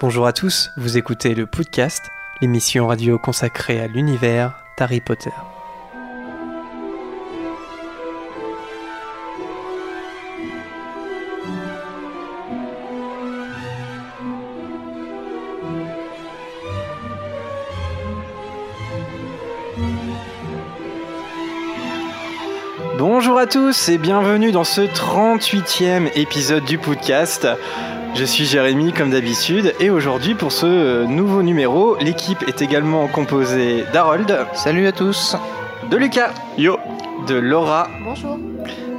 Bonjour à tous, vous écoutez le podcast, l'émission radio consacrée à l'univers d'Harry Potter. Bonjour à tous et bienvenue dans ce 38e épisode du podcast. Je suis Jérémy comme d'habitude et aujourd'hui pour ce euh, nouveau numéro, l'équipe est également composée d'Harold. Salut à tous. De Lucas. Yo. De Laura. Bonjour.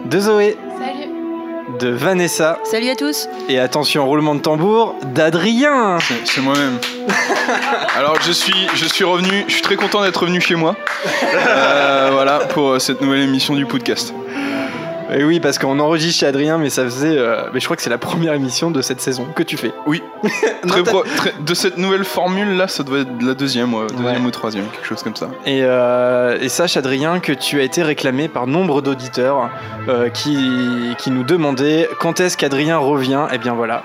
De Zoé. Salut. De Vanessa. Salut à tous. Et attention, roulement de tambour, d'Adrien. C'est moi-même. Alors je suis, je suis revenu, je suis très content d'être revenu chez moi. Euh, voilà pour euh, cette nouvelle émission du podcast. Et oui, parce qu'on enregistre chez Adrien, mais ça faisait. euh, mais je crois que c'est la première émission de cette saison que tu fais? Oui. Très pro- très- de cette nouvelle formule là, ça doit être la deuxième, ouais, deuxième Ouais. ou troisième, quelque chose comme ça. Et, euh, et sache, Adrien, que tu as été réclamé par nombre d'auditeurs euh, qui, qui nous demandaient quand est-ce qu'Adrien revient? Eh bien voilà,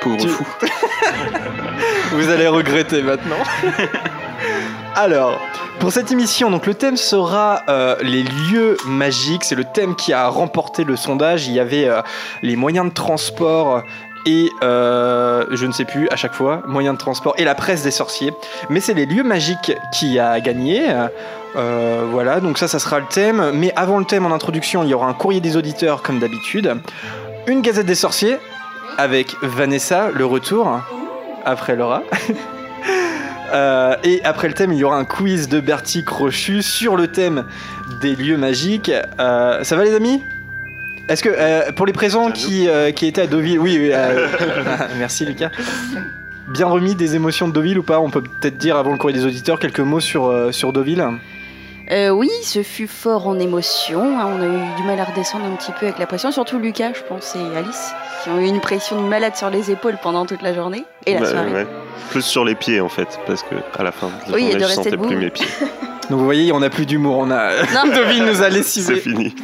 Pauvre Tu- fou. vous allez regretter maintenant. Alors, pour cette émission, donc le thème sera euh, les lieux magiques. C'est le thème qui a remporté le sondage. Il y avait euh, les moyens de transport et euh, je ne sais plus à chaque fois moyens de transport et la presse des sorciers. Mais c'est les lieux magiques qui a gagné. Voilà, donc ça, ça sera le thème. Mais avant le thème, en introduction, il y aura un courrier des auditeurs comme d'habitude, une gazette des sorciers avec Vanessa, le retour après Laura. Euh, et après le thème, il y aura un quiz de Bertie Crochu sur le thème des lieux magiques. Euh, ça va les amis? Est-ce que euh, pour les présents qui, qui étaient à Deauville, oui, oui, euh, merci Lucas. Bien remis des émotions de Deauville ou pas? On peut peut-être dire avant le courrier des auditeurs quelques mots sur, sur Deauville. Euh, oui, ce fut fort en émotion. hein, On a eu du mal à redescendre un petit peu avec la pression, surtout Lucas, je pense, et Alice, qui ont eu une pression de malade sur les épaules pendant toute la journée et la Bah, soirée. ouais. Plus sur les pieds en fait, parce que à la fin de la Oui, et journée, de je sentais debout. plus mes pieds. Donc vous voyez, on n'a plus d'humour. On a Non. Deauville nous a C'est lessivés. fini.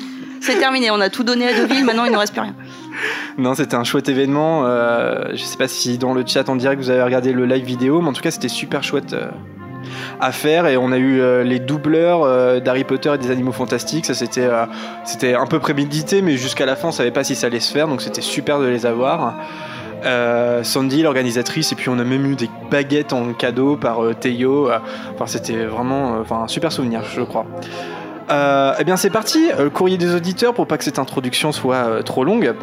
C'est terminé, on a tout donné à Deauville, maintenant il ne reste plus rien. Non, c'était un chouette événement. Euh, je sais pas si dans le chat en direct vous avez regardé le live vidéo, mais en tout cas c'était super chouette euh, à faire. Et on a eu euh, les doubleurs euh, d'Harry Potter et des Animaux Fantastiques. Ça c'était euh, c'était un peu prémédité, mais jusqu'à la fin on savait pas si ça allait se faire, donc c'était super de les avoir. Sandy, l'organisatrice, et puis on a même eu des baguettes en cadeau par. Euh, Enfin, c'était vraiment un super souvenir, je crois. Euh, eh bien, c'est parti. Euh, courrier des auditeurs, pour pas que cette introduction soit euh, trop longue.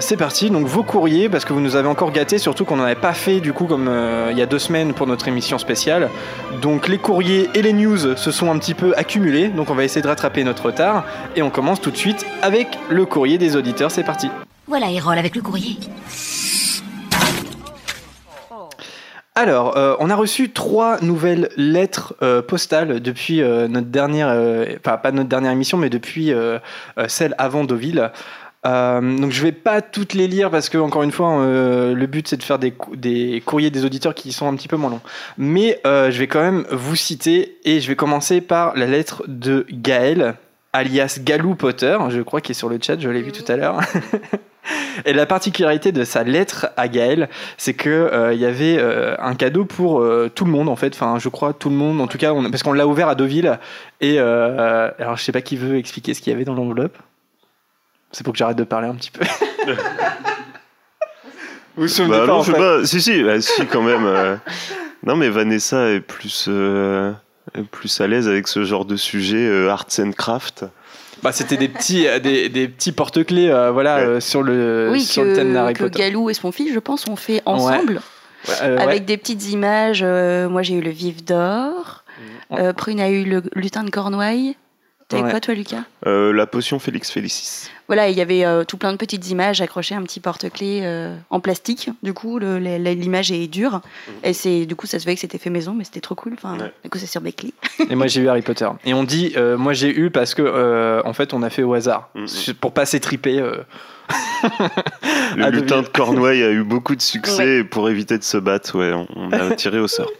C'est parti. Donc, vos courriers, parce que vous nous avez encore gâtés, surtout qu'on n'en avait pas fait, du coup, comme il y a deux semaines pour notre émission spéciale. Donc, les courriers et les news se sont un petit peu accumulés. Donc, on va essayer de rattraper notre retard. Et on commence tout de suite avec le courrier des auditeurs. C'est parti. Voilà Hérole avec le courrier. Alors, euh, on a reçu trois nouvelles lettres euh, postales depuis euh, notre dernière, enfin pas notre dernière émission, mais depuis celle avant Deauville. Donc je vais pas toutes les lire parce que encore une fois le but c'est de faire des, des courriers des auditeurs qui sont un petit peu moins longs. Mais je vais quand même vous citer et je vais commencer par la lettre de Gaël alias Galou Potter, je crois qu'il est sur le chat, je l'ai vu tout à l'heure. Et la particularité de sa lettre à Gaël, c'est que euh, il y avait euh, un cadeau pour euh, tout le monde en fait. Enfin, je crois tout le monde. En tout cas, on- parce qu'on l'a ouvert à Deauville. Et euh, alors, je sais pas qui veut expliquer ce qu'il y avait dans l'enveloppe. C'est pour que j'arrête de parler un petit peu. vous vous souvenez Bah pas non, en je sais fait pas. Si, si, bah, si quand même. euh. Non, mais Vanessa est plus, euh, est plus à l'aise avec ce genre de sujet, euh, arts and craft. Bah, c'était des petits, euh, des, des petits porte-clés, euh, voilà, Ouais. euh, sur le oui, sur le thème que, d'Harry Potter. Galou et son fils, je pense, ont fait ensemble, ouais. avec des petites images. moi, j'ai eu le vif d'or. Euh, Prune a eu le lutin de Cornouailles. T'as eu Ouais. quoi, toi, Lucas? Euh, la potion Félix Félicis. Voilà, il y avait euh, tout plein de petites images accrochées à un petit porte-clés euh, en plastique. Du coup, l'image est dure. Et c'est du coup, ça se voyait que c'était fait maison, mais c'était trop cool. Enfin, Ouais. du coup, c'est sur mes clés. Et moi j'ai eu Harry Potter. Et on dit, euh, moi j'ai eu parce que euh, en fait on a fait au hasard Mhm. pour pas s'étriper. euh. Le lutin de Cornouailles a eu beaucoup de succès Ouais. et pour éviter de se battre, ouais, on, on a tiré au sort.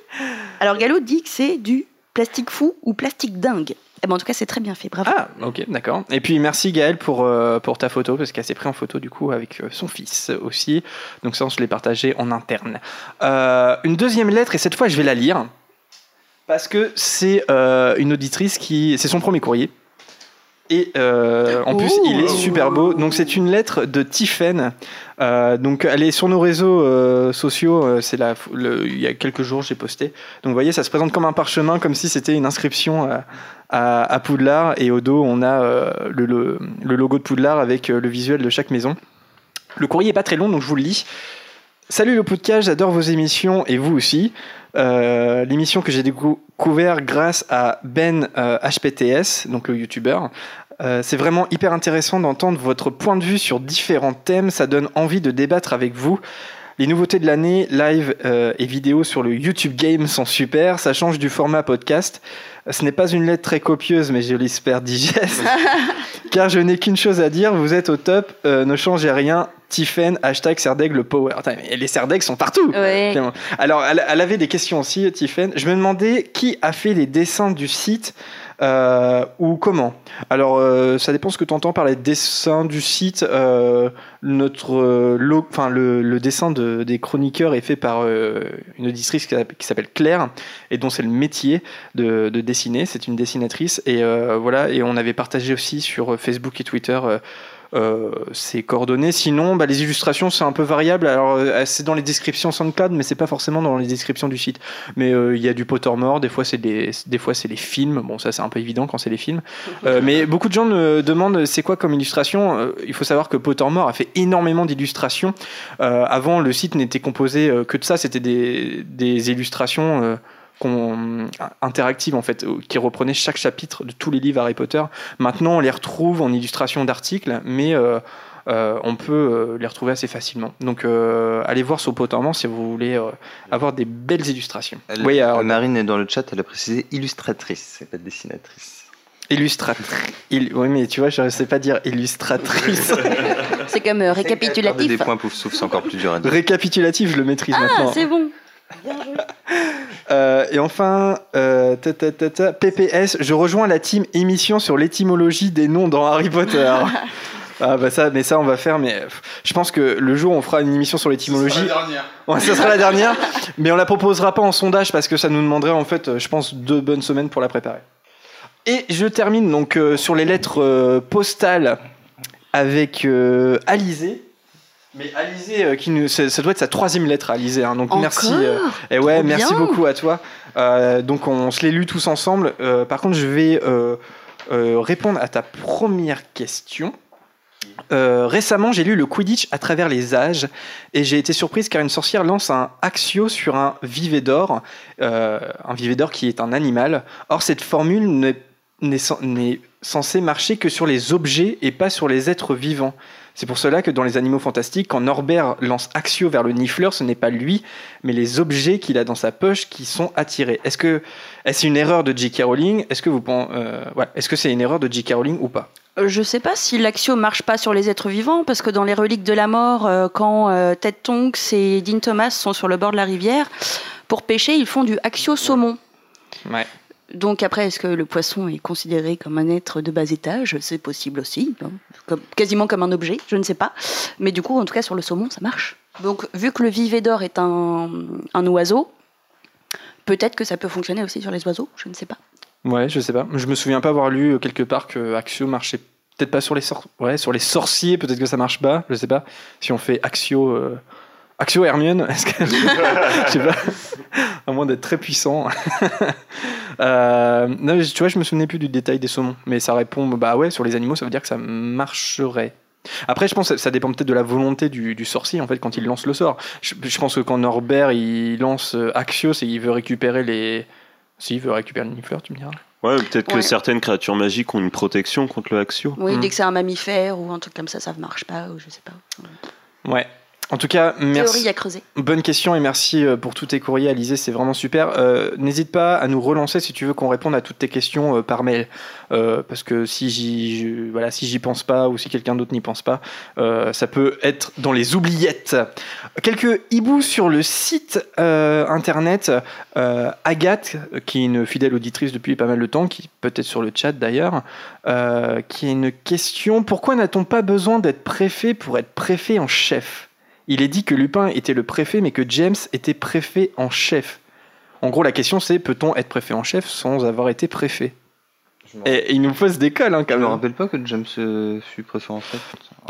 Alors, Gallo dit que c'est du plastique fou ou plastique dingue. Eh ben, en tout cas, c'est très bien fait. Bravo. Ah, ok, d'accord. Et puis merci Gaël pour, euh, pour ta photo, parce qu'elle s'est pris en photo du coup avec euh, son fils aussi. Donc ça, on se l'est partagé en interne. Euh, une deuxième lettre, et cette fois, je vais la lire, parce que c'est une auditrice qui. C'est son premier courrier. Et en plus, il est super beau. Donc c'est une lettre de Tiffen. Euh, donc elle est sur nos réseaux euh, sociaux. euh, c'est il y a quelques jours, j'ai posté. Donc vous voyez, ça se présente comme un parchemin, comme si c'était une inscription à, Poudlard. Et au dos, on a le, logo de Poudlard avec le visuel de chaque maison. Le courrier est pas très long, donc je vous le lis. Salut le podcast, j'adore vos émissions et vous aussi. Euh, L'émission que j'ai découvert grâce à Ben euh, HPTS, donc le youtubeur. Euh, c'est vraiment hyper intéressant d'entendre votre point de vue sur différents thèmes. Ça donne envie de débattre avec vous. Les nouveautés de l'année, live euh, et vidéo sur le YouTube Game sont super. Ça change du format podcast. Ce n'est pas une lettre très copieuse, mais je l'espère digeste. Car je n'ai qu'une chose à dire, vous êtes au top, euh, ne changez rien. Tiffen, hashtag Serdaigle Power. Attends, mais les Serdaigles sont partout. Ouais. Alors, elle, elle avait des questions aussi, Tiffen. Je me demandais qui a fait les dessins du site euh, ou comment. Alors, euh, ça dépend ce que tu entends par les dessins du site. Euh, notre, euh, lo- le, le dessin de- des chroniqueurs est fait par euh, une auditrice qui s'appelle- qui s'appelle Claire et dont c'est le métier de, de dessiner. C'est une dessinatrice et euh, voilà. Et on avait partagé aussi sur Facebook et Twitter. Euh, euh, coordonnées. Sinon, bah, les illustrations, c'est un peu variable. Alors, euh, c'est dans les descriptions SoundCloud, mais c'est pas forcément dans les descriptions du site. Mais euh, il y a du Pottermore, des fois c'est des, des fois c'est les films. Bon, ça c'est un peu évident quand c'est les films. Euh, mais beaucoup de gens me demandent c'est quoi comme illustration? Euh, il faut savoir que Pottermore a fait énormément d'illustrations. Euh, avant, le site n'était composé que de ça. C'était des, des illustrations. Interactives en fait, qui reprenaient chaque chapitre de tous les livres Harry Potter. Maintenant, on les retrouve en illustration d'articles, mais euh, euh, on peut euh, les retrouver assez facilement. Donc, euh, allez voir sur Pottermore si vous voulez euh, avoir des belles illustrations. Elle- oui, alors, Marine est dans le chat, elle a précisé illustratrice, c'est pas dessinatrice. illustratrice. Il... Oui, mais tu vois, je ne sais pas dire illustratrice. C'est comme euh, Des récapitulatif. points pouf souffle, c'est encore plus dur à dire. Récapitulatif, je le maîtrise Ah, maintenant. c'est bon. Euh, et enfin, euh, ta, ta, ta, ta, PPS, je rejoins la team émission sur l'étymologie des noms dans Harry Potter. ah bah ça, mais ça on va faire, mais je pense que le jour où on fera une émission sur l'étymologie, Ouais, ça sera la dernière, mais on la proposera pas en sondage parce que ça nous demanderait en fait, je pense, deux bonnes semaines pour la préparer. Et je termine donc euh, sur les lettres euh, postales avec euh, Alizé. Mais Alizé, euh, qui nous, ça, ça doit être sa troisième lettre, Alizé. hein, donc Encore merci. euh, et ouais, Trop merci bien. beaucoup à toi. Euh, donc on se les lu tous ensemble. Par contre, je vais répondre à ta première question. Récemment, j'ai lu le Quidditch à travers les âges et j'ai été surprise car une sorcière lance un Axio sur un Vivédor, un Vivédor qui est un animal. Or, cette formule n'est censée marcher que sur les objets et pas sur les êtres vivants. C'est pour cela que dans les animaux fantastiques, quand Norbert lance Axio vers le Nifleur, ce n'est pas lui, mais les objets qu'il a dans sa poche qui sont attirés. Est-ce que est-ce une erreur de J.K. Rowling? Est-ce que vous euh, est-ce que c'est une erreur de J.K. Rowling ou pas? Euh, Je sais pas si l'axio marche pas sur les êtres vivants, parce que dans les reliques de la mort, euh, quand euh, Ted Tonks et Dean Thomas sont sur le bord de la rivière, pour pêcher, ils font du axio saumon. Ouais. Donc après, est-ce que le poisson est considéré comme un être de bas étage? C'est possible aussi, quasiment comme un objet, je ne sais pas. Mais du coup, en tout cas, sur le saumon, ça marche. Donc, vu que le vivédor est un, oiseau, peut-être que ça peut fonctionner aussi sur les oiseaux, je ne sais pas. Ouais, je sais pas. Je me souviens pas avoir lu euh, quelque part que Axio marchait peut-être pas sur les sor- ouais, sur les sorciers, peut-être que ça marche pas, je sais pas. Si on fait Axio euh, Axio Hermione, est-ce que je sais pas. À moins d'être très puissant. Euh, non, tu vois, je me souvenais plus du détail des saumons, mais ça répond bah ouais, sur les animaux, ça veut dire que ça marcherait. Après, je pense que ça dépend peut-être de la volonté du, du sorcier en fait quand il lance le sort. Je, je pense que quand Norbert il lance euh, Axio, c'est qu'il veut récupérer les. Si, il veut récupérer le nifleur, tu me diras. Ouais, peut-être que certaines créatures magiques ont une protection contre le Axio. Oui, Mm. dès que c'est un mammifère ou un truc comme ça, ça ne marche pas, ou je sais pas. Ouais. En tout cas, merci. Théorie à creuser. Bonne question et merci euh, pour tous tes courriers, Alizé, c'est vraiment super. Euh, N'hésite pas à nous relancer si tu veux qu'on réponde à toutes tes questions euh, par mail. Euh, parce que si j'y voilà, si j'y pense pas ou si quelqu'un d'autre n'y pense pas, ça peut être dans les oubliettes. Quelques hiboux sur le site internet. Agathe, qui est une fidèle auditrice depuis pas mal de temps, qui peut être sur le chat d'ailleurs, qui a une question. Pourquoi n'a-t-on pas besoin d'être préfet pour être préfet en chef? Il est dit que Lupin était le préfet, mais que James était préfet en chef. En gros, la question c'est peut-on être préfet en chef sans avoir été préfet? Et, il nous pose des cols, hein, quand je me même. rappelle pas que James euh, fut préfet en fait.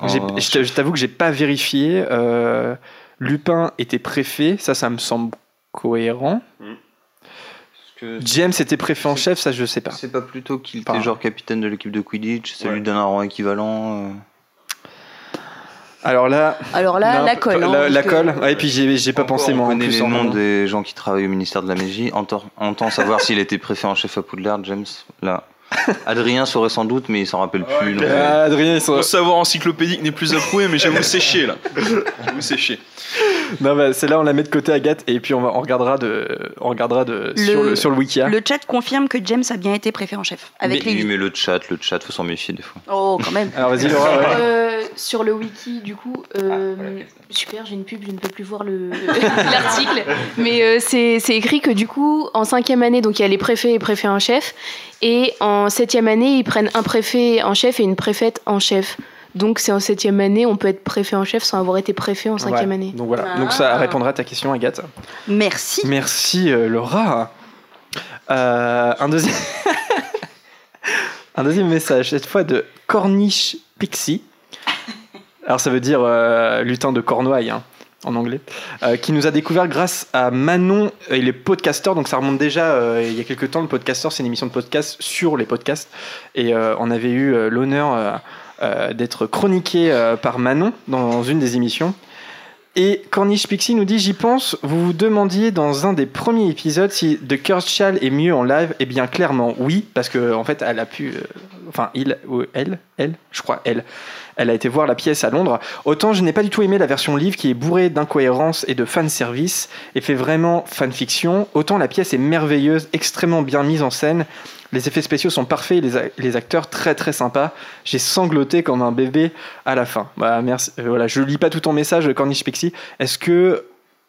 J'ai- En- Je t'a- je t'avoue que j'ai pas vérifié. euh, Lupin était préfet, ça, ça me semble cohérent. Que James était préfet en chef, ça, je sais pas. C'est pas plutôt qu'il était genre capitaine de l'équipe de Quidditch, ça Ouais. lui donne un rang équivalent. euh. Alors là, Alors là, non, la colle. La, hein, la parce que- colle, ouais, et puis j'ai pas Encore, pensé on connaît les noms des gens qui travaillent au ministère de la Magie. Entend, entend savoir s'il était préfet en chef à Poudlard, James. Là. Adrien saurait sans doute, mais il s'en rappelle plus. Donc, euh, Ah, Adrien, sont- Mon savoir encyclopédique n'est plus approuvé, mais j'avoue sécher là. J'avoue sécher. Non, bah, c'est là on la met de côté Agathe et puis on, va, on regardera de, on regardera de sur Le- sur le wiki. hein. Le chat confirme que James a bien été préfet en chef. Avec mais, les mais le chat, le chat, faut s'en méfier des fois. Oh, quand même. Alors vas-y Laura. ouais. Euh, sur le wiki, du coup, euh, super, j'ai une pub, je ne peux plus voir le- l'article, mais euh, c'est c'est écrit que du coup, en cinquième année, donc il y a les préfets et préfets en chef, et en septième année, ils prennent un préfet en chef et une préfète en chef. Donc c'est en septième année, on peut être préfet en chef sans avoir été préfet en cinquième Ouais. année. Donc voilà, Ah. donc ça répondra à ta question Agathe. Merci. Merci euh, Laura. Euh, un deuxième un deuxième message cette fois de Corniche Pixie. Alors ça veut dire euh, lutin de Cornouailles hein, en anglais, euh, qui nous a découvert grâce à Manon et les podcasteurs. Donc ça remonte déjà euh, il y a quelques temps. Le podcasteur, c'est une émission de podcast sur les podcasts. Et euh, on avait eu euh, l'honneur d'être chroniqué euh, par Manon dans une des émissions. Et Corniche Pixie nous dit J'y pense, vous vous demandiez dans un des premiers épisodes si The Cursed Child est mieux en live. Eh bien, clairement, oui, parce que en fait, elle a pu. euh, enfin, il, ou elle, elle, je crois, elle. Elle a été voir la pièce à Londres. Autant je n'ai pas du tout aimé la version livre qui est bourrée d'incohérences et de fanservice et fait vraiment fanfiction. Autant la pièce est merveilleuse, extrêmement bien mise en scène. Les effets spéciaux sont parfaits et les, les acteurs très très sympas. J'ai sangloté comme un bébé à la fin. Bah, merci. Euh, voilà, je lis pas tout ton message, Corniche Pixie. Est-ce que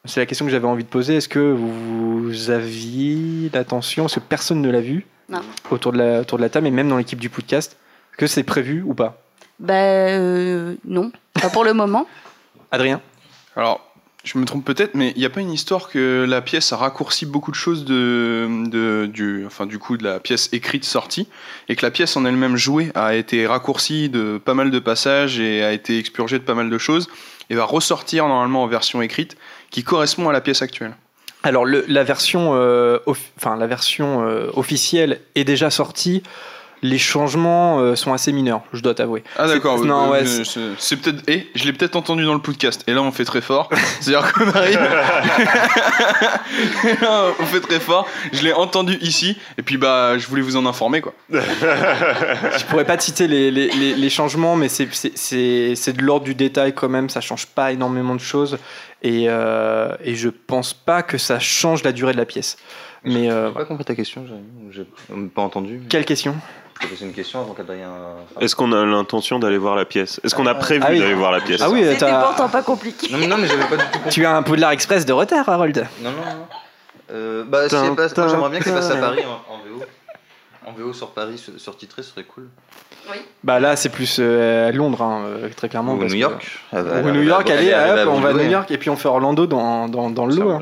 c'est la question que j'avais envie de poser Est-ce que vous aviez l'attention Parce que personne ne l'a vu Non. autour de la autour de la table et même dans l'équipe du podcast. Que c'est prévu ou pas? Bah, euh, non. Pas pour le moment. Adrien? Alors, je me trompe peut-être, mais il n'y a pas une histoire que la pièce a raccourci beaucoup de choses de, du, enfin, du coup de la pièce écrite sortie, et que la pièce en elle-même jouée a été raccourcie de pas mal de passages et a été expurgée de pas mal de choses, et va ressortir normalement en version écrite qui correspond à la pièce actuelle. Alors la version, euh, enfin la version euh, officielle est déjà sortie. Les changements euh, sont assez mineurs, je dois t'avouer. Ah d'accord, C'est- euh, ouais, euh, c'est- peut-être, et je l'ai peut-être entendu dans le podcast, et là on fait très fort, c'est-à-dire qu'on arrive, Et là, on fait très fort, je l'ai entendu ici, et puis bah je voulais vous en informer quoi. Je pourrais pas te citer les, les- les- les changements, mais c'est- c'est c'est- c'est de l'ordre du détail quand même. Ça change pas énormément de choses et, euh, et je pense pas que ça change la durée de la pièce. Mais euh, J'ai pas compris ta question, j'ai j'ai pas entendu. quelle question? Je vais poser une question avant qu'Adrien. Est-ce qu'on a l'intention d'aller voir la pièce Est-ce qu'on a prévu Ah oui. d'aller voir la pièce Ah oui, C'était pourtant pas compliqué. Non, mais, non, mais j'avais pas du tout compris. tu as un Poudlard Express de retard, Harold. Non, non, non. Euh, bah, c'est pas- j'aimerais bien que ça passe à. Paris en, en VO. En VO sur Paris, sur, sur titré, ce serait cool. Bah là, c'est plus euh, à Londres, hein, euh, très clairement. Ou parce New que- York. Ah, bah, Ou elle New York, allez, hop, on va à. New York et puis on fait Orlando dans, dans, dans le lot. hein.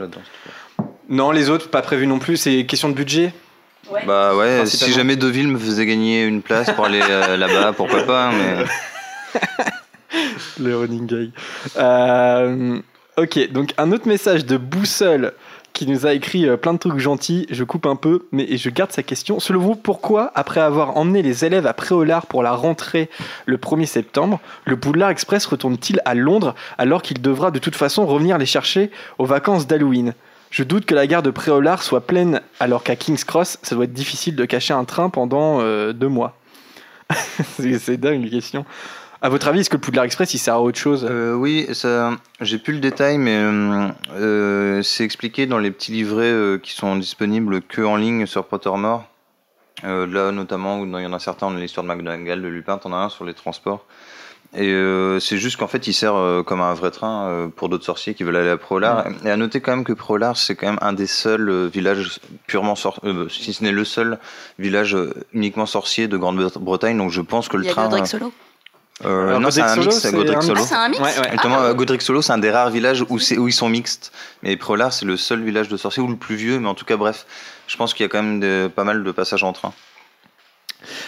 Non, les autres, pas prévu non plus. C'est question de budget. Bah ouais, si jamais Deauville me faisait gagner une place pour aller euh, là-bas, pourquoi pas, mais. Le running gag. Euh, ok, donc un autre message de Boussole qui nous a écrit euh, plein de trucs gentils. Je coupe un peu, mais je garde sa question. Selon vous, pourquoi, après avoir emmené les élèves à Préolard pour la rentrée le 1er septembre, le Poudlard Express retourne-t-il à Londres alors qu'il devra de toute façon revenir les chercher aux vacances d'Halloween? Je doute que la gare de Préolard soit pleine alors qu'à King's Cross, ça doit être difficile de cacher un train pendant euh, deux mois. c'est dingue, les questions. À votre avis, est-ce que le Poudlard Express il sert à autre chose? Euh, oui, j'ai plus le détail, mais euh, c'est expliqué dans les petits livrets qui sont disponibles que en ligne sur Pottermore. Là, notamment, il y en a certains, on a l'histoire de McDonald's, de Lupin, t'en as un sur les transports. Et euh, c'est juste qu'en fait, il sert euh, comme un vrai train euh, pour d'autres sorciers qui veulent aller à Prolard. Et à noter quand même que Prolard, c'est quand même un des seuls euh, villages purement sorciers, si ce n'est le seul village euh, uniquement sorcier de Grande-Bretagne. Donc je pense que le Il y a train. Godric Solo. euh, Alors, non, c'est un Godric mix, Solo, Godric Solo. Ah, c'est un mix Ouais, ouais. Justement, euh, Godric Solo, c'est un des rares villages où, ils sont mixtes. Mais Prolard, c'est le seul village de sorciers, ou le plus vieux, mais en tout cas, bref, je pense qu'il y a quand même des- pas mal de passages en train.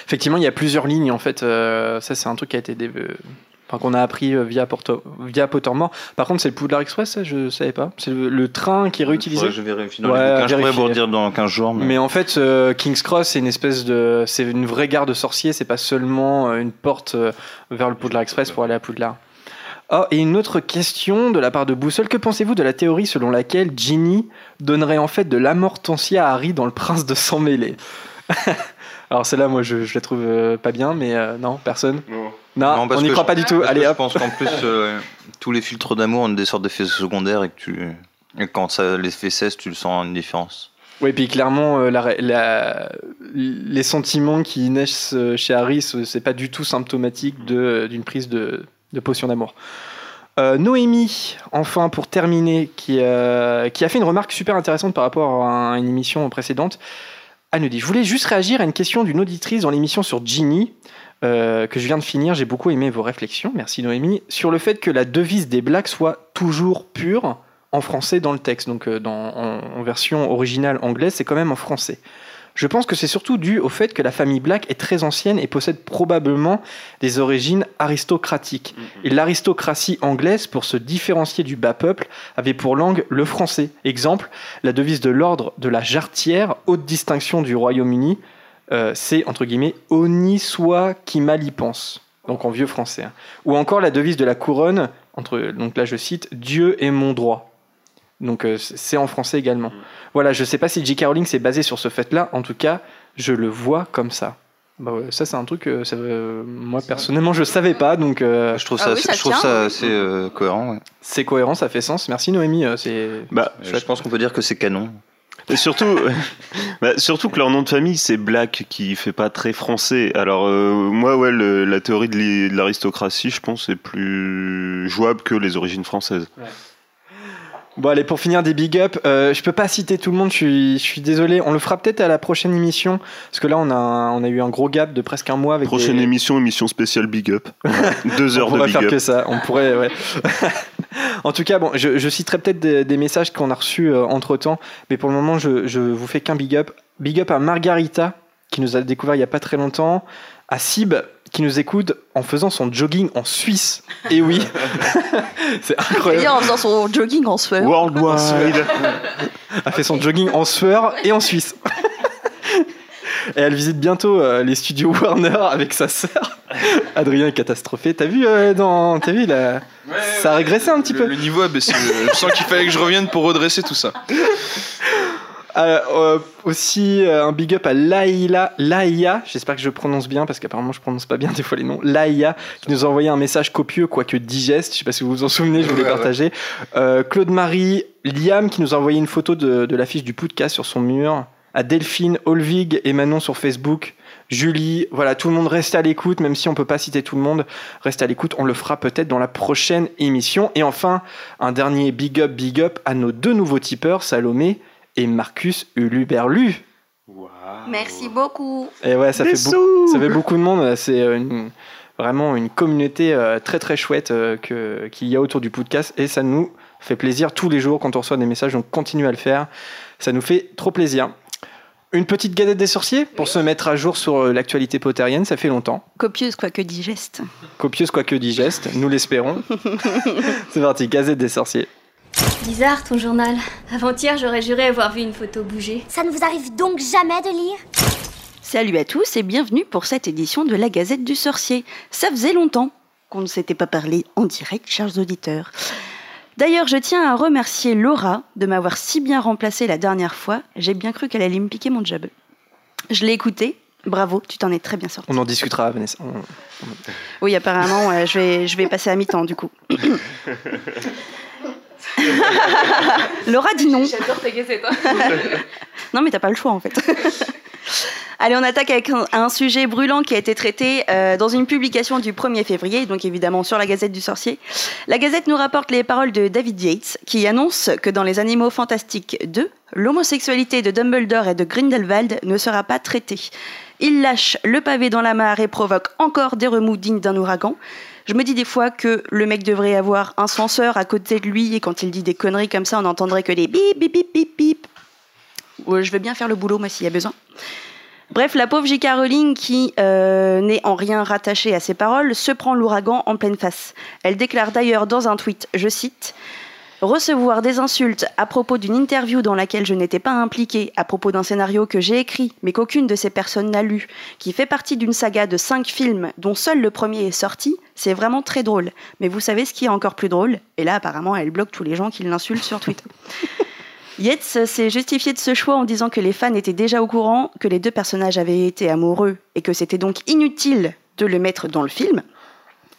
Effectivement, il y a plusieurs lignes en fait. euh, ça, c'est un truc qui a été dé- euh, enfin, qu'on a appris euh, via, Porto... via Pottermore. Par contre, c'est le Poudlard Express, ça, je savais pas. C'est le, le train qui est réutilisé? Je vérifie dans Ouais, les bouquins, je pourrais redire dans 15 jours. Mais... Mais en fait, euh, King's Cross, c'est une espèce de, c'est une vraie gare de sorciers. C'est pas seulement une porte vers le Poudlard Express pour aller à Poudlard. Oh, et une autre question de la part de Boussole. Que pensez-vous de la théorie selon laquelle Ginny donnerait en fait de l'amortensia à Harry dans Le Prince de Sang Mêlé? Alors celle-là, moi, je, je la trouve euh, pas bien, mais euh, non, personne. Non, Non, parce on n'y croit je- pas du tout. Allez, je hop. pense qu'en plus, euh, tous les filtres d'amour ont des sortes d'effets secondaires et que tu. et quand ça l'effet cesse, tu le sens une différence. Oui, puis clairement, euh, la- la- les sentiments qui naissent chez Harry, ce- c'est pas du tout symptomatique de- d'une prise de, de potion d'amour. Euh, Noémie, enfin pour terminer, qui, euh, qui a fait une remarque super intéressante par rapport à une émission précédente. Dit Je voulais juste réagir à une question d'une auditrice dans l'émission sur Ginny, euh, que je viens de finir. J'ai beaucoup aimé vos réflexions, merci Noémie, sur le fait que la devise des Blacks soit toujours pure en français dans le texte. Donc euh, en version originale anglaise, c'est quand même en français. Je pense que c'est surtout dû au fait que la famille Black est très ancienne et possède probablement des origines aristocratiques. Et l'aristocratie anglaise, pour se différencier du bas peuple, avait pour langue le français. Exemple, la devise de l'ordre de la jarretière, haute distinction du Royaume-Uni, euh, c'est entre guillemets Honi soit qui mal y pense. Donc en vieux français. hein. Ou encore la devise de la couronne, entre, donc là je cite Dieu est mon droit. Donc euh, c'est en français également. Voilà, je sais pas si J.K. Rowling s'est basé sur ce fait-là, en tout cas, je le vois comme ça. Bah ouais, ça c'est un truc que ça, euh, moi personnellement je savais pas, donc euh, Je trouve Ah ça, oui, ça je trouve ça assez euh, cohérent. ouais. c'est cohérent, ça fait sens. Merci Noémie, euh, c'est Bah, Je pense qu'on peut dire que c'est canon. Et surtout, bah, surtout que leur nom de famille c'est Black qui fait pas très français. Alors euh, moi ouais le- la théorie de l'aristocratie je pense est plus jouable que les origines françaises. Bon allez, pour finir des big up, euh, je peux pas citer tout le monde, je suis, je suis désolé. On le fera peut-être à la prochaine émission, parce que là on a, un- on a eu un gros gap de presque un mois avec Prochaine des- émission émission spéciale Big Up. Deux on heures de pourrait Big faire Up. que ça. On pourrait, ouais. en tout cas, bon, je, je citerai peut-être des, des messages qu'on a reçus entre temps, mais pour le moment, je, je vous fais qu'un big up. Big up à Margarita, qui nous a découvert il y a pas très longtemps, à Sib, qui nous écoute en faisant son jogging en Suisse. Et oui, c'est incroyable. En faisant son jogging en sueur. Worldwide. a fait son jogging en sueur et en Suisse. Et elle visite bientôt euh, les studios Warner avec sa sœur. Adrien est catastrophé. T'as vu euh, dans, t'as vu là, ça a régressé un petit le, peu. Le niveau a baissé. Je sens qu'il fallait que je revienne pour redresser tout ça. Euh, euh, aussi euh, un big up à Laïla, Laïa, j'espère que je prononce bien parce qu'apparemment je prononce pas bien des fois les noms. Laïa qui nous a envoyé un message copieux quoique digeste, je sais pas si vous vous en souvenez, je voulais Ouais, ouais. partager. Euh, Claude Marie, Liam qui nous a envoyé une photo de, de l'affiche du podcast sur son mur. À Delphine, Olvig et Manon sur Facebook. Julie, voilà, tout le monde reste à l'écoute, même si on peut pas citer tout le monde, reste à l'écoute, on le fera peut-être dans la prochaine émission. Et enfin, un dernier big up, big up à nos deux nouveaux tipeurs, Salomé et Marcus Uluberlu. Merci beaucoup. Et ouais, ça fait, beaucoup, ça fait beaucoup de monde. C'est euh, une- vraiment une communauté euh, très très chouette euh, que- qu'il y a autour du podcast et ça nous fait plaisir tous les jours quand on reçoit des messages. Donc continue à le faire. Ça nous fait trop plaisir. Une petite gazette des sorciers pour se mettre à jour sur l'actualité pottérienne, ça fait longtemps. Copieuse quoique digeste. Copieuse quoique digeste, nous l'espérons. C'est parti, gazette des sorciers. Bizarre ton journal. Avant-hier, j'aurais juré avoir vu une photo bouger. Ça ne vous arrive donc jamais de lire? Salut à tous et bienvenue pour cette édition de la Gazette du Sorcier. Ça faisait longtemps qu'on ne s'était pas parlé en direct, chers auditeurs. D'ailleurs, je tiens à remercier Laura de m'avoir si bien remplacé la dernière fois. J'ai bien cru qu'elle allait me piquer mon job. Je l'ai écouté, Bravo, tu t'en es très bien sorti. On en discutera, Vanessa. On- Oui, apparemment, euh, je, vais, je vais passer à mi-temps du coup. Laura dit non. J'adore ta gazette. Non, mais t'as pas le choix en fait. Allez, on attaque avec un, un sujet brûlant qui a été traité euh, dans une publication du 1er février, donc évidemment sur la Gazette du Sorcier. La Gazette nous rapporte les paroles de David Yates, qui annonce que dans Les Animaux Fantastiques 2, l'homosexualité de Dumbledore et de Grindelwald ne sera pas traitée. Il lâche le pavé dans la mare et provoque encore des remous dignes d'un ouragan. Je me dis des fois que le mec devrait avoir un censeur à côté de lui et quand il dit des conneries comme ça, on n'entendrait que des bip bip bip bip bip. Je veux bien faire le boulot, moi, s'il y a besoin. Bref, la pauvre J.K. Rowling, qui euh, n'est en rien rattachée à ses paroles, se prend l'ouragan en pleine face. Elle déclare d'ailleurs dans un tweet, je cite, Recevoir des insultes à propos d'une interview dans laquelle je n'étais pas impliquée, à propos d'un scénario que j'ai écrit, mais qu'aucune de ces personnes n'a lu, qui fait partie d'une saga de cinq films dont seul le premier est sorti, c'est vraiment très drôle. Mais vous savez ce qui est encore plus drôle? Et là, apparemment, elle bloque tous les gens qui l'insultent sur Twitter. Yates s'est justifié de ce choix en disant que les fans étaient déjà au courant que les deux personnages avaient été amoureux et que c'était donc inutile de le mettre dans le film.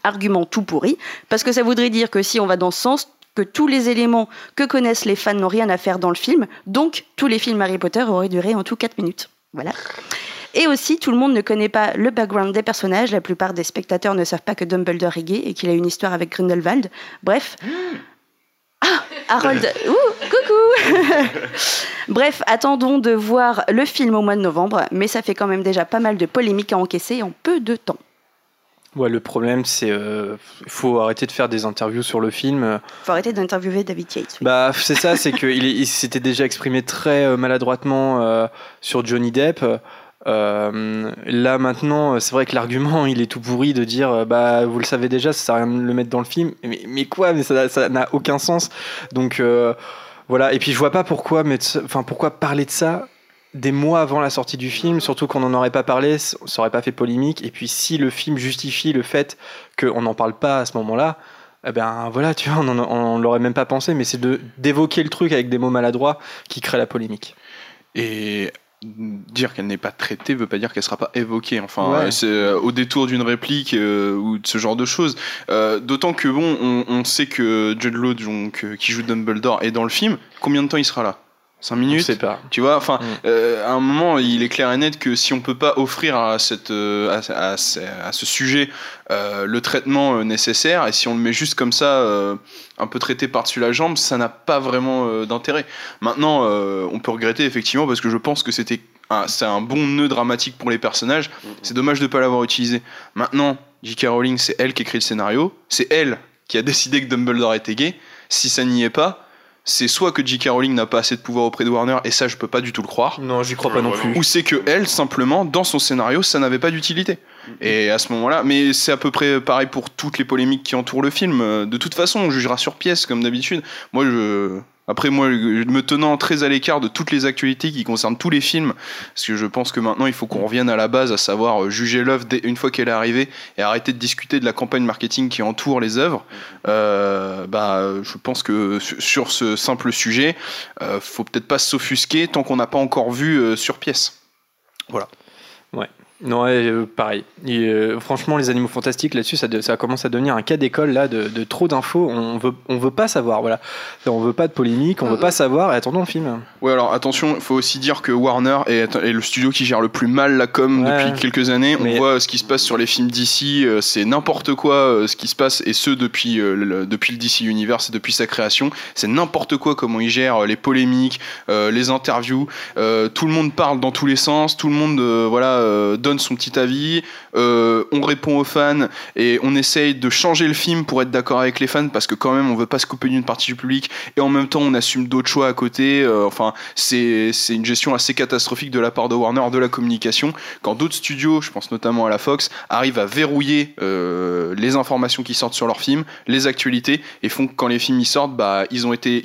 Argument tout pourri, parce que ça voudrait dire que si on va dans ce sens, que tous les éléments que connaissent les fans n'ont rien à faire dans le film, donc tous les films Harry Potter auraient duré en tout 4 minutes. Voilà. Et aussi, tout le monde ne connaît pas le background des personnages, la plupart des spectateurs ne savent pas que Dumbledore est gay et qu'il a une histoire avec Grindelwald. Bref. Ah, Harold, ouh, coucou Bref, attendons de voir le film au mois de novembre, mais ça fait quand même déjà pas mal de polémiques à encaisser en peu de temps. Ouais, le problème, c'est euh, faut arrêter de faire des interviews sur le film. Faut arrêter d'interviewer David Yates. oui. Bah, c'est ça, c'est qu'il il s'était déjà exprimé très euh, maladroitement euh, sur Johnny Depp. Euh, là maintenant, c'est vrai que l'argument il est tout pourri de dire bah vous le savez déjà, ça sert à rien de le mettre dans le film. Mais, mais quoi Mais ça n'a aucun sens. Donc euh, voilà. Et puis je vois pas pourquoi mettre, ça- enfin pourquoi parler de ça des mois avant la sortie du film, surtout qu'on n'en aurait pas parlé, ça aurait pas fait polémique. Et puis si le film justifie le fait qu'on n'en parle pas à ce moment-là, eh ben voilà, tu vois, on, on l'aurait même pas pensé, mais c'est d'évoquer le truc avec des mots maladroits qui crée la polémique. Et dire qu'elle n'est pas traitée veut pas dire qu'elle sera pas évoquée. Enfin, Ouais. c'est euh, au détour d'une réplique euh, ou de ce genre de choses. Euh, D'autant que bon, on, on sait que Jude Law, donc, qui joue Dumbledore, est dans le film. Combien de temps il sera là? 5 minutes sait pas. Tu vois, enfin, Mm. euh, à un moment, il est clair et net que si on peut pas offrir à, cette, euh, à, à ce- à ce sujet euh, le traitement nécessaire, et si on le met juste comme ça, euh, un peu traité par-dessus la jambe, ça n'a pas vraiment d'intérêt. Maintenant, on peut regretter effectivement parce que je pense que c'était un- c'est un bon nœud dramatique pour les personnages. C'est dommage de pas l'avoir utilisé. Maintenant, J.K. Rowling, c'est elle qui écrit le scénario, c'est elle qui a décidé que Dumbledore était gay. Si ça n'y est pas, c'est soit que J.K. Rowling n'a pas assez de pouvoir auprès de Warner, et ça, je peux pas du tout le croire. Non, j'y crois pas non plus. Ou c'est que elle, simplement, dans son scénario, ça n'avait pas d'utilité. Et à ce moment-là, mais c'est à peu près pareil pour toutes les polémiques qui entourent le film. De toute façon, on jugera sur pièce, comme d'habitude. Moi, je. Après, moi, me tenant très à l'écart de toutes les actualités qui concernent tous les films, parce que je pense que maintenant, il faut qu'on revienne à la base, à savoir euh, juger l'œuvre une fois qu'elle est arrivée et arrêter de discuter de la campagne marketing qui entoure les œuvres. Euh, bah, je pense que su- sur ce simple sujet, euh, faut peut-être pas s'offusquer tant qu'on n'a pas encore vu euh, sur pièce. Voilà. Non, ouais, euh, pareil. Et, euh, franchement, les animaux fantastiques là-dessus, ça, de- ça commence à devenir un cas d'école là de, de trop d'infos. On veut, on veut pas savoir. Voilà, on veut pas de polémique, on veut pas savoir. Et attendons le film. Ouais, alors attention, il faut aussi dire que Warner est, est le studio qui gère le plus mal la com Ouais. depuis quelques années. On Mais- voit ce qui se passe sur les films d'ici, c'est n'importe quoi euh, ce qui se passe, et ce depuis, euh, le, depuis le DC Universe et depuis sa création. C'est n'importe quoi comment ils gèrent euh, les polémiques, euh, les interviews. Euh, tout le monde parle dans tous les sens, tout le monde euh, voilà, euh, donne son petit avis. Euh, on répond aux fans et on essaye de changer le film pour être d'accord avec les fans parce que quand même on veut pas se couper d'une partie du public et en même temps on assume d'autres choix à côté. Euh, enfin, c'est une gestion assez catastrophique de la part de Warner de la communication. Quand d'autres studios, je pense notamment à la Fox, arrivent à verrouiller euh, les informations qui sortent sur leurs films, les actualités et font que quand les films y sortent, bah ils ont été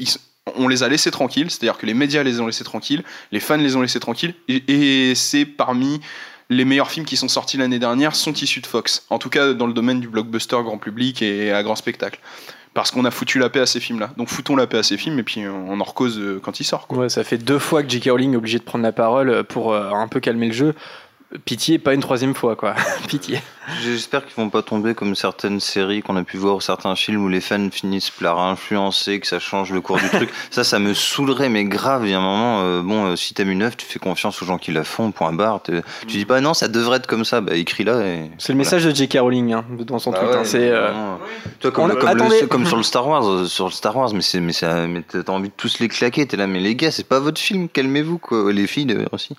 on les a laissés tranquilles, c'est-à-dire que les médias les ont laissés tranquilles, les fans les ont laissés tranquilles, et c'est parmi les meilleurs films qui sont sortis l'année dernière sont issus de Fox. En tout cas, dans le domaine du blockbuster grand public et à grand spectacle. Parce qu'on a foutu la paix à ces films-là. Donc foutons la paix à ces films et puis on en recause euh, quand ils sortent. Ouais, ça fait deux fois que J.K. Rowling est obligé de prendre la parole pour euh, un peu calmer le jeu. Pitié, pas une troisième fois, quoi. Pitié. J'espère qu'ils vont pas tomber comme certaines séries qu'on a pu voir ou certains films où les fans finissent par influencer, que ça change le cours du truc. Ça, ça me saoulerait, mais grave. Il y a un moment, euh, bon, euh, si t'aimes une œuvre, tu fais confiance aux gens qui la font, point barre. Tu dis pas non, ça devrait être comme ça, bah écris-la. Et... C'est le message de J.K. Rowling hein, dans son Bah tweet. ouais, hein, c'est. euh. Toi, comme, comme, le- comme sur le Star Wars, euh, sur le Star Wars, mais c'est, mais ça, mais t'as envie de tous les claquer. T'es là, mais les gars, c'est pas votre film, calmez-vous, quoi. Les filles d'ailleurs aussi.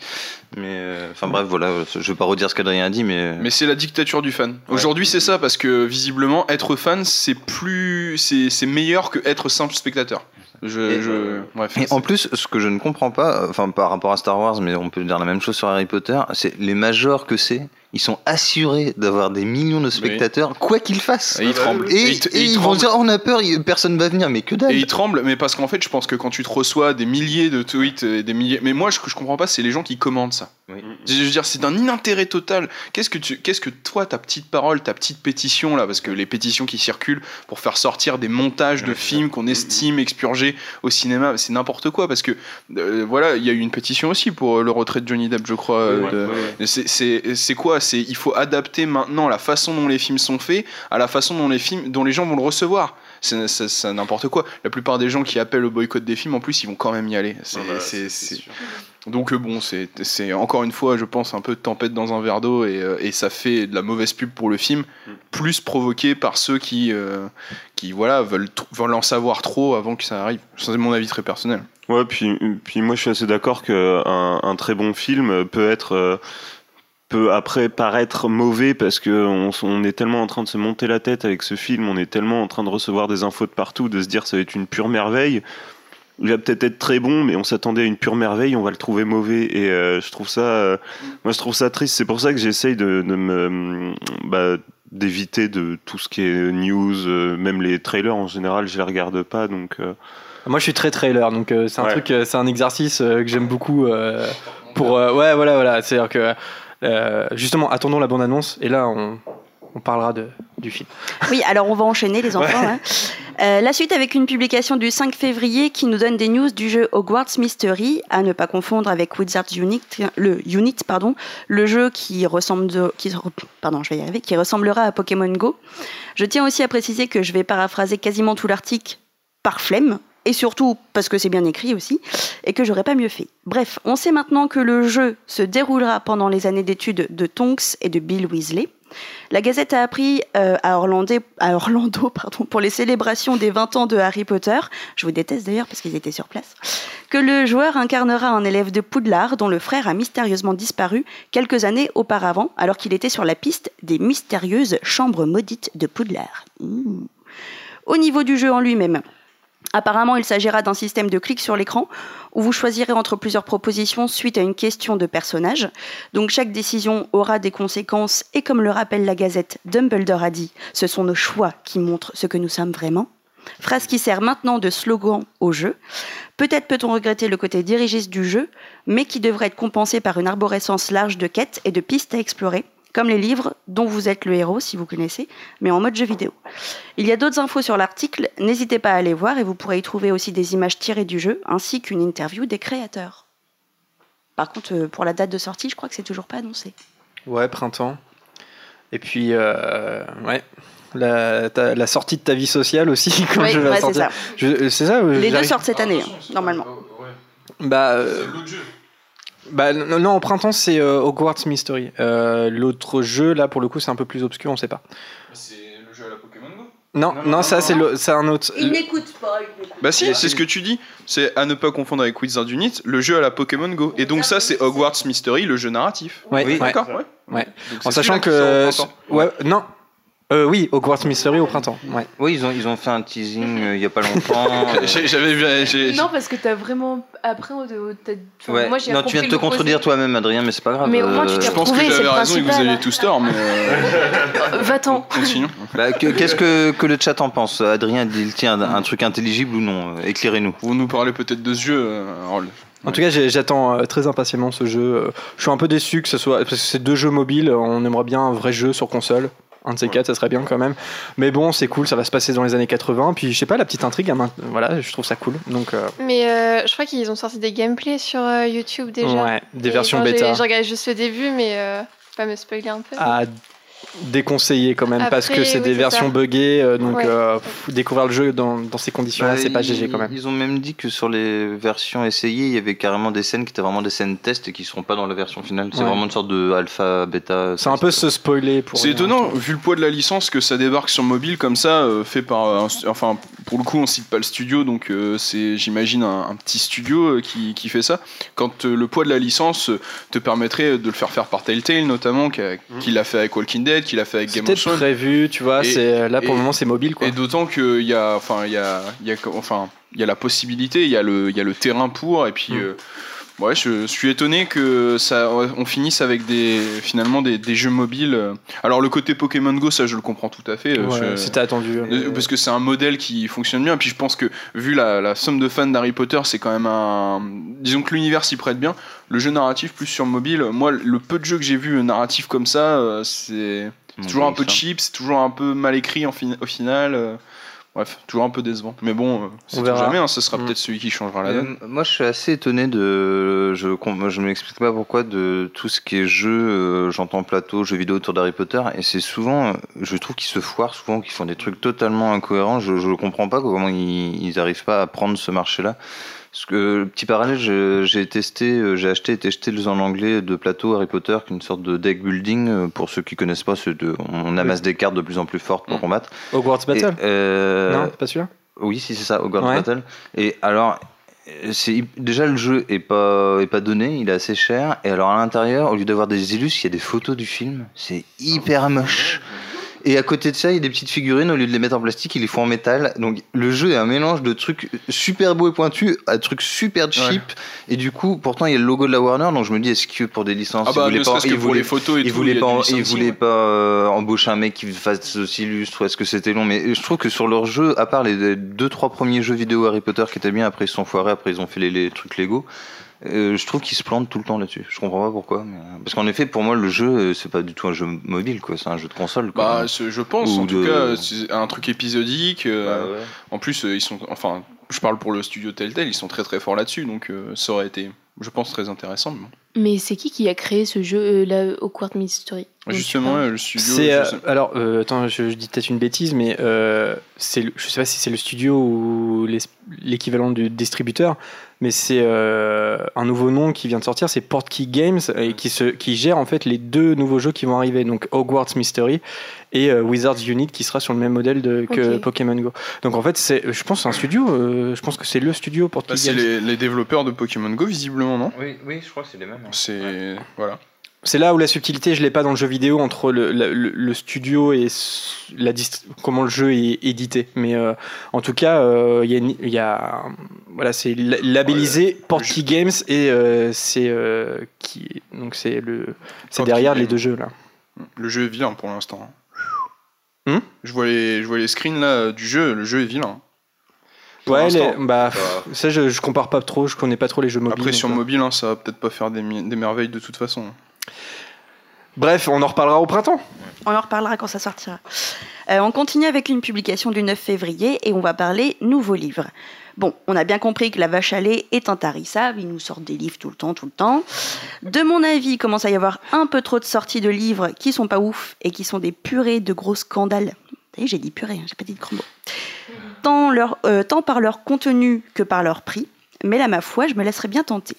Mais, euh, enfin bref, voilà. Je vais pas redire ce qu'Adrien a dit, mais. Mais c'est la dictature du fan. Aujourd'hui, c'est ça parce que visiblement, être fan, c'est plus, c'est c'est meilleur que être simple spectateur. Je, Et- je... bref. Et en plus, ce que je ne comprends pas, enfin par rapport à Star Wars, mais on peut dire la même chose sur Harry Potter, c'est les majors que c'est. Ils sont assurés d'avoir des millions de spectateurs, quoi qu'ils fassent. Et ils tremblent. Et, Et ils- et et ils ils vont tremblent. dire, on a peur, personne va venir, mais que dalle. Et ils tremblent, mais parce qu'en fait, je pense que quand tu te reçois des milliers de tweets et des milliers. Mais moi, ce que je comprends pas, c'est les gens qui commandent ça. Oui. Je veux dire, c'est d'un inintérêt total. Qu'est-ce que tu, qu'est-ce que toi, ta petite parole, ta petite pétition là, parce que les pétitions qui circulent pour faire sortir des montages de films qu'on estime expurgés au cinéma, c'est n'importe quoi. Parce que euh, voilà, il y a eu une pétition aussi pour euh, le retrait de Johnny Depp, je crois. euh, de- c'est quoi C'est il faut adapter maintenant la façon dont les films sont faits à la façon dont les films, dont les gens vont le recevoir. C'est n'importe quoi. La plupart des gens qui appellent au boycott des films, en plus, ils vont quand même y aller. Ah bah, donc euh, bon, c'est encore une fois, je pense, un peu de tempête dans un verre d'eau et, euh, et ça fait de la mauvaise pub pour le film, plus provoqué par ceux qui, euh, qui voilà, veulent, en savoir trop avant que ça arrive. C'est mon avis très personnel. Ouais, puis, puis moi je suis assez d'accord qu'un un très bon film peut être. euh, peut après paraître mauvais parce que on, est tellement en train de se monter la tête avec ce film, on est tellement en train de recevoir des infos de partout, de se dire ça va être une pure merveille. Il va peut-être être très bon, mais on s'attendait à une pure merveille, on va le trouver mauvais. Et euh, je trouve ça, euh, moi je trouve ça triste. C'est pour ça que j'essaye de, de me, bah, d'éviter de tout ce qui est news, euh, même les trailers en général, je les regarde pas. Donc euh, Moi, je suis très trailer, donc euh, c'est un Ouais. truc, euh, c'est un exercice euh, que j'aime beaucoup euh, pour. euh, ouais, voilà, voilà. C'est-à-dire que euh, justement, attendons la bande annonce et là, on, on parlera de, du film. Oui, alors on va enchaîner les enfants. hein. Euh, la suite avec une publication du 5 février qui nous donne des news du jeu Hogwarts Mystery, à ne pas confondre avec Wizards Unit, le Unit, pardon, le jeu qui ressemble, de- qui, pardon, je vais y arriver, qui ressemblera à Pokémon Go. Je tiens aussi à préciser que je vais paraphraser quasiment tout l'article par flemme. Et surtout parce que c'est bien écrit aussi, et que j'aurais pas mieux fait. Bref, on sait maintenant que le jeu se déroulera pendant les années d'études de Tonks et de Bill Weasley. La Gazette a appris euh, à Orlando, pardon, pour les célébrations des 20 ans de Harry Potter, je vous déteste d'ailleurs parce qu'ils étaient sur place, que le joueur incarnera un élève de Poudlard dont le frère a mystérieusement disparu quelques années auparavant alors qu'il était sur la piste des mystérieuses chambres maudites de Poudlard. Ouh. Au niveau du jeu en lui-même, Apparemment, il s'agira d'un système de clic sur l'écran où vous choisirez entre plusieurs propositions suite à une question de personnage. Donc chaque décision aura des conséquences et comme le rappelle la Gazette, Dumbledore a dit ce sont nos choix qui montrent ce que nous sommes vraiment. Phrase qui sert maintenant de slogan au jeu. Peut-être peut-on regretter le côté dirigiste du jeu, mais qui devrait être compensé par une arborescence large de quêtes et de pistes à explorer, comme les livres dont vous êtes le héros si vous connaissez, mais en mode jeu vidéo. Il y a d'autres infos sur l'article, n'hésitez pas à aller voir et vous pourrez y trouver aussi des images tirées du jeu ainsi qu'une interview des créateurs. Par contre, euh, pour la date de sortie, je crois que c'est toujours pas annoncé. Ouais, printemps. Et puis, euh, ouais. La, ta- la sortie de ta vie sociale aussi, quand Oui, je vais ouais, c'est sortir. ça. Je- C'est ça euh, Les deux sortent cette année, hein, normalement. Bah, euh, bah non, non, au printemps c'est euh, Hogwarts Mystery. Euh, L'autre jeu là pour le coup c'est un peu plus obscur, on sait pas. C'est le jeu à la Pokémon Go? Non, non, ça c'est un autre. n'écoute pas. Bah si, c'est ce que tu dis. C'est à ne pas confondre avec Wizard Unit, le jeu à la Pokémon Go. Et donc ça, c'est Hogwarts Mystery, le jeu narratif. Ouais, Oui, d'accord. Ouais. En sachant que ouais, non. Euh, oui, Hogwarts Mystery au printemps. Ouais. Oui, ils ont, ils ont fait un teasing euh, il y a pas longtemps. euh, J'avais vu. Non, parce que t'as vraiment. Après, t'as- enfin, ouais. moi j'ai non, tu viens de te contredire toi-même, Adrien, mais c'est pas grave. Mais au moins, tu euh, t'es Je pense que j'avais raison et que vous aviez tous tort, mais. Va-t'en. continuons. bah, que- Qu'est-ce que, que le chat en pense? Adrien dit-il un, un truc intelligible ou non? Éclairez-nous. Vous nous parlez peut-être de ce jeu, Harold. En tout cas, j'attends très impatiemment ce jeu. Je suis un peu déçu que ce soit parce que c'est deux jeux mobiles. On aimerait bien un vrai jeu sur console. Un de ces quatre, ça serait bien quand même. Mais bon, c'est cool, ça va se passer dans les années 80. Puis je sais pas, la petite intrigue, voilà, je trouve ça cool. Donc, euh, Mais euh, je crois qu'ils ont sorti des gameplays sur euh, YouTube déjà. Ouais, des Et versions bêta. J'ai regardé juste le début, mais pas me spoiler un peu. à déconseiller quand même, parce que c'est oui, des versions ça. buggées. euh, donc, Ouais. euh, pff, découvrir le jeu dans, dans ces conditions-là, Bah, c'est pas ils- GG quand même. Ils ont même dit que sur les versions essayées, il y avait carrément des scènes qui étaient vraiment des scènes test et qui seront pas dans la version finale. C'est Ouais. vraiment une sorte de alpha, bêta. C'est un peu se spoiler pour. C'est étonnant, vu le poids de la licence, que ça débarque sur mobile comme ça, euh, fait par. un enfin, pour le coup, on cite pas le studio, donc euh, c'est, j'imagine, un, un petit studio euh, qui, qui fait ça. Quand euh, le poids de la licence te permettrait de le faire faire par Telltale, notamment, qui, a- qui l'a fait avec Walking Dead, qui l'a fait avec Game of C'était Thrones. prévu, tu vois. Et- C'est là pour le moment, c'est mobile quoi. Et d'autant qu'il y a, enfin, il y a, il y a, enfin, il y a la possibilité, il y a le, il y a le terrain pour, et puis, Mm. euh, ouais, je suis étonné que ça, on finisse avec des, finalement, des, des jeux mobiles. Alors le côté Pokémon Go, ça, je le comprends tout à fait. euh, Ouais, C'était attendu. euh, Parce que c'est un modèle qui fonctionne bien. Puis je pense que vu la, la somme de fans d'Harry Potter, c'est quand même un. Disons que l'univers s'y prête bien. Le jeu narratif plus sur mobile, moi, le peu de jeux que j'ai vu narratif comme ça, euh, c'est c'est toujours un peu cheap, c'est toujours un peu mal écrit en fin- au final. Bref, toujours un peu décevant. Mais bon, euh, c'est On toujours verra. jamais. hein, ce sera Mm. peut-être celui qui changera la Euh, donne. moi, je suis assez étonné de. Je ne m'explique pas pourquoi de tout ce qui est jeu, euh, j'entends plateau, jeux vidéo autour d'Harry Potter, et c'est souvent, je trouve qu'ils se foirent souvent, qu'ils font des trucs totalement incohérents. Je ne comprends pas comment ils, ils arrivent pas à prendre ce marché-là. Parce que, petit parallèle, j'ai testé, euh, j'ai acheté et testé le en anglais de plateau Harry Potter, qui est une sorte de deck building. euh, Pour ceux qui connaissent pas, de, on amasse des cartes de plus en plus fortes pour Mm. combattre. Hogwarts Battle? Et, euh, Non, pas sûr. oui, si c'est ça, Hogwarts Ouais. Battle. Et alors, c'est déjà le jeu est pas est pas donné, il est assez cher. Et alors à l'intérieur, au lieu d'avoir des illus, il y a des photos du film. C'est hyper moche. Et à côté de ça, il y a des petites figurines, au lieu de les mettre en plastique, ils les font en métal. Donc le jeu est un mélange de trucs super beaux et pointus à trucs super cheap. Et du coup, pourtant, il y a le logo de la Warner, donc je me dis, est-ce que pour des licences, Ah ils bah, voulaient ne pas, ils voulaient- les photos et tout, pas, euh, embaucher un mec qui fasse aussi illustre. Est-ce que c'était long Mais je trouve que sur leur jeu, à part les deux trois premiers jeux vidéo Harry Potter qui étaient bien, après ils sont foirés, après ils ont fait les, les trucs Lego. Euh, je trouve qu'ils se plantent tout le temps là-dessus. Je comprends pas pourquoi. mais, euh, Parce qu'en effet, pour moi, le jeu, euh, c'est pas du tout un jeu mobile, quoi. C'est un jeu de console. Quoi. Bah, je pense, Ou en tout de- cas, c'est un truc épisodique. euh, Bah, ouais. En plus, euh, ils sont. Enfin, je parle pour le studio Telltale, ils sont très très forts là-dessus, donc euh, ça aurait été, je pense, très intéressant. mais c'est qui qui a créé ce jeu, euh, la Hogwarts Mystery? Justement, le studio. C'est je euh, alors euh, attends, je, je dis peut-être une bêtise, mais euh, c'est je sais pas si c'est le studio ou l'équivalent du distributeur, mais c'est euh, un nouveau nom qui vient de sortir, c'est Portkey Games et qui se qui gère en fait les deux nouveaux jeux qui vont arriver, donc Hogwarts Mystery et euh, Wizards Unit qui sera sur le même modèle de, que Ok. Pokémon Go. Donc en fait, c'est je pense que c'est un studio, euh, je pense que c'est le studio Portkey Bah, c'est Games. les, les développeurs de Pokémon Go, visiblement, non? Oui, oui, je crois que c'est les mêmes. hein. C'est. Voilà. C'est là où la subtilité, je l'ai pas dans le jeu vidéo entre le, le- le- le studio et la comment le jeu est édité. Mais euh, en tout cas, euh, il y a, une- il y a- voilà, c'est la- labellisé Portkey Games et euh, c'est euh, qui donc c'est le c'est derrière les deux jeux là. Le jeu est vilain pour l'instant. Hmm je, vois les, je vois les screens là du jeu, le jeu est vilain. Pour Ouais, les- bah pff, ça je, je compare pas trop, je connais pas trop les jeux mobiles. Après, sur euh. mobile, hein, ça va peut-être pas faire des merveilles de toute façon. Bref, on en reparlera au printemps. On en reparlera quand ça sortira. Euh, on continue avec une publication du 9 février et on va parler nouveaux livres. Bon, on a bien compris que la vache à lait est intarissable, ils nous sortent des livres tout le temps, tout le temps. De mon avis, il commence à y avoir un peu trop de sorties de livres qui sont pas ouf et qui sont des purées de gros scandales. Vous j'ai dit purée, hein, j'ai pas dit de gros mots. Tant, euh, tant par leur contenu que par leur prix, mais là, ma foi, je me laisserai bien tenter.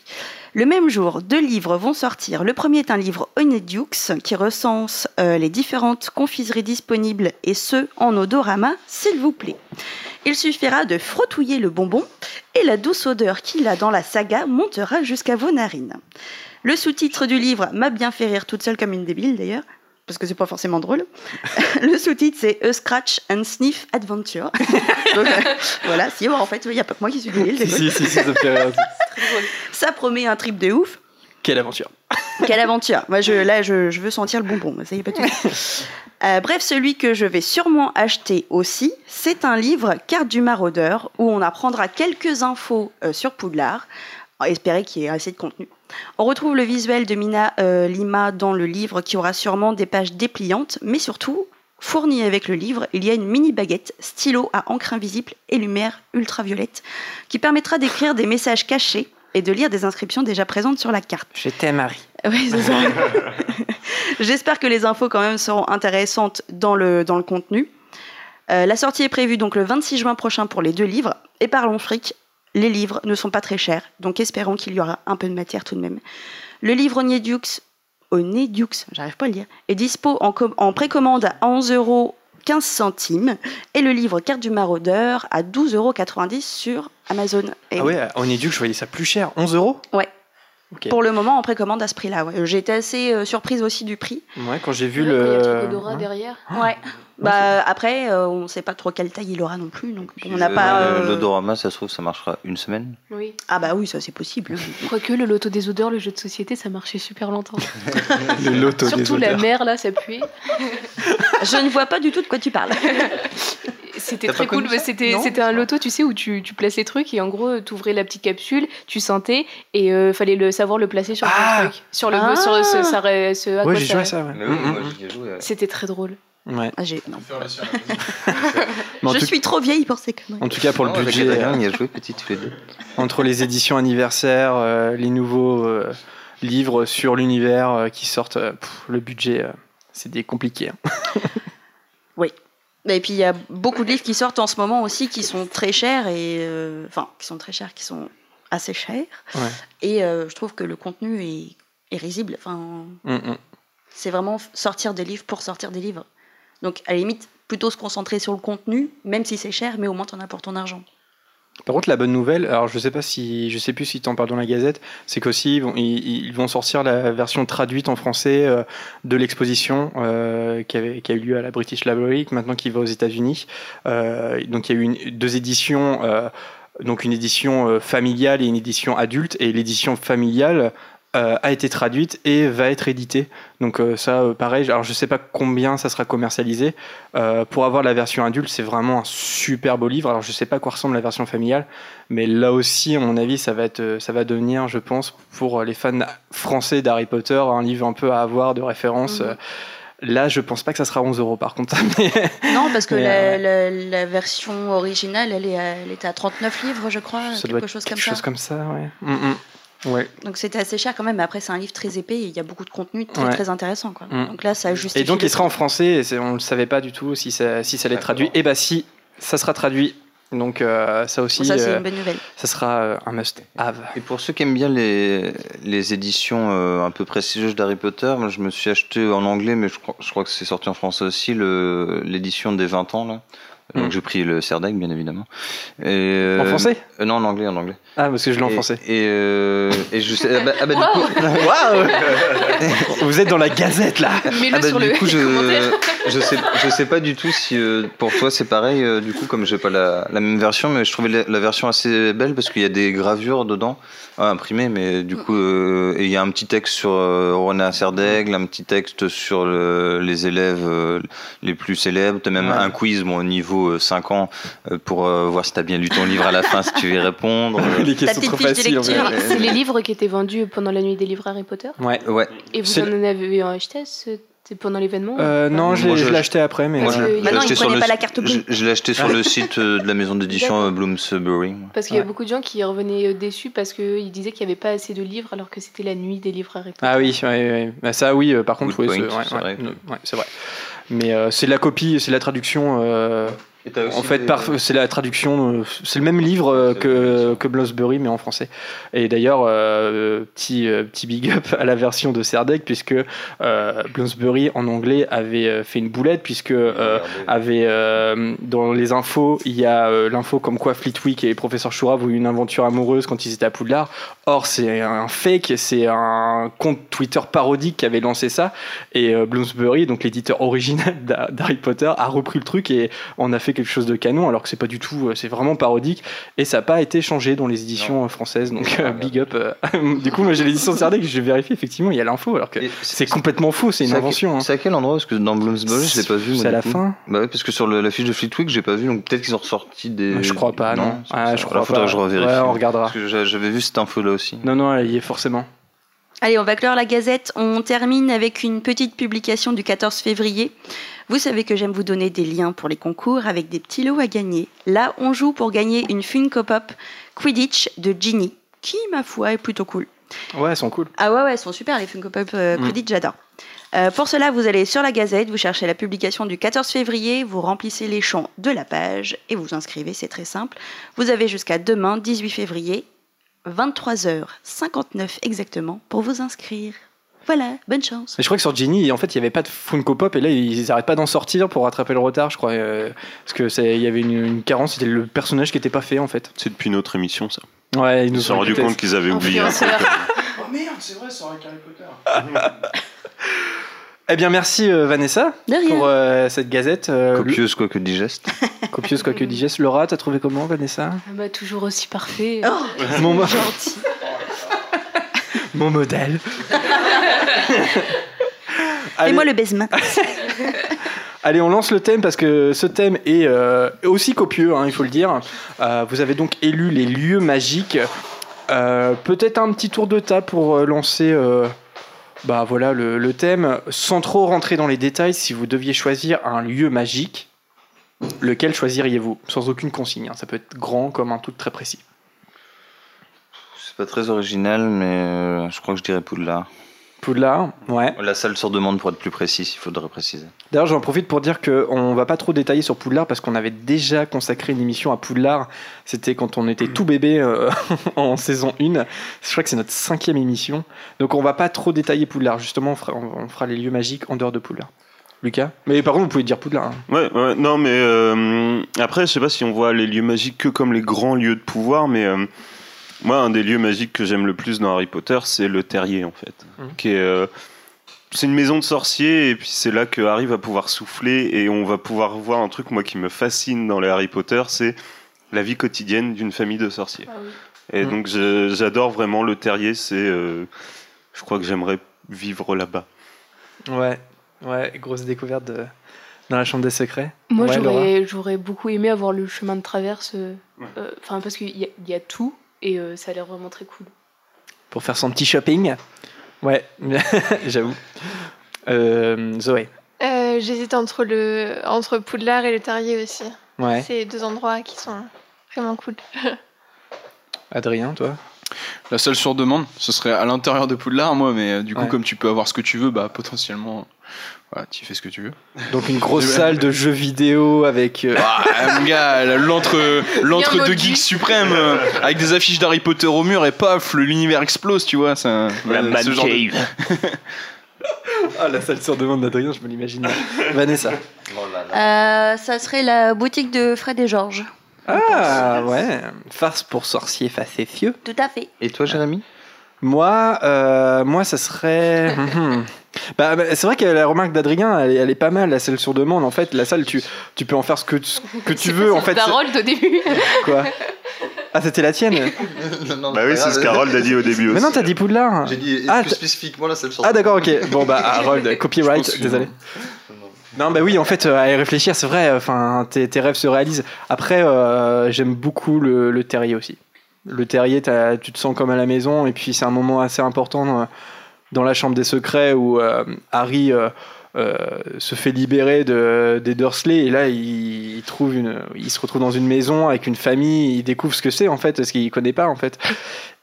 Le même jour, deux livres vont sortir. Le premier est un livre Honeydews qui recense euh, les différentes confiseries disponibles et ce en odorama, s'il vous plaît. Il suffira de frottouiller le bonbon et la douce odeur qu'il a dans la saga montera jusqu'à vos narines. Le sous-titre du livre m'a bien fait rire toute seule comme une débile d'ailleurs, parce que c'est pas forcément drôle. Le sous-titre c'est A Scratch and Sniff Adventure. Donc, euh, voilà, si en fait il n'y a pas que moi qui suis débile. si, si, si, ça me fait rire. Ça promet un trip de ouf. Quelle aventure. Quelle aventure Moi, je, là, je, je veux sentir le bonbon. Ça y est, pas souci. Euh, bref, celui que je vais sûrement acheter aussi, c'est un livre Carte du maraudeur où on apprendra quelques infos euh, sur Poudlard. Espérer qu'il y ait assez de contenu. On retrouve le visuel de Mina euh, Lima dans le livre qui aura sûrement des pages dépliantes, mais surtout, Fournie avec le livre, il y a une mini baguette, stylo à encre invisible et lumière ultraviolette qui permettra d'écrire des messages cachés et de lire des inscriptions déjà présentes sur la carte. Je t'aime, Marie. Oui, c'est ça. J'espère que les infos quand même seront intéressantes dans le, dans le contenu. Euh, la sortie est prévue donc le 26 juin prochain pour les deux livres. Et parlons fric, les livres ne sont pas très chers, donc espérons qu'il y aura un peu de matière tout de même. Le livre Oniedux, Onedux, j'arrive pas à le dire, est dispo en, com- en précommande à 11 euros 15 centimes et le livre Carte du maraudeur à 12,90 euros sur Amazon. Et Ah oui. ouais, on est dû que je voyais ça plus cher. 11 euros? Ouais. Ok. Pour le moment, en précommande à ce prix-là. ouais. J'ai été assez euh, surprise aussi du prix. Ouais, quand j'ai vu Il y a le truc le. odorat derrière. Ouais. Bah, après, euh, on ne sait pas trop quelle taille il aura non plus. Donc on n'a Euh, pas. euh, L'odorama, ça se trouve, ça marchera une semaine. Oui. Ah bah oui, ça c'est possible. Quoique le loto des odeurs, le jeu de société, ça marchait super longtemps. Le loto des Surtout la odeurs. mer, là, ça puait. Je ne vois pas du tout de quoi tu parles. C'était T'as très pas cool. connu ça C'était Non c'était un loto, tu sais, où tu, tu places les trucs et en gros, tu ouvrais la petite capsule, tu sentais et il fallait le savoir le placer sur Ah le truc. Sur le Ah. sur ce, ça, ce à Ouais, quoi j'ai ça- joué à ça, ouais. Mais oui, moi j'y ai joué. ouais. C'était très drôle. Ouais. Ah, j'ai- non. Je tout... suis trop vieille pour ces conneries. en tout cas, pour le Non, budget, Adrien, y a joué petit tous les deux. entre les éditions anniversaires, euh, les nouveaux euh, livres sur l'univers euh, qui sortent, euh, pff, le budget, euh, c'est des compliqué. hein. Et puis il y a beaucoup de livres qui sortent en ce moment aussi qui sont très chers et euh, enfin qui sont très chers, qui sont assez chers. Ouais. Et euh, je trouve que le contenu est, est risible. Enfin, Mm, mm. c'est vraiment sortir des livres pour sortir des livres. Donc à la limite plutôt se concentrer sur le contenu, même si c'est cher, mais au moins t'en as pour ton argent. Par contre, la bonne nouvelle, alors je sais pas si, je sais plus si t'en parles dans la Gazette, c'est qu'aussi ils ils, vont sortir la version traduite en français euh, de l'exposition euh, qui, qui a eu lieu à la British Library, maintenant qui va aux États-Unis. Euh, donc il y a eu deux éditions, donc une édition familiale et une édition adulte, et l'édition familiale euh, a été traduite et va être éditée. Donc euh, ça, euh, pareil. Alors je sais pas combien ça sera commercialisé. Pour avoir la version adulte, c'est vraiment un super beau livre. Alors je sais pas à quoi ressemble la version familiale, mais là aussi, à mon avis, ça va être, ça va devenir, je pense, pour les fans français d'Harry Potter, un livre un peu à avoir de référence. Mhm. Là, je pense pas que ça sera 11 euros par contre. Mais- Non, parce que la, la- la version originale, elle, est à- elle était à 39 livres, je crois, ça doit quelque être chose quelque comme ça. chose comme ça, ouais. Mm, mm. Ouais. Donc c'était assez cher quand même, mais après c'est un livre très épais et il y a beaucoup de contenu très Ouais. très intéressant. Quoi. Mm. Donc là, ça justifie. Et donc, il sera en français, et on ne savait pas du tout si ça, si ça allait être traduit. Et bah, si, ça sera traduit. Donc, euh, ça aussi. Ça, c'est euh, une bonne nouvelle. ça sera euh, un must-have. Et pour ceux qui aiment bien les, les éditions euh, un peu prestigieuses d'Harry Potter, moi je me suis acheté en anglais, mais je crois, je crois que c'est sorti en français aussi, l'édition des 20 ans. Là. Donc Mm. j'ai pris le Serdaigle, bien évidemment. Et, euh, En français? euh, Non, en anglais, en anglais. Ah, parce que je l'ai en français. Et, euh, et je sais. Ah bah, ah bah, du coup. Waouh Vous êtes dans la gazette là Mets-le Ah bah, sur du le coup, je, commentaire. Je sais, je sais pas du tout si euh, pour toi c'est pareil. euh, du coup, comme j'ai pas la, la même version, mais je trouvais la, la version assez belle parce qu'il y a des gravures dedans, ah, imprimées, mais du coup, euh, et il y a un petit texte sur euh, René Serdaigle, un petit texte sur le- les élèves euh, les plus célèbres. T'as même Ouais. un quiz, bon, au niveau euh, 5 ans, euh, pour euh, voir si t'as bien lu ton livre à la fin, si tu veux y répondre. euh. Les questions trop faciles. en fait. lecture. C'est les livres qui étaient vendus pendant la nuit des livres Harry Potter. Ouais. Ouais. Et vous en avez acheté pendant l'événement Euh, pas non, je l'ai acheté après, mais. Parce que- je l'ai Maintenant, acheté il sur prenait le pas la site- carte bleue. Je, l'ai acheté sur le site euh, de la maison d'édition euh, Bloomsbury. Parce qu'il y a beaucoup de gens qui revenaient déçus parce qu'ils disaient qu'il n'y avait pas assez de livres alors que c'était la nuit des livres Harry Potter. Ah oui, ouais, ouais. Bah, ça oui, par contre, oui, c'est vrai. Mais c'est de la copie, c'est de la traduction. Euh, en fait, par- c'est la traduction, euh, c'est le même livre euh, que, que Bloomsbury, mais en français. Et d'ailleurs, euh, petit, euh, petit big up à la version de Serdaigle, puisque euh, Bloomsbury en anglais avait euh, fait une boulette, puisque euh, avait euh, dans les infos, il y a euh, l'info comme quoi Fleetwick et Professeur Chourave ont eu une aventure amoureuse quand ils étaient à Poudlard. Or, c'est un fake, c'est un compte Twitter parodique qui avait lancé ça. Et euh, Bloomsbury, donc l'éditeur original d'Ha- d'Harry Potter, a repris le truc et on a fait quelque chose de canon, alors que c'est pas du tout, euh, c'est vraiment parodique. Et ça n'a pas été changé dans les éditions euh, françaises. Donc, euh, big up. euh. du coup, moi j'ai l'édition Serdaigle, j'ai vérifié, effectivement, il y a l'info, alors que c'est complètement faux, c'est une invention. hein. C'est à quel endroit? Parce que dans Bloomsbury, je l'ai pas vu. C'est à la coup. fin Bah ouais, parce que sur le- la fiche de Fleetwick, j'ai pas vu, donc peut-être qu'ils ont ressorti des. Je crois pas, non. c'est Ah, je Alors, crois faudra pas. que je revérifie. Ouais, on regardera. Parce que j'a- j'avais vu cette info là aussi. Non, non, elle y est forcément. Allez, on va clore la gazette. On termine avec une petite publication du 14 février. Vous savez que j'aime vous donner des liens pour les concours avec des petits lots à gagner. Là, on joue pour gagner une Funko Pop Quidditch de Ginny, qui, ma foi, est plutôt cool. Ouais, elles sont cool. Ah ouais, ouais, elles sont super, les Funko Pop euh, Mm. Quidditch, j'adore. Euh, pour cela, vous allez sur la Gazette, vous cherchez la publication du 14 février, vous remplissez les champs de la page et vous inscrivez, c'est très simple. Vous avez jusqu'à demain, 18 février, 23h59 exactement, pour vous inscrire. Voilà, bonne chance. Mais je crois que sur Genie, en fait, il n'y avait pas de Funko Pop et là, ils n'arrêtent pas d'en sortir pour rattraper le retard, je crois. euh, parce que c'est- il y avait une, une carence, c'était le personnage qui n'était pas fait en fait. C'est depuis notre émission, ça. Ouais, ils Ils nous se sont rendus compte qu'ils avaient oublié un truc. Oh merde, c'est vrai, ça aurait Harry Potter. Eh bien, merci euh, Vanessa De rien. pour euh, cette gazette. euh, Copieuse, quoique digeste. copieuse, quoique digeste. Laura, t'as trouvé comment Vanessa? Ah bah, toujours aussi parfait. mon, mo- Gentil. mon modèle. Fais-moi le baisement. Allez, on lance le thème parce que ce thème est euh, aussi copieux, hein, il faut le dire. Euh, vous avez donc élu les lieux magiques. Euh, Peut-être un petit tour de table pour euh, lancer euh, bah, voilà, le, thème. Sans trop rentrer dans les détails, si vous deviez choisir un lieu magique, lequel choisiriez-vous? Sans aucune consigne. hein. Ça peut être grand comme un truc très précis. C'est pas très original, mais euh, je crois que je dirais Poudlard. Poudlard, ouais. La salle sur demande pour être plus précis, il faudrait préciser. D'ailleurs, j'en profite pour dire qu'on va pas trop détailler sur Poudlard parce qu'on avait déjà consacré une émission à Poudlard. C'était quand on était tout bébé euh, en saison 1. Je crois que c'est notre cinquième émission. Donc on va pas trop détailler Poudlard. Justement, on fera, on fera les lieux magiques en dehors de Poudlard. Lucas? Mais par contre, vous pouvez dire Poudlard. hein. Ouais, ouais, non, mais euh, après, je sais pas si on voit les lieux magiques que comme les grands lieux de pouvoir, mais euh, moi, un des lieux magiques que j'aime le plus dans Harry Potter, c'est le terrier, en fait. Mhm. Qui est, euh, c'est une maison de sorciers, et puis c'est là que Harry va pouvoir souffler, et on va pouvoir voir un truc, moi, qui me fascine dans les Harry Potter, c'est la vie quotidienne d'une famille de sorciers. Ah oui. Et Mhm. donc, je- j'adore vraiment le terrier, c'est. euh, je crois que j'aimerais vivre là-bas. Ouais, ouais, grosse découverte de- dans la chambre des secrets. Moi, Ouais, j'aurais, j'aurais beaucoup aimé avoir le chemin de traverse. euh, euh, Enfin, parce qu'il y a tout et euh, ça a l'air vraiment très cool. Pour faire son petit shopping? Ouais, j'avoue. Euh, Zoé. Euh, J'hésite entre, le... entre Poudlard et le Terrier aussi. Ouais. C'est deux endroits qui sont vraiment cool. Adrien, toi? La salle sur demande, ce serait à l'intérieur de Poudlard, moi, mais euh, du coup, Ouais. comme tu peux avoir ce que tu veux, bah potentiellement, voilà, tu fais ce que tu veux. Donc une grosse salle de jeux vidéo avec. euh, Ah, mon gars, l'entre l'entre deux maudit. geeks suprêmes, euh, avec des affiches d'Harry Potter au mur et paf, le- l'univers explose, tu vois. Ça, ce genre de- Ah, la salle sur demande d'Adrien, je me l'imagine. Vanessa. Euh, ça serait la boutique de Fred et Georges. Ah, ouais. Farce pour sorciers facétieux. Tout à fait. Et toi, Jérémy Moi, euh, moi, ça serait. Mhm. Bah, bah, c'est vrai que la remarque d'Adrien, elle, est- elle est pas mal, la salle sur demande. En fait, la salle, tu, tu peux en faire ce que, ce que tu veux. En fait, Harold au début. c'est- quoi? Ah, c'était la tienne? Bah oui, c'est ce qu'Harold a dit au début aussi. Mais non, t'as dit Poudlard. J'ai dit Ah, t'as- spécifiquement la salle sur Ah, d'accord, ok. Bon, bah, Harold, Je pense copyright, que- désolé. Non, bah oui, en fait, euh, à y réfléchir, c'est vrai, enfin, tes, rêves se réalisent. Après, euh, j'aime beaucoup le, terrier aussi. Le terrier, tu te sens comme à la maison, et puis c'est un moment assez important dans, dans la chambre des secrets où euh, Harry euh, euh, se fait libérer de, des Dursley, et là, il, trouve une, il se retrouve dans une maison avec une famille, il découvre ce que c'est, en fait, ce qu'il connaît pas, en fait.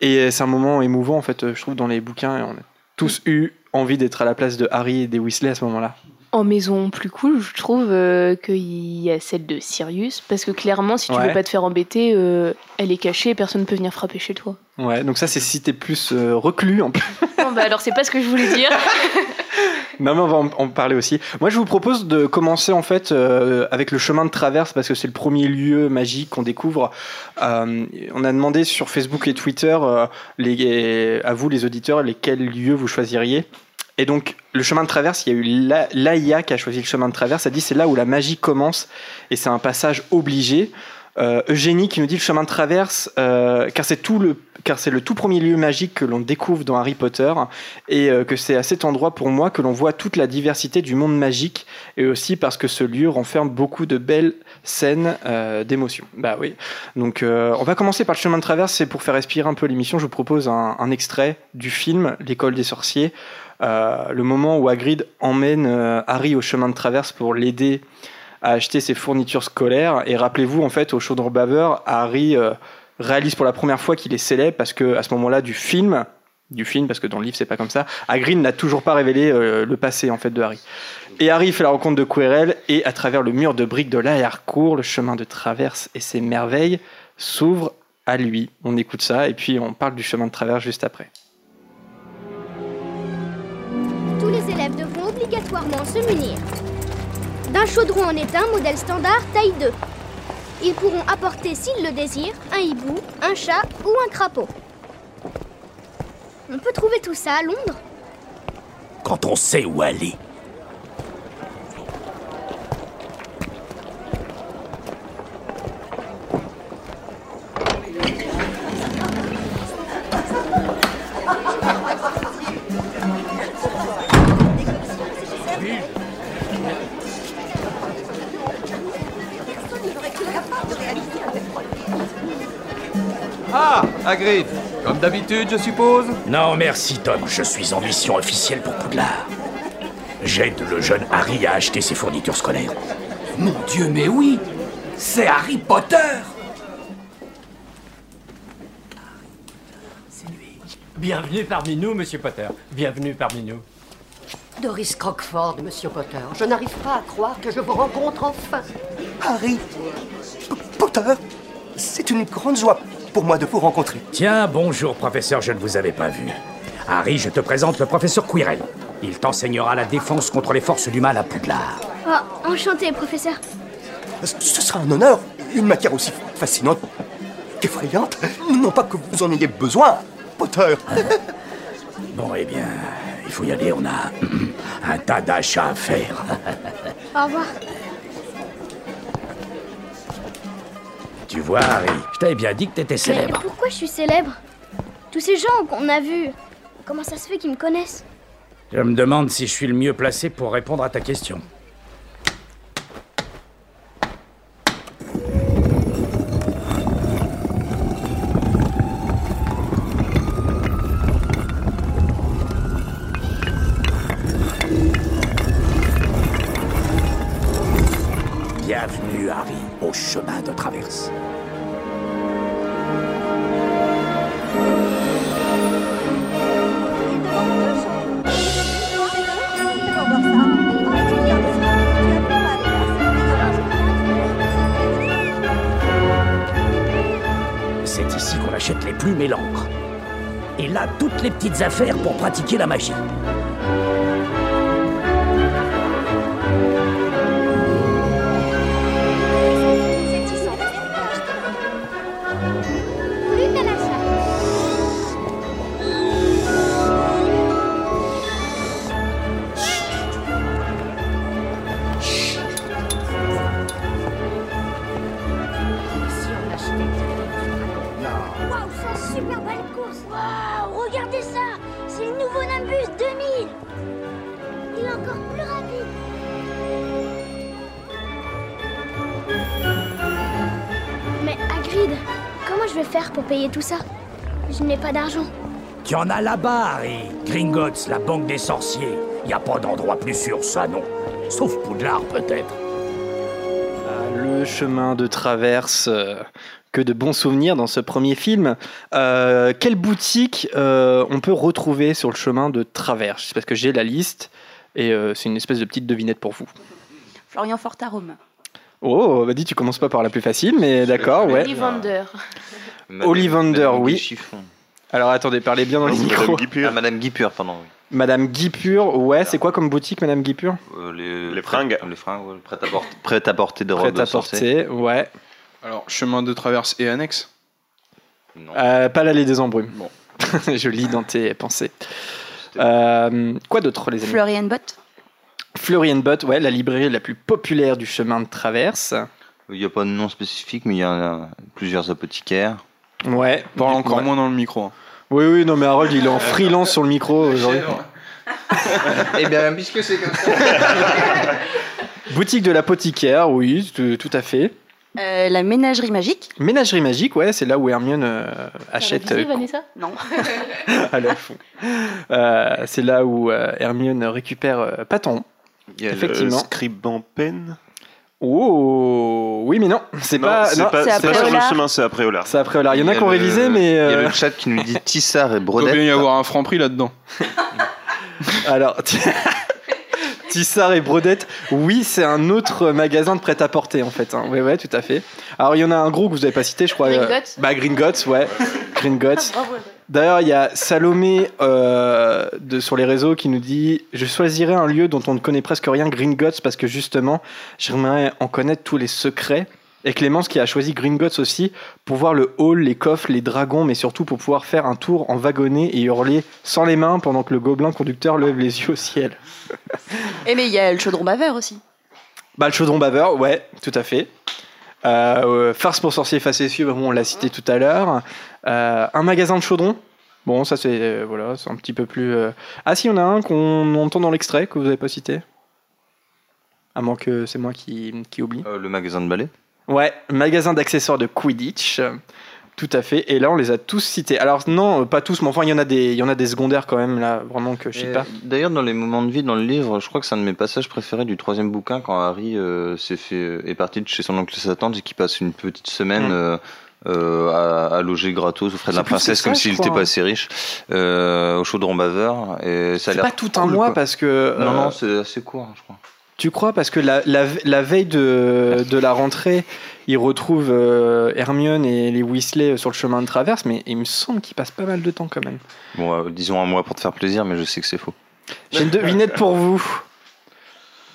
Et c'est un moment émouvant, en fait, je trouve, dans les bouquins, et on a tous eu envie d'être à la place de Harry et des Weasley à ce moment-là. En maison plus cool, je trouve euh, qu'il y a celle de Sirius. Parce que clairement, si tu Ouais. veux pas te faire embêter, euh, elle est cachée et personne ne peut venir frapper chez toi. Ouais, donc ça c'est si t'es plus euh, reclus. En... plus. Non, bah alors c'est pas ce que je voulais dire. non mais on va en, en parler aussi. Moi je vous propose de commencer en fait euh, avec le chemin de traverse parce que c'est le premier lieu magique qu'on découvre. Euh, on a demandé sur Facebook et Twitter les, à vous les auditeurs lesquels lieux vous choisiriez. Et donc le chemin de traverse, il y a eu La- Laïa qui a choisi le chemin de traverse. Elle dit c'est là où la magie commence et c'est un passage obligé. Euh, Eugénie qui nous dit le chemin de traverse, euh, car c'est le le tout premier lieu magique que l'on découvre dans Harry Potter et euh, que c'est à cet endroit pour moi que l'on voit toute la diversité du monde magique et aussi parce que ce lieu renferme beaucoup de belles scènes d'émotion. Bah oui. Donc on va commencer par le chemin de traverse, c'est pour faire respirer un peu l'émission. Je vous propose un, extrait du film L'école des sorciers, le moment où Hagrid emmène euh, Harry au chemin de traverse pour l'aider à acheter ses fournitures scolaires. Et rappelez-vous, en fait, au chaudron baveur, Harry euh, réalise pour la première fois qu'il est célèbre parce que à ce moment-là du film, du film, parce que dans le livre c'est pas comme ça, Hagrid n'a toujours pas révélé euh, le passé en fait de Harry. Et Harry fait la rencontre de Quirrell et à travers le mur de briques de l'arrière-cour, le chemin de traverse et ses merveilles s'ouvrent à lui. On écoute ça et puis on parle du chemin de traverse juste après. Les élèves devront obligatoirement se munir d'un chaudron en étain modèle standard taille 2. Ils pourront apporter, s'ils le désirent, un hibou, un chat ou un crapaud. On peut trouver tout ça à Londres Quand on sait où aller. Ah, Hagrid Comme d'habitude, je suppose Non, merci Tom, je suis en mission officielle pour Poudlard. J'aide le jeune Harry à acheter ses fournitures scolaires. Mon Dieu, mais oui C'est Harry Potter Bienvenue parmi nous, Monsieur Potter. Bienvenue parmi nous. Doris Crockford, Monsieur Potter. Je n'arrive pas à croire que je vous rencontre enfin. Harry P- Potter C'est une grande joie pour moi de vous rencontrer. Tiens, bonjour professeur, je ne vous avais pas vu. Harry, je te présente le professeur Quirrell. Il t'enseignera la défense contre les forces du mal à Poudlard. Oh, enchanté, professeur. Ce sera un honneur, une matière aussi fascinante qu'effrayante. Non pas que vous en ayez besoin, Potter. Bon, eh bien, il faut y aller, on a un tas d'achats à faire. Au revoir. Tu vois, Harry, je t'avais bien dit que t'étais Mais célèbre. pourquoi je suis célèbre? Tous ces gens qu'on a vus, comment ça se fait qu'ils me connaissent? Je me demande si je suis le mieux placé pour répondre à ta question. Chemin de traverse. C'est ici qu'on achète les plumes et l'encre. Et là, toutes les petites affaires pour pratiquer la magie. Faire pour payer tout ça Je n'ai pas d'argent. Tu en as là-bas, Harry. Gringotts, la banque des sorciers. Y a pas d'endroit plus sûr, ça, non. Sauf Poudlard, peut-être. Ah, Le chemin de traverse, euh, que de bons souvenirs dans ce premier film. Euh, quelle boutique euh, on peut retrouver sur le chemin de traverse? Parce que j'ai la liste et euh, c'est une espèce de petite devinette pour vous. Florian Fortarome. Oh, bah dis, tu commences pas par la plus facile, mais d'accord, ouais. Ollivander. Ollivander, oui. Alors attendez, parlez bien dans les micros. Ah, Madame Guipure, pardon. oui. Madame Guipure, ouais, c'est quoi comme boutique, Madame Guipure Euh, les, les fringues. Les fringues, ouais, prêt à porter, prêt à porter de Prêt robes à sorcières. porter, ouais. Alors, chemin de traverse et annexe Euh, pas l'allée des embrumes. Bon. Je lis dans tes pensées. Euh, quoi d'autre, les amis Florian Bott. Florian Bott, ouais, la librairie la plus populaire du chemin de traverse. Il n'y a pas de nom spécifique, mais il y a euh, plusieurs apothicaires. Ouais. Parle encore Ouais. moins dans le micro. hein. Oui, oui, non, mais Harold, il est en freelance sur le micro aujourd'hui. Eh bien, puisque c'est comme ça. Boutique de l'apothicaire, oui, tout, tout à fait. Euh, la ménagerie magique. Ménagerie magique, ouais, c'est là où Hermione euh, achète. Visé, euh, Vanessa? Non. à leur fond. Euh, c'est là où euh, Hermione récupère euh, Paton. Il y a Effectivement. le scribe en peine. Oh, oui, mais non, c'est pas. c'est pas, c'est sur le chemin, c'est après Olar. c'est après Olar. Il y en a qui ont révisé, mais. Il y a euh, le chat qui nous dit Tissard et Il doit Brodette. bien y avoir un franc prix là-dedans. Alors, Tissard et Brodette, oui, c'est un autre magasin de prêt-à-porter en fait. Hein. Ouais, ouais, tout à fait. Alors, il y en a un gros que vous avez pas cité, je crois. euh, Gringotts Bah, Gringotts, ouais. Gringotts. D'ailleurs, il y a Salomé euh, de, sur les réseaux qui nous dit Je choisirais un lieu dont on ne connaît presque rien, Gringotts, parce que justement, j'aimerais en connaître tous les secrets. Et Clémence qui a choisi Gringotts aussi pour voir le hall, les coffres, les dragons, mais surtout pour pouvoir faire un tour en wagonnet et hurler sans les mains pendant que le gobelin conducteur lève les yeux au ciel. Et mais il y a le chaudron baveur aussi. Bah, le chaudron baveur, ouais, tout à fait. Euh, euh, farce pour sorciers facétieux, bon, on l'a cité tout à l'heure. Euh, un magasin de chaudron. Bon, ça c'est euh, voilà, c'est un petit peu plus. Ah si, en a un qu'on entend dans l'extrait que vous n'avez pas cité. À moins que c'est moi qui, qui oublie. Le magasin de ballet. Ouais, magasin d'accessoires de Quidditch. Tout à fait. Et là, on les a tous cités. Alors non, pas tous, mais enfin, il y en a des, il y en a des secondaires quand même là, vraiment que je sais pas. D'ailleurs, dans les moments de vie dans le livre, je crois que c'est un de mes passages préférés du troisième bouquin quand Harry euh, s'est fait est parti de chez son oncle et sa tante et qu'il passe une petite semaine. Mm. euh, euh, à, à loger gratos aux frais de la princesse ça, comme s'il n'était pas hein. assez riche euh, au chaudron baveur et ça a C'est l'air pas tout un cool, mois quoi. parce que. non non c'est assez court je crois Tu crois? Parce que la, la, la veille de, de la rentrée, ils retrouvent euh, Hermione et les Weasley sur le chemin de traverse, mais il me semble qu'ils passent pas mal de temps quand même. bon euh, disons un mois pour te faire plaisir mais je sais que c'est faux J'ai une devinette pour vous.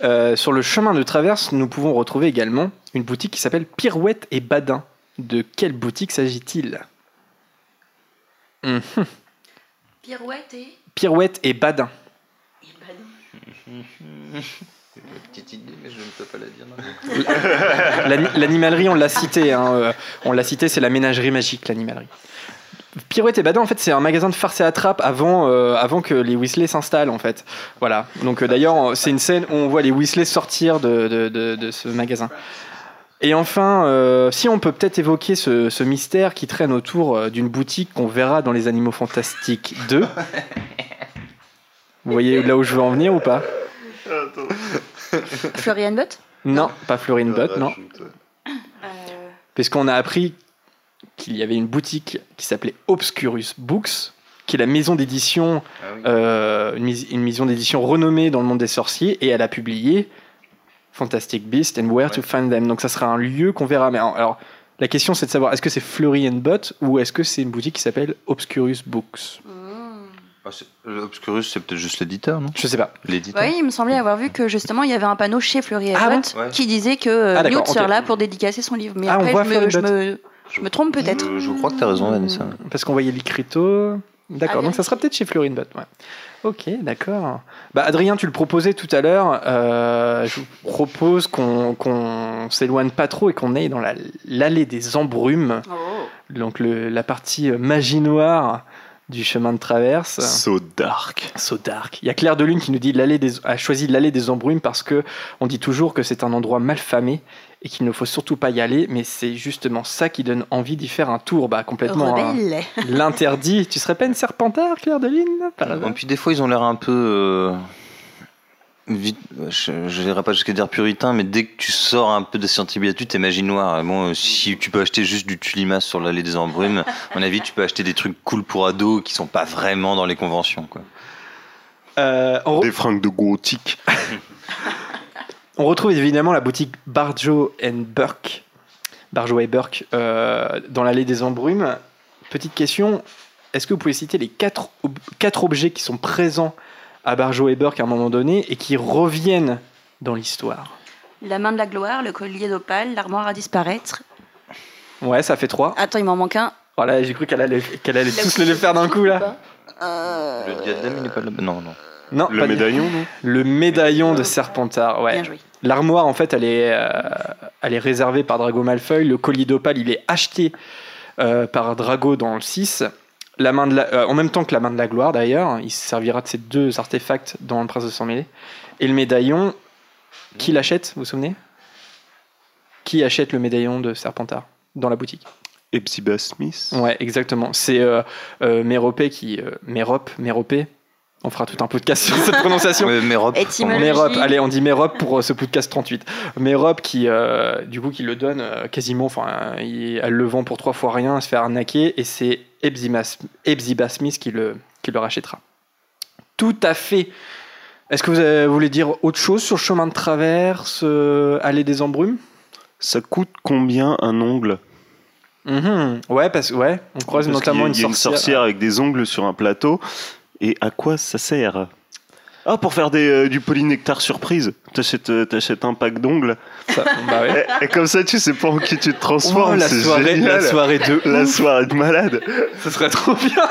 Euh, sur le chemin de traverse, nous pouvons retrouver également une boutique qui s'appelle Pirouette et Badin. De quelle boutique s'agit-il? Mhm. Pirouette et. Pirouette et Badin. petite idée mais je ne peux pas la dire L'ani- L'animalerie, on l'a cité. hein, euh, on l'a cité, c'est la ménagerie magique, l'animalerie. Pirouette et Badin, en fait, c'est un magasin de farce et attrape avant, euh, avant que les Weasley s'installent, en fait. Voilà. Donc, euh, d'ailleurs, c'est une scène où on voit les Weasley sortir de, de, de- de ce magasin. Et enfin, euh, si on peut peut-être évoquer ce, ce mystère qui traîne autour d'une boutique qu'on verra dans Les Animaux Fantastiques 2. Vous voyez là où je veux en venir ou pas? Florian Bott Non, pas Florine Bott, non. Puisqu'on a appris qu'il y avait une boutique qui s'appelait Obscurus Books, qui est la maison d'édition, euh, une, maison d'édition renommée dans le monde des sorciers, et elle a publié Fantastic Beasts and Where to Find Them. Donc ça sera un lieu qu'on verra. Mais alors, la question c'est de savoir est-ce que c'est Flurry and Bot ou est-ce que c'est une boutique qui s'appelle Obscurus Books? Ah, euh, Obscurus c'est peut-être juste l'éditeur non? Je sais pas l'éditeur? Oui, il me semblait avoir vu que justement il y avait un panneau chez Fleury Ah bon? Abbott Ouais. qui disait que euh, Ah, Newt serait ok. là pour dédicacer son livre. Mais Ah, on après, voit je, me, Fleury je, Abbott. me, je me trompe peut-être. je, je crois que tu as raison Vanessa Parce qu'on voyait l'écriteau. D'accord, Ah, donc ça sera peut-être chez Florine Bot. Ouais. Ok, d'accord. Bah, Adrien, tu le proposais tout à l'heure. euh, je vous propose qu'on qu'on s'éloigne pas trop et qu'on aille dans la- l'allée des embrumes. Donc le- la partie euh, magie noire du chemin de traverse. So dark. So dark. Il y a Claire de Lune qui nous dit l'allée des, a choisi l'allée des embrumes parce que on dit toujours que c'est un endroit mal famé et qu'il ne faut surtout pas y aller, mais c'est justement ça qui donne envie d'y faire un tour. Bah complètement. hein. L'interdit. Tu serais pas une serpentard, Claire de Lune par hasard? Et puis des fois, ils ont l'air un peu. euh, vite, je dirais pas jusqu'à dire puritain, mais dès que tu sors un peu de Sciences Habitudes, t'es magie noire. Bon, euh, si tu peux acheter juste du tulimas sur l'allée des embrumes, à mon avis, tu peux acheter des trucs cool pour ados qui sont pas vraiment dans les conventions. Quoi. Euh, on, Des fringues de gothique. on retrouve évidemment la boutique Barjo and Burke, Barjo et Burke, euh, dans l'allée des embrumes. Petite question, est-ce que vous pouvez citer les quatre, ob- quatre objets qui sont présents à Barjo et Burke à un moment donné et qui reviennent dans l'histoire La main de la gloire, le collier d'opale, l'armoire à disparaître. Ouais, ça fait trois. Attends, il m'en manque un. Voilà, j'ai cru qu'elle allait, qu'elle allait La tous les faire d'un coup là. Euh, Le diadème, il est pas là. Non, non. Non, Le médaillon, non Le médaillon de Serpentard, ouais. L'armoire, en fait, elle est, euh, elle est réservée par Drago Malfoy. Le collier d'opale, il est acheté euh, par Drago dans le 6. La main de la- euh, en même temps que la main de la gloire, d'ailleurs. Il se servira de ces deux artefacts dans le Prince de Sang Mêlé. Et le médaillon, qui l'achète, vous vous souvenez? Qui achète le médaillon de Serpentard dans la boutique? Epsiba Smith Ouais, exactement. C'est euh, euh, Méropé qui. Euh, Mérop, Méropé. On fera tout un podcast sur cette prononciation. Ouais, Mérop. Étymologie. Mérop, allez, on dit Mérop pour euh, ce podcast 38. Mérop qui, euh, du coup, qui le donne euh, quasiment, enfin, il- elle le vend pour trois fois rien, elle se fait arnaquer, et c'est Ebziba Smith qui le, qui le rachètera. Tout à fait. Est-ce que vous euh, voulez dire autre chose sur le chemin de traverse, euh, allée des embrumes? Ça coûte combien un ongle? Mhm. Ouais, parce ouais, on croise Parce notamment qu'il y a- une, y a sorcière. avec des ongles sur un plateau. Et à quoi ça sert? Ah, pour faire des, euh, du polynectar surprise. T'achètes, euh, t'achètes un pack d'ongles. Ça- bah ouais. Et, et comme ça, tu sais pas en qui tu te transformes. Oh, la c'est soirée- génial. la soirée de La ouf. soirée de malade. Ce serait trop bien.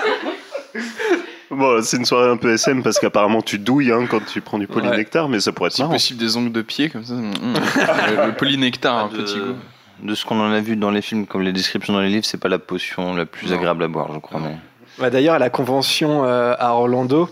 Bon, c'est une soirée un peu SM parce qu'apparemment tu douilles hein, quand tu prends du polynectar, mais ça pourrait être Si marrant. possible, des ongles de pied comme ça. mm, mm. le, le polynectar, un de, petit goût. de ce qu'on en a vu dans les films, comme les descriptions dans les livres, c'est pas la potion la plus agréable à boire, je crois. Mais... Bah, D'ailleurs, à la convention euh, à Orlando, euh,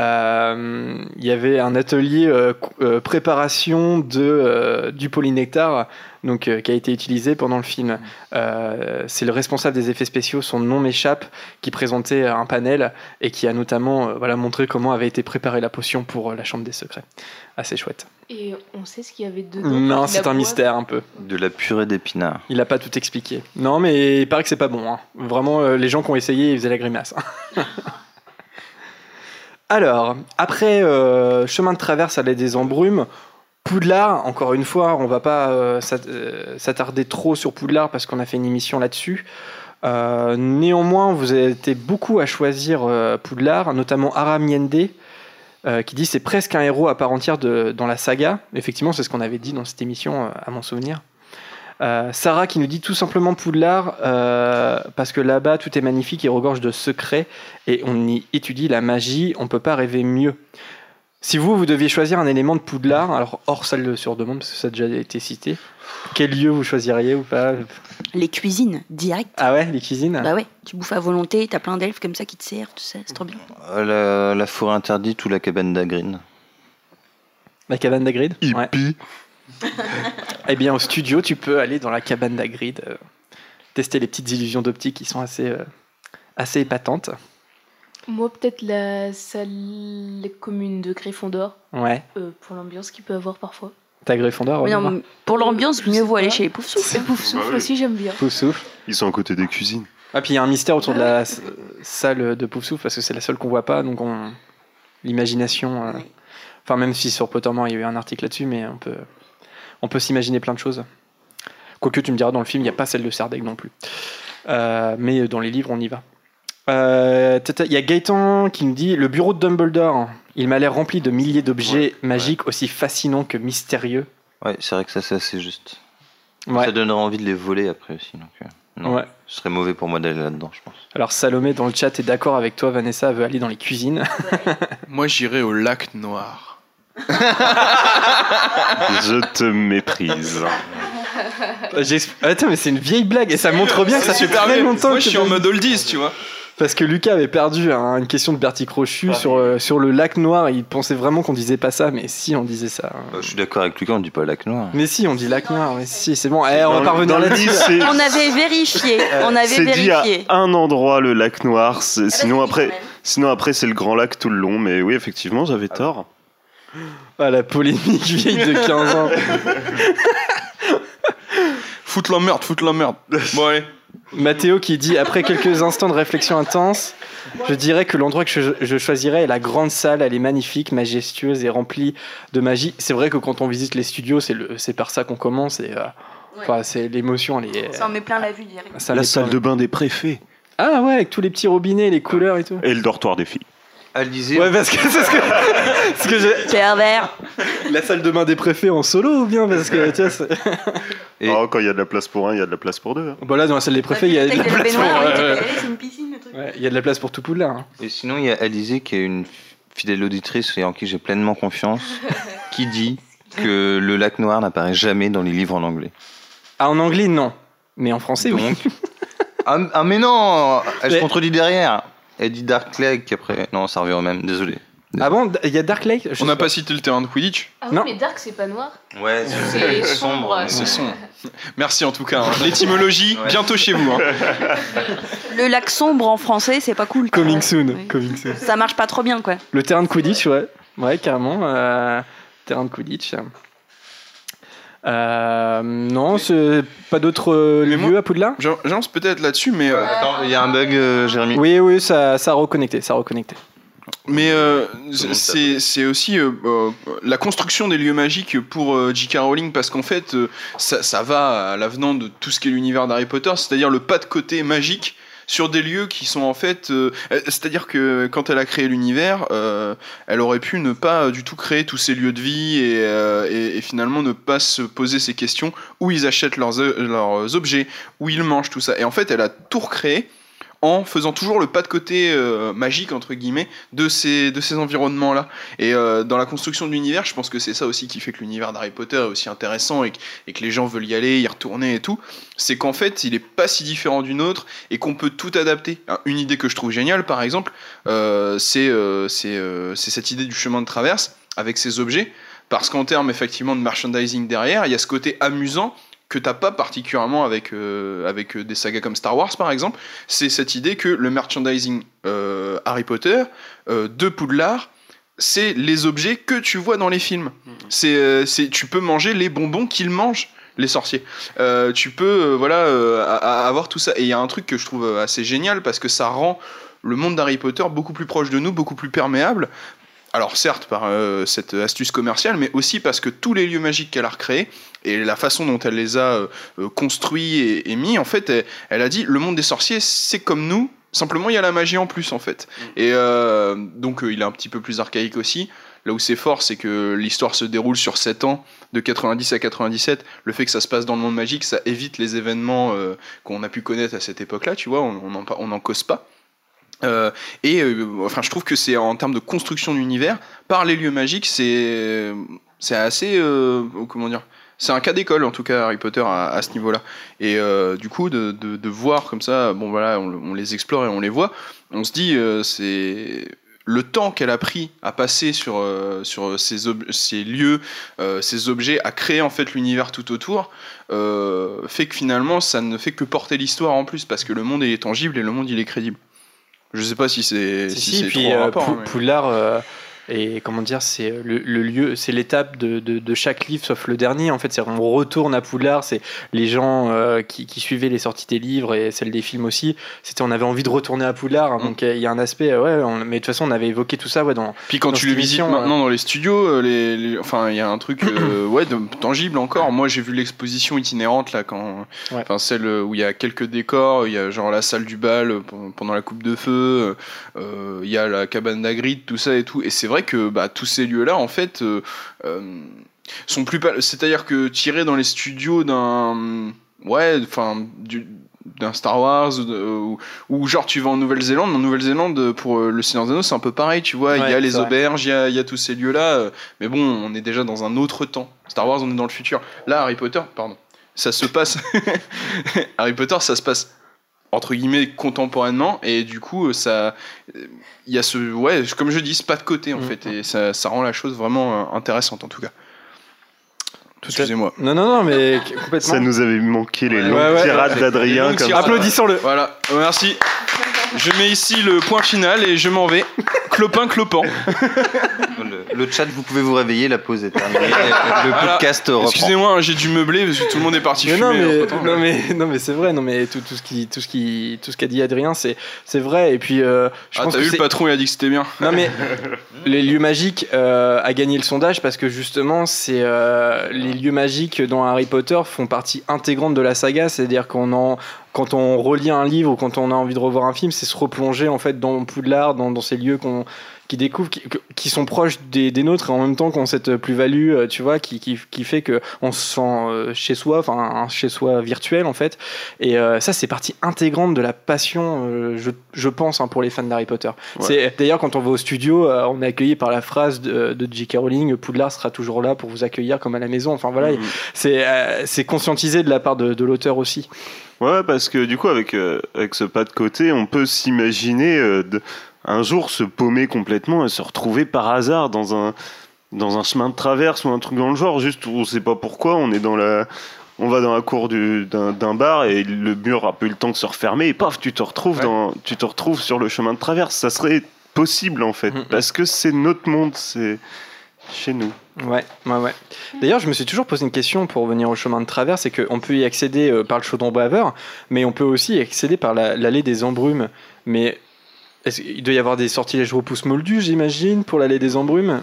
il y avait un atelier euh, euh, préparation de, euh, du polynectar donc, euh, qui a été utilisé pendant le film. Euh, C'est le responsable des effets spéciaux, son nom m'échappe, qui présentait un panel et qui a notamment euh, voilà, montré comment avait été préparée la potion pour euh, la Chambre des Secrets. Assez chouette. Et on sait ce qu'il y avait dedans. Non, c'est un mystère un peu. De la purée d'épinards. Il n'a pas tout expliqué. Non, mais il paraît que c'est pas bon. hein. Vraiment, euh, les gens qui ont essayé, ils faisaient la grimace. Alors, après euh, chemin de traverse à l'aide des embrumes, Poudlard, encore une fois, on va pas euh, euh, s'attarder trop sur Poudlard parce qu'on a fait une émission là-dessus. Néanmoins, vous avez été beaucoup à choisir Poudlard, notamment Aram Yende, qui dit c'est presque un héros à part entière dans la saga. Effectivement, c'est ce qu'on avait dit dans cette émission, à mon souvenir. Euh, Sarah qui nous dit tout simplement Poudlard euh, parce que là-bas tout est magnifique et regorge de secrets et on y étudie la magie, on peut pas rêver mieux. Si vous, vous deviez choisir un élément de Poudlard, alors hors salle sur demande parce que ça a déjà été cité, quel lieu vous choisiriez ou pas Les cuisines, direct. Ah ouais, les cuisines Bah ouais, tu bouffes à volonté, t'as plein d'elfes comme ça qui te servent, tout ça, c'est trop bien. Euh, La, la forêt interdite ou la cabane d'Agrin La cabane d'Agrid Hippie. Eh bien, au studio, tu peux aller dans la cabane d'Agrid, euh, tester les petites illusions d'optique qui sont assez, euh, assez épatantes. Moi, peut-être la salle commune de Gryffondor. Ouais. euh, pour l'ambiance qu'il peut avoir parfois. T'as Gryffondor Oui, non, mais pour l'ambiance, mieux vaut aller chez les Pouf Souffle. Et Pouf Souffle aussi, j'aime bien. Pouf souffle. Ils sont à côté des cuisines. Ah, puis il y a un mystère autour de la salle de Pouf souffle parce que c'est la seule qu'on voit pas, donc on... l'imagination. euh, Enfin, même si sur Pottermore il y a eu un article là-dessus, mais on peut, on peut s'imaginer plein de choses. Quoique tu me diras, dans le film, il n'y a pas celle de Serdaigle non plus. Euh, mais dans les livres, on y va. Euh, tata, Il y a Gaëtan qui me dit Le bureau de Dumbledore, il m'a l'air rempli de milliers d'objets magiques aussi fascinants que mystérieux. Ouais, c'est vrai que ça c'est assez juste. Ouais. Ça donnerait envie de les voler après aussi. Donc, euh, non, Ouais. ce serait mauvais pour moi d'aller là-dedans, je pense. Alors Salomé dans le chat est d'accord avec toi, Vanessa elle veut aller dans les cuisines. Moi, j'irais au lac noir. Je te méprise. J'exp- Attends, mais c'est une vieille blague et ça montre bien que ça fait super très bien. longtemps Moi, que je suis en mode oldies, tu vois. Parce que Lucas avait perdu hein, une question de Bertie Crochu sur, euh, sur le lac noir. Il pensait vraiment qu'on disait pas ça, mais si, on disait ça. hein. Bah, je suis d'accord avec Lucas, on dit pas lac noir. Mais si, on dit lac noir. Mais si, c'est bon. Eh, on va pas le- revenir dans le là-dessus. livre, c'est- On avait vérifié, on avait C'est dit à vérifié. un endroit le lac noir. c'est- Sinon après, sinon après c'est le grand lac tout le long. Mais oui, effectivement, j'avais tort. Ah, la polémique vieille de 15 ans. Foute la merde, foute la merde. Bon, allez. Mathéo qui dit après quelques instants de réflexion intense, je dirais que l'endroit que je, je choisirais est la grande salle. Elle est magnifique, majestueuse et remplie de magie. C'est vrai que quand on visite les studios, c'est le- c'est par ça qu'on commence. Et, euh, enfin, c'est l'émotion. Elle est, Ça en met plein la vue direct. ça La salle plein- de bain des préfets Ah ouais, avec tous les petits robinets, les couleurs et tout. et le dortoir des filles. Alizé, Ouais, parce que c'est ce que, ce que j'ai. Pervers. La salle de bain des préfets en solo ou bien parce que tu vois, c'est- Et- Oh, quand il y a de la place pour un, il y a de la place pour deux. hein. Bon là dans la salle des préfets, il y a de la place pour. baignoire, ouais, ouais. c'est une piscine, le truc. Ouais, il y a de la place pour tout Poudlard. hein. Et sinon, il y a Alizé qui est une, fidèle auditrice et en qui j'ai pleinement confiance, qui dit que le lac noir n'apparaît jamais dans les livres en anglais. Ah, en anglais, non. Mais en français, oui. Ah, ah, mais non Elle se contredit derrière. Elle dit Dark Lake après. Non, ça revient au même, désolé. Ah bon, il y a Dark Lake On n'a pas cité le terrain de Quidditch Ah oui, Non. mais Dark, c'est pas noir. Ouais, C'est sombre. C'est sombre. Merci en tout cas. hein. L'étymologie, bientôt chez vous. hein. Le lac sombre en français, c'est pas cool. Coming soon. Coming soon. Ça marche pas trop bien, quoi. Le terrain de Quidditch, ouais. Ouais, carrément. euh, terrain de Quidditch. Euh, non, c'est pas d'autres euh, lieux à Poudlard? J'en- J'avance peut-être là-dessus, mais. euh, Attends, il y a un bug, euh, Jérémy. Oui, oui, ça, ça a reconnecté, ça a reconnecté. Mais euh, c'est aussi euh, euh, la construction des lieux magiques pour euh, J.K. Rowling parce qu'en fait ça, ça va à l'avenant de tout ce qui est l'univers d'Harry Potter, c'est-à-dire le pas de côté magique sur des lieux qui sont en fait c'est-à-dire que quand elle a créé l'univers elle aurait pu ne pas du tout créer tous ces lieux de vie et, et- et finalement ne pas se poser ces questions où ils achètent leurs, leurs objets où ils mangent tout ça et en fait elle a tout recréé en faisant toujours le pas de côté euh, magique entre guillemets de ces de ces environnements là et euh, dans la construction de l'univers je pense que c'est ça aussi qui fait que l'univers d'Harry Potter est aussi intéressant et que, et que les gens veulent y aller y retourner et tout. C'est qu'en fait il est pas si différent d'une autre et qu'on peut tout adapter. Hein, une idée que je trouve géniale par exemple euh, c'est c'est cette idée du chemin de traverse avec ces objets. Parce qu'en termes effectivement de merchandising derrière il y a ce côté amusant que t'as pas particulièrement avec, euh, avec euh, des sagas comme Star Wars par exemple, c'est cette idée que le merchandising euh, Harry Potter euh, de Poudlard, c'est les objets que tu vois dans les films. C'est, euh, c'est, tu peux manger les bonbons qu'ils mangent les sorciers. Tu peux voilà avoir tout ça. Et il y a un truc que je trouve assez génial parce que ça rend le monde d'Harry Potter beaucoup plus proche de nous, beaucoup plus perméable. Alors certes par euh, cette astuce commerciale, mais aussi parce que tous les lieux magiques qu'elle a recréés et la façon dont elle les a euh, euh, construits et, et mis, en fait, elle, elle a dit le monde des sorciers, c'est comme nous. Simplement, il y a la magie en plus, en fait. Et euh, donc, il est un petit peu plus archaïque aussi. Là où c'est fort, c'est que l'histoire se déroule sur 7 ans, de 90 à 97. Le fait que ça se passe dans le monde magique, ça évite les événements qu'on a pu connaître à cette époque-là, tu vois, on n'en on en cause pas. Euh, et euh, enfin, je trouve que c'est en termes de construction d'univers, par les lieux magiques, c'est c'est assez euh, comment dire, c'est un cas d'école en tout cas Harry Potter à, ce niveau-là. Et du coup, de, de, voir comme ça, bon voilà, on, on les explore et on les voit, on se dit c'est le temps qu'elle a pris à passer sur, sur ces, ces lieux, ces objets, à créer en fait l'univers tout autour, fait que finalement ça ne fait que porter l'histoire en plus parce que le monde est tangible et le monde il est crédible. Je sais pas si c'est Si, si, si, c'est puis euh, rapport, mais- Poudlard, euh, et comment dire, c'est le, le lieu, c'est l'étape de, de- de chaque livre, sauf le dernier. En fait, c'est on retourne à Poudlard. C'est les gens euh, qui, qui suivaient les sorties des livres et celles des films aussi. C'était, on avait envie de retourner à Poudlard. hein, Mm. Donc euh, il y a un aspect, euh, ouais. on- mais de toute façon, on avait évoqué tout ça, ouais, dans. Puis quand dans tu le visites maintenant euh, dans les studios, euh, les, les- enfin il y a un truc euh, ouais de, tangible encore. Moi j'ai vu l'exposition itinérante là quand, enfin celle où il y a quelques décors, il y a genre la salle du bal euh, pen- pendant la coupe de feu, euh, il y a la cabane d'Agrid, tout ça et tout. Et c'est vrai que bah, tous ces lieux là en fait euh, euh, sont plus, pas- c'est-à-dire que tirés dans les studios d'un, ouais, enfin du d'un Star Wars ou, genre tu vas en Nouvelle-Zélande en Nouvelle-Zélande pour euh, le Seigneur des Anneaux c'est un peu pareil tu vois il y a les auberges il y a, il y a tous ces lieux là mais bon on est déjà dans un autre temps. Star Wars on est dans le futur. Là Harry Potter pardon. Ça se passe Harry Potter ça se passe entre guillemets contemporainement et du coup ça y a ce ouais comme je dis ce pas de côté en fait et ça, ça rend la chose vraiment euh, intéressante en tout cas excusez-moi Non, non, non, mais complètement. Ça nous avait manqué les Ouais, longues ouais. tirades d'Adrien. Applaudissons-le. Voilà, merci. Je mets ici le point final et je m'en vais. Clopin, clopant. Le, le chat, vous pouvez vous réveiller, la pause est terminée. Le Voilà. podcast reprend. Excusez-moi, hein, j'ai dû meubler parce que tout le monde est parti Mais fumer. non, mais, non, mais, non, mais c'est vrai, non, mais tout, tout ce qui, tout ce qui, tout ce qu'a dit Adrien, c'est, c'est vrai. Et puis, euh, je Ah, pense t'as que vu, le patron, il a dit que c'était bien. Non mais les lieux magiques euh, a gagné le sondage parce que justement c'est euh, les lieux magiques dans Harry Potter font partie intégrante de la saga, c'est-à-dire qu'on en quand on relit un livre ou quand on a envie de revoir un film, c'est se replonger en fait dans Poudlard, dans, dans ces lieux qu'on qui découvrent, qui, qui sont proches des, des nôtres et en même temps qui ont cette plus-value, euh, tu vois, qui, qui, qui fait que on se sent euh, chez soi, enfin un chez soi virtuel en fait. Et euh, ça, c'est partie intégrante de la passion, euh, je, je pense, hein, pour les fans d'Harry Potter. Ouais. C'est d'ailleurs quand on va au studio, euh, on est accueilli par la phrase de, de J.K. Rowling Poudlard sera toujours là pour vous accueillir comme à la maison. Enfin voilà, Mhm. c'est euh, c'est conscientisé de la part de, de l'auteur aussi. Ouais, parce que du coup, avec, euh, avec ce pas de côté, on peut s'imaginer euh, un jour se paumer complètement et se retrouver par hasard dans un, dans un chemin de traverse ou un truc dans le genre, juste où on sait pas pourquoi, on est dans la. On va dans la cour du- d'un d'un bar et le mur a pas eu le temps de se refermer et paf, tu te retrouves, dans, tu te retrouves sur le chemin de traverse. Ça serait possible en fait, parce que c'est notre monde, c'est chez nous. Ouais, ouais, ouais. D'ailleurs, je me suis toujours posé une question pour venir au chemin de traverse, c'est qu'on peut y accéder euh, par le chaudron baveur, mais on peut aussi y accéder par la- l'allée des embrumes. Mais est-ce qu'il doit y avoir des sortilèges repousse moldus, j'imagine, pour l'allée des embrumes?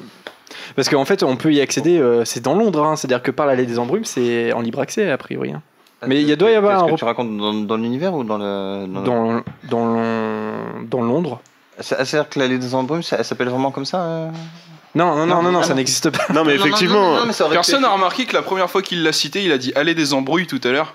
Parce qu'en fait, on peut y accéder, euh, c'est dans Londres, hein, c'est-à-dire que par l'allée des embrumes, c'est en libre accès, a priori. hein. Mais il y a- doit y avoir Qu'est-ce un que tu racontes dans, dans l'univers ou dans le. Dans, dans, dans, dans Londres. C'est- C'est-à-dire que l'allée des embrumes, ça- elle s'appelle vraiment comme ça euh? Non, non, non, non, non, ça n'existe pas. Non, mais Non, non, effectivement. non, non, mais ça aurait Personne n'a remarqué que la première fois qu'il l'a cité, il a dit allez des embrouilles tout à l'heure.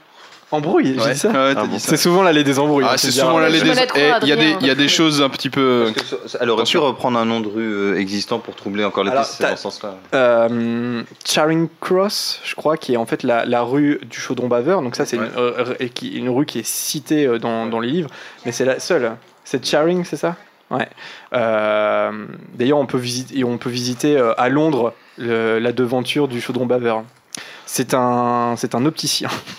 Embrouille, j'ai dit ça Ouais, t'as Ah bon. ça. C'est souvent l'allée des embrouilles. Ah, hein, c'est souvent l'allée Je des. Eh, Il y a des, Adrien. il y a des choses un petit peu. Ça- Elle aurait pu reprendre un nom de rue euh, existant pour troubler encore les pistes, dans ce sens-là. euh, Charing Cross, je crois, qui est en fait la, la rue du Chaudron Baveur. Donc ça, c'est une, euh, euh, rue qui est citée euh, dans, dans les livres, mais c'est la seule. C'est Charing, c'est ça? Ouais. Euh, D'ailleurs, on peut visiter, on peut visiter euh, à Londres le- la devanture du Chaudron Baveur. C'est un, c'est un opticien.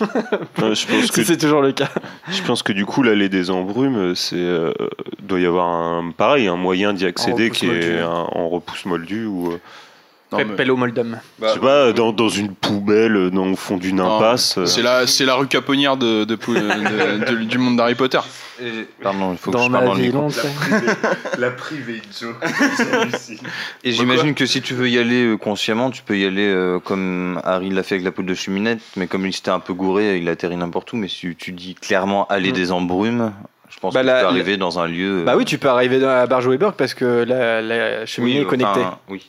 Ouais, je pense que c'est toujours le cas. Je pense que du coup, l'allée des embrumes, c'est euh, doit y avoir un pareil, un moyen d'y accéder qui est un- en repousse moldu ou euh, mais- Pello Moldum. je sais pas dans, dans une poubelle euh, dans au fond d'une impasse. euh. C'est la, c'est la rue Caponnière de, de, de- de- du monde d'Harry Potter. Pardon, il faut que Dans je parle dans le micro. La privée Joe. Et j'imagine que si tu veux y aller euh, consciemment, tu peux y aller euh, comme Harry l'a fait avec la poudre de cheminette, mais comme il s'était un peu gouré, il atterrit n'importe où. Mais si tu dis clairement aller Mm. des embrumes, je pense Bah, que la- tu peux la- arriver dans un lieu. euh, Bah oui, tu peux arriver dans- à Barjoweberg parce que la, la cheminée est enfin, connectée. oui.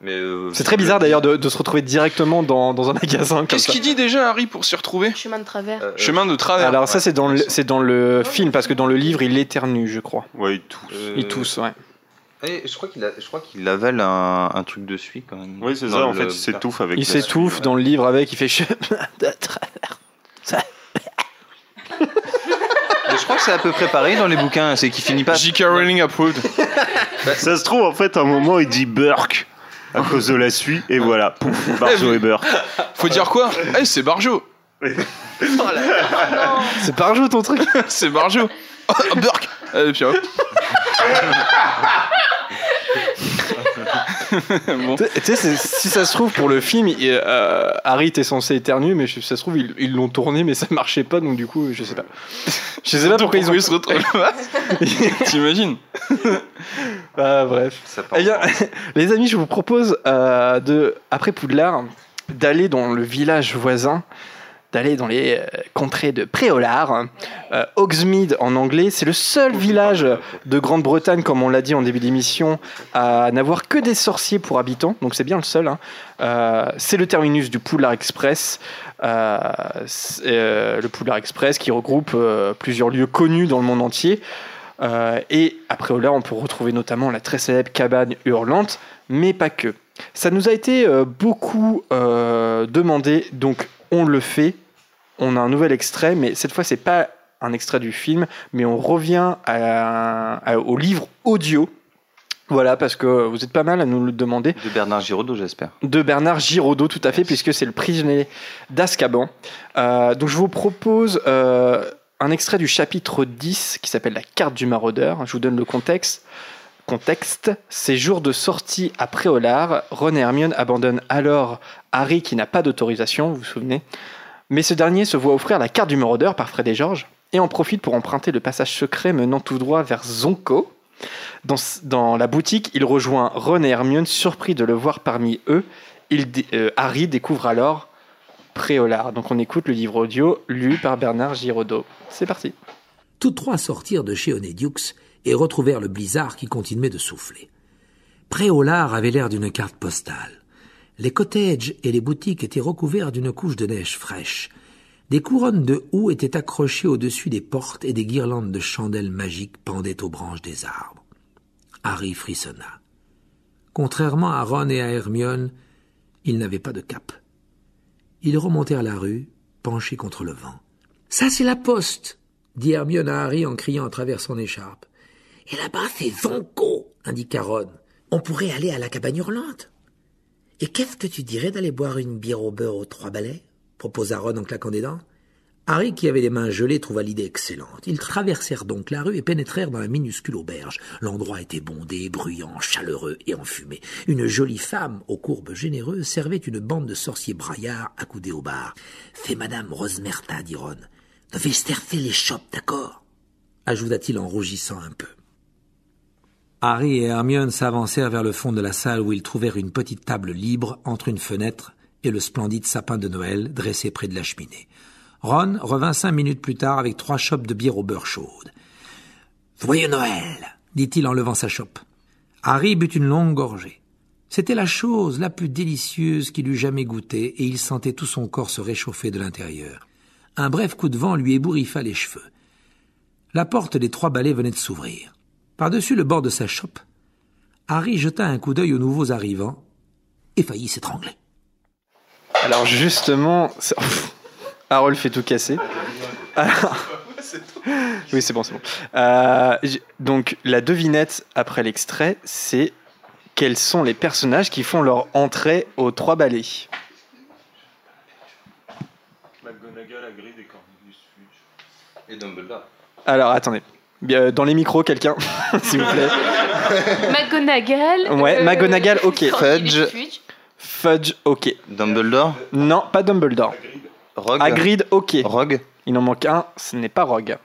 Mais, euh, C'est très bizarre d'ailleurs de, de se retrouver directement dans, dans un magasin. comme Qu'est-ce ça. qu'il dit déjà, Harry, pour s'y retrouver Chemin de travers. Euh, Chemin de travers. Alors ça c'est dans le c'est dans le film parce que dans le livre il éternue je crois. Ouais, tous. euh, Il tousse ouais. et je crois qu'il a- je crois qu'il avale un, un truc de suie quand même. Oui, c'est Dans ça. En le- fait, il s'étouffe avec. Il s'étouffe suie, dans le livre avec il fait chemin de travers. Ça- Mais je crois que c'est à peu près pareil dans les bouquins, c'est qu'il finit pas. J.K. Rowling approved. Ça se trouve, en fait, à un moment, il dit Burke à cause de la suie, et voilà, pouf, Barjo et Burke. Faut dire quoi Eh, c'est Barjo. C'est par jour ton truc. c'est Barjo. Oh, Burke. Euh, puis hop. bon. Tu sais, si ça se trouve pour le film, il- euh, Harry était censé éternuer, mais je- ça se trouve ils ils l'ont tourné, mais ça marchait pas, donc du coup je sais pas. Je sais pas pourquoi ils ont. se retrouvent T'imagines Ah bref. Eh bien, les amis, je vous propose euh, de, après Poudlard, d'aller dans le village voisin, d'aller dans les euh, contrées de Préolard. Euh, en anglais, c'est le seul village de Grande-Bretagne, comme on l'a dit en début d'émission, à n'avoir que des sorciers pour habitants, donc c'est bien le seul. hein. Euh, c'est le terminus du Poudlard Express. Euh, le Poudlard Express qui regroupe plusieurs lieux connus dans le monde entier. Et après Ola, on peut retrouver notamment la très célèbre cabane hurlante, mais pas que. Ça nous a été beaucoup demandé, donc on le fait. On a un nouvel extrait, mais cette fois c'est pas un extrait du film, mais on revient à- à- au livre audio. Voilà, parce que vous êtes pas mal à nous le demander De Bernard Giraudot, j'espère. de Bernard Giraudot, tout à fait, puisque c'est le prisonnier d'Azkaban. Euh, donc je vous propose euh, un extrait du chapitre 10 qui s'appelle La carte du maraudeur. Je vous donne le contexte. Contexte, ces jours de sortie à Préolard, Ron et Hermione abandonnent alors Harry qui n'a pas d'autorisation, vous vous souvenez. Mais ce dernier se voit offrir la carte du maraudeur par Fred et George et en profite pour emprunter le passage secret menant tout droit vers Zonko. Dans, la boutique, il rejoint Ron et Hermione, surpris de le voir parmi eux. Euh, Harry découvre alors Préolard. Donc on écoute le livre audio lu par Bernard Giraudot. C'est parti. Tous trois sortirent de chez Onediux et retrouvèrent le blizzard qui continuait de souffler. Préolard avait l'air d'une carte postale. Les cottages et les boutiques étaient recouverts d'une couche de neige fraîche. Des couronnes de houx étaient accrochées au-dessus des portes et des guirlandes de chandelles magiques pendaient aux branches des arbres. Harry frissonna. Contrairement à Ron et à Hermione, ils n'avaient pas de cap. Ils remontèrent la rue, penchés contre le vent. Ça, c'est la poste, dit Hermione à Harry en criant à travers son écharpe. Et là-bas, c'est Zonko, indiqua Ron. On pourrait aller à la cabane hurlante. Et qu'est-ce que tu dirais d'aller boire une bière au beurre aux trois balais proposa Ron en claquant des dents. Harry, qui avait les mains gelées, trouva l'idée excellente. Ils traversèrent donc la rue et pénétrèrent dans la minuscule auberge. L'endroit était bondé, bruyant, chaleureux et enfumé. Une jolie femme, aux courbes généreuses, servait une bande de sorciers braillards accoudés au bar. C'est Madame Rosemerta, dit Ron. Ne vais les chopes, d'accord ajouta-t-il en rougissant un peu. Harry et Hermione s'avancèrent vers le fond de la salle où ils trouvèrent une petite table libre entre une fenêtre et le splendide sapin de Noël dressé près de la cheminée. Ron revint cinq minutes plus tard avec trois chopes de bière au beurre chaude. Joyeux Noël dit-il en levant sa chope. Harry but une longue gorgée. C'était la chose la plus délicieuse qu'il eût jamais goûtée, et il sentait tout son corps se réchauffer de l'intérieur. Un bref coup de vent lui ébouriffa les cheveux. La porte des trois balais venait de s'ouvrir. Par-dessus le bord de sa chope, Harry jeta un coup d'œil aux nouveaux arrivants et faillit s'étrangler. Alors justement, c'est- Harold fait tout casser. Alors- Oui, c'est bon, c'est bon. Euh, donc la devinette après l'extrait, c'est quels sont les personnages qui font leur entrée aux trois balais McGonagall, Hagrid et Cornelius Fudge. Et Dumbledore. Alors attendez, dans les micros, quelqu'un, s'il vous plaît. McGonagall. Ouais, euh, McGonagall, ok. Fudge. Fudge. Ok. Dumbledore. Non, pas Dumbledore. Rogue. Hagrid, ok. Rogue. Il en manque un, ce n'est pas Rogue.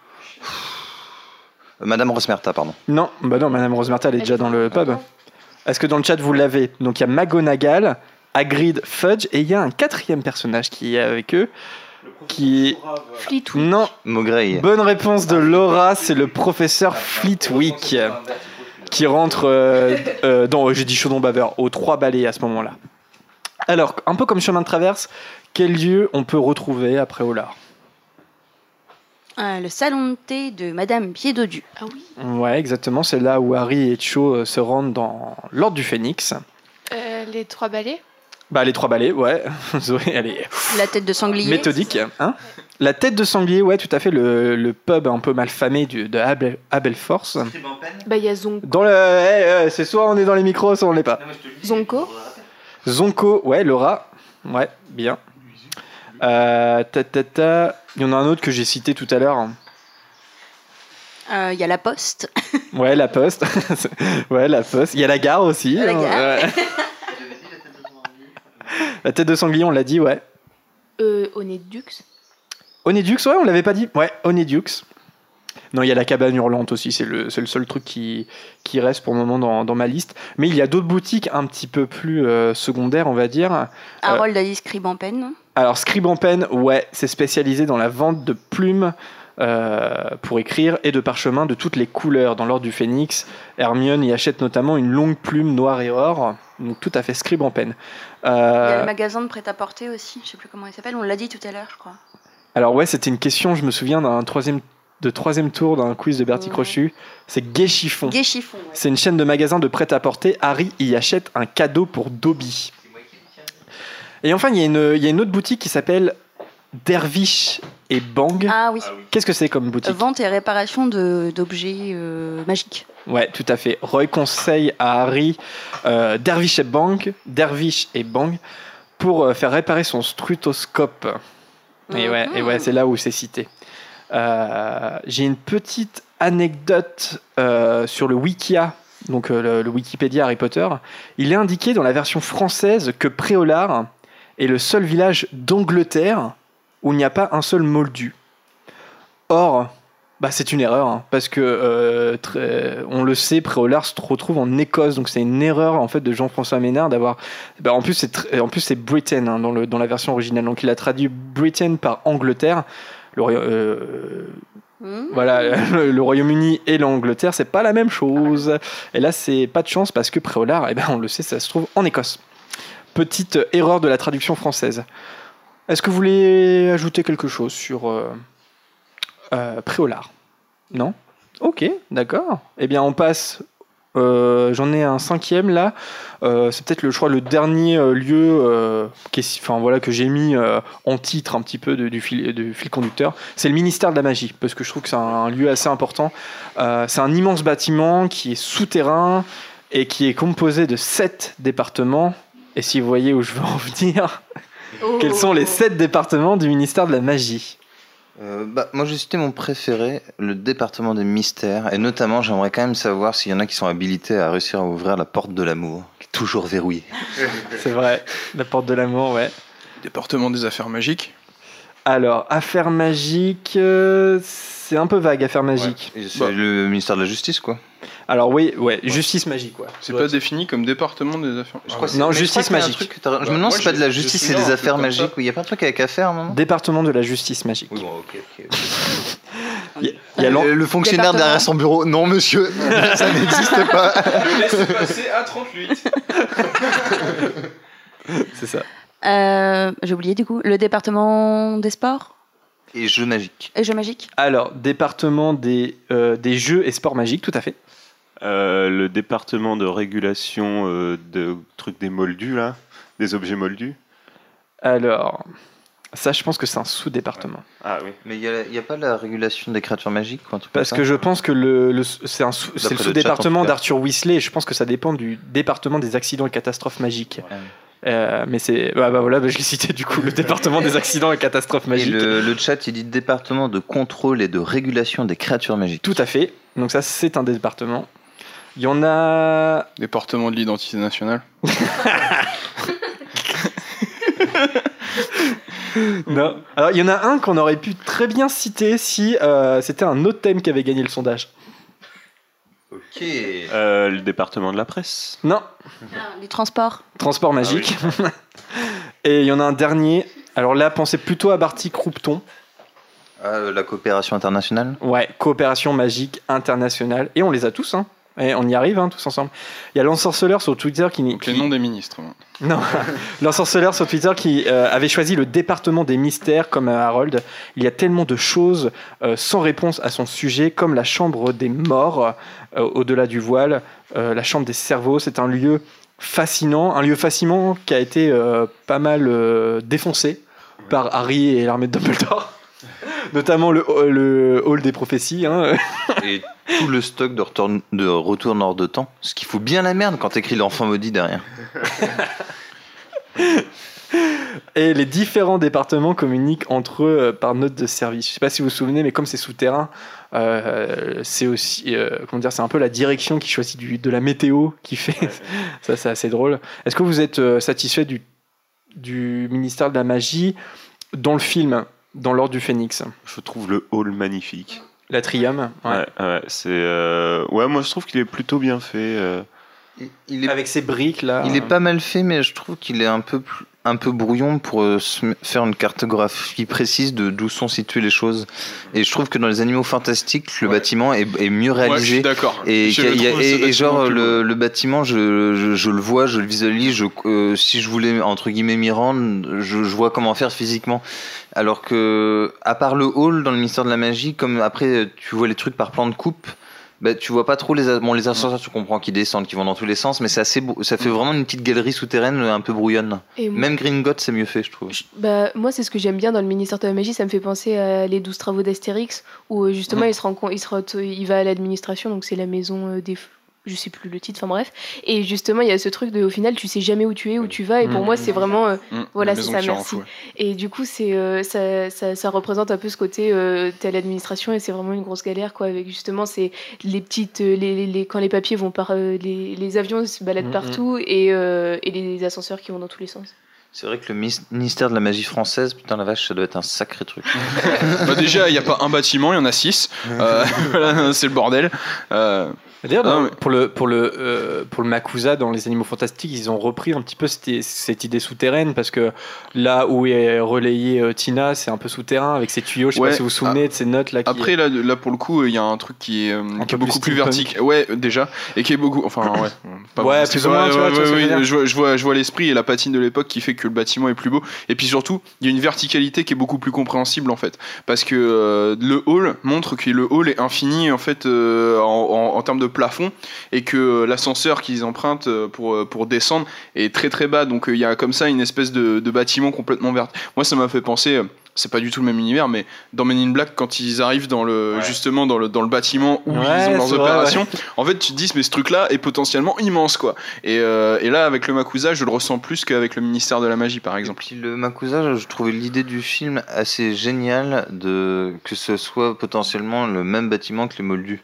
Euh, Madame Rosmerta, pardon. Non, bah non, Madame Rosemerta, elle est déjà dans le pub. Est-ce que dans le chat vous l'avez? Donc il y a McGonagall, Hagrid, Fudge, et il y a un quatrième personnage qui est avec eux, qui Fleetwood. Non. Maugrey. Bonne réponse de Laura, c'est le professeur Fleetwick qui rentre euh, euh, dans, j'ai dit chaudon baveur, aux trois balais à ce moment-là. Alors, un peu comme chemin de traverse, quel lieu on peut retrouver après Olar Euh, le salon de thé de Madame Piédodu. Ah oui. Ouais, exactement, c'est là où Harry et Cho euh, se rendent dans l'ordre du Phénix. Euh, les trois balais. Bah, les trois balais, ouais. Zoé, elle est La tête de sanglier. méthodique. Hein La tête de sanglier, ouais, tout à fait, le, le pub un peu mal famé du, de Abel, Abelforce. Bah, il y a Zon- Dans le. eh, eh, c'est soit on est dans les micros, soit on l'est pas. Zonko. Zonko, ouais, Laura. Ouais, bien. Euh, ta, ta, ta. Il y en a un autre que j'ai cité tout à l'heure. Euh, Il y a la poste. Ouais, la poste. ouais, la poste. Il y a la gare aussi. La hein, gare. ouais. la tête de sanglier, on l'a dit, ouais. Euh, Onedux. Onedux, ouais, on l'avait pas dit. Ouais, Onedux. Non, il y a la cabane hurlante aussi, c'est le, c'est le seul truc qui, qui reste pour le moment dans, dans ma liste. Mais il y a d'autres boutiques un petit peu plus euh, secondaires, on va dire. Euh, Harold a dit scribe en peine. alors, Scribe en Pen, ouais, c'est spécialisé dans la vente de plumes euh, pour écrire et de parchemins de toutes les couleurs. Dans l'ordre du Phénix, Hermione y achète notamment une longue plume noire et or, donc tout à fait Scribe en Pen. Il y a Euh, le magasin de prêt-à-porter aussi. Je sais plus comment il s'appelle. On l'a dit tout à l'heure, je crois. alors ouais, c'était une question, je me souviens d'un troisième, de troisième tour d'un quiz de Bertie Crochu. C'est Gay Chiffon. Gay Chiffon. ouais. C'est une chaîne de magasins de prêt-à-porter. Harry y achète un cadeau pour Dobby. Et enfin, il y, a une- il y a une autre boutique qui s'appelle Dervish et Bang. Ah oui. Qu'est-ce que c'est comme boutique? Vente et réparation de- d'objets euh, magiques. Ouais, tout à fait. Roy conseille à Harry euh, Dervish et Bang, Dervish et Bang pour euh, faire réparer son strutoscope. Et ouais, et ouais c'est là où c'est cité. Euh, J'ai une petite anecdote euh, sur le Wikia, donc euh, le, le Wikipédia Harry Potter. Il est indiqué dans la version française que Préolard est le seul village d'Angleterre où il n'y a pas un seul moldu. Or, Bah, c'est une erreur, hein, parce que euh, très- on le sait, Préolard se retrouve en Écosse, donc c'est une erreur en fait de Jean-François Ménard d'avoir. bah, en plus, c'est en plus c'est Britain hein, dans, le, dans la version originale, donc il a traduit Britain par Angleterre. Le, euh, voilà, le, le Royaume-Uni et l'Angleterre, c'est pas la même chose. Et là, c'est pas de chance parce que Préolard, eh ben, on le sait, ça se trouve en Écosse. Petite erreur de la traduction française. Est-ce que vous voulez ajouter quelque chose sur euh, euh, Préolard? Non? Ok, d'accord. Eh bien, on passe. euh, J'en ai un cinquième là. C'est peut-être le, je crois, le dernier lieu enfin, voilà, que j'ai mis en titre un petit peu de- du, fil, du fil conducteur. C'est le ministère de la magie, parce que je trouve que c'est un, lieu assez important. C'est un immense bâtiment qui est souterrain et qui est composé de sept départements. Et si vous voyez où je veux en venir, quels sont les sept départements du ministère de la magie Euh, bah, moi, j'ai cité mon préféré, le département des mystères. Et notamment, j'aimerais quand même savoir s'il y en a qui sont habilités à réussir à ouvrir la porte de l'amour, qui est toujours verrouillée. C'est vrai, la porte de l'amour, ouais. Département des affaires magiques? Alors, affaires magiques, euh, c'est un peu vague, affaires magiques. Et C'est le ministère de la Justice, quoi. Alors oui, ouais, justice magique, quoi. C'est pas défini comme département des affaires. Je crois Non, je justice crois magique. truc Je me demande si c'est pas de la justice, c'est des affaires magiques. Il y a pas un truc avec affaires moment Département de la justice magique. Oui, bon, ok, ok. Il y a- il y a l'en- le, le fonctionnaire derrière son bureau, non monsieur, ça n'existe pas. Laissez passer à 38. C'est ça. Euh, J'ai oublié du coup. Le département des sports? Et jeux magiques. et jeux magiques Alors, département des, euh, des jeux et sports magiques, tout à fait. Euh, le département de régulation euh, de trucs des moldus, là, des objets moldus. Alors, ça, je pense que c'est un sous-département. Ah oui. Mais il n'y a, pas la régulation des créatures magiques truc Parce comme que ça je pense que le, le- c'est un sous- c'est D'après le sous-département d'Arthur Weasley et je pense que ça dépend du département des accidents et catastrophes magiques. Euh, mais c'est. Bah, bah voilà, bah, je l'ai cité du coup, le département des accidents et catastrophes Et magiques. le, le chat, il dit département de contrôle et de régulation des créatures magiques. Tout à fait. Donc, ça, c'est un département. Il y en a. Département de l'identité nationale. Non. Alors, il y en a un qu'on aurait pu très bien citer si euh, c'était un autre thème qui avait gagné le sondage. Ok. Euh, le département de la presse. Non. Les transports Transport magique. Et il y en a un dernier. Alors là, pensez plutôt à Barty Croupton. Ah, euh, la coopération internationale? Ouais, coopération magique internationale. Et on les a tous, hein. Et on y arrive, hein, tous ensemble. Il y a l'ensorceleur sur Twitter qui. Les noms des ministres. Non, l'ensorceleur sur Twitter qui euh, avait choisi le département des mystères comme euh, Harold. Il y a tellement de choses euh, sans réponse à son sujet, comme la chambre des morts euh, au-delà du voile, la chambre des cerveaux. C'est un lieu fascinant, un lieu fascinant qui a été pas mal défoncé par Harry et l'armée de Dumbledore. Notamment le, le hall des prophéties. hein. Et tout le stock de retour, de retour nord de temps. Ce qui fout bien la merde quand t'écris l'enfant maudit derrière. Et les différents départements communiquent entre eux euh, par note de service. Je sais pas si vous vous souvenez, mais comme c'est souterrain, euh, c'est aussi, euh, comment dire, c'est un peu la direction qui choisit du, de la météo qui fait. ça, c'est assez drôle. Est-ce que vous êtes satisfait du, du ministère de la magie dans le film, dans l'ordre du Phénix? Je trouve le hall magnifique. L'atrium, ouais. Ouais, ouais, c'est. euh, Ouais, moi je trouve qu'il est plutôt bien fait. Il est, Avec ses briques là. il est pas mal fait, mais je trouve qu'il est un peu, plus- un peu brouillon pour euh, se faire une cartographie précise de d'où sont situées les choses. Et je trouve que dans les animaux fantastiques, le bâtiment est, est mieux réalisé. suis d'accord. Et, et- et genre le, le bâtiment, je, je, je le vois, je le visualise. Je, euh, si je voulais entre guillemets m'y rendre, je, je vois comment faire physiquement. Alors que à part le hall dans le ministère de la magie, comme après tu vois les trucs par plan de coupe. Bah, tu vois pas trop les bon les ascenseurs tu comprends qu'ils descendent qu'ils vont dans tous les sens mais c'est assez ça fait vraiment une petite galerie souterraine un peu brouillonne moi- même Gringotts c'est mieux fait je trouve Bah, moi, c'est ce que j'aime bien dans le ministère de la magie. Ça me fait penser à les 12 travaux d'Astérix, où euh, justement, Mhm. il, se rend compte- il, se re- il va à l'administration, donc c'est la maison euh, des. Je sais plus le titre, enfin bref. Et justement, il y a ce truc de, au final, tu sais jamais où tu es, où tu vas. Et pour Mhm. moi, c'est vraiment. euh, Mhm. Voilà, c'est ça, merci. fou, ouais. Et du coup, c'est euh, ça, ça, ça représente un peu ce côté, euh, t'es à l'administration et c'est vraiment une grosse galère, quoi. Avec justement, c'est les petites. euh, Les, les, les- quand les papiers vont par. euh, les, les avions se baladent partout et, euh, et les ascenseurs qui vont dans tous les sens. C'est vrai que le ministère de la magie française, putain la vache, ça doit être un sacré truc. Bah, déjà, il n'y a pas un bâtiment, il y en a six. Euh, voilà, c'est le bordel. Euh, D'ailleurs, mais- pour le pour le euh, pour le Makusa dans les Animaux Fantastiques, ils ont repris un petit peu cette, cette idée souterraine parce que là où est relayée euh, Tina, c'est un peu souterrain avec ces tuyaux. Je sais Ouais. pas si vous vous souvenez de ces notes là. Qui... Après, là, là, pour le coup, il y a un truc qui est, euh, qui peu est beaucoup plus vertical. Ouais, déjà. Et qui est beaucoup. Enfin, ouais. pas Ouais, plus ou moins, je vois, je vois, l'esprit et la patine de l'époque qui fait que le bâtiment est plus beau. Et puis surtout, il y a une verticalité qui est beaucoup plus compréhensible en fait. Parce que le hall montre que le hall est infini en fait en, en- en termes de plafond et que euh, l'ascenseur qu'ils empruntent euh, pour, euh, pour descendre est très très bas. Donc il y a comme ça une espèce de, de bâtiment complètement vert. Moi, ça m'a fait penser. c'est pas du tout le même univers, mais dans Men in Black, quand ils arrivent dans le, justement dans le, dans le bâtiment où Ouais, ils ont leurs vrai, opérations, ouais. en fait, tu te dis, mais ce truc-là est potentiellement immense, quoi. Et, euh, et là, avec le Makusa, je le ressens plus qu'avec le ministère de la Magie, par exemple. Puis le Makusa, je trouvais l'idée du film assez géniale de que ce soit potentiellement le même bâtiment que les Moldus.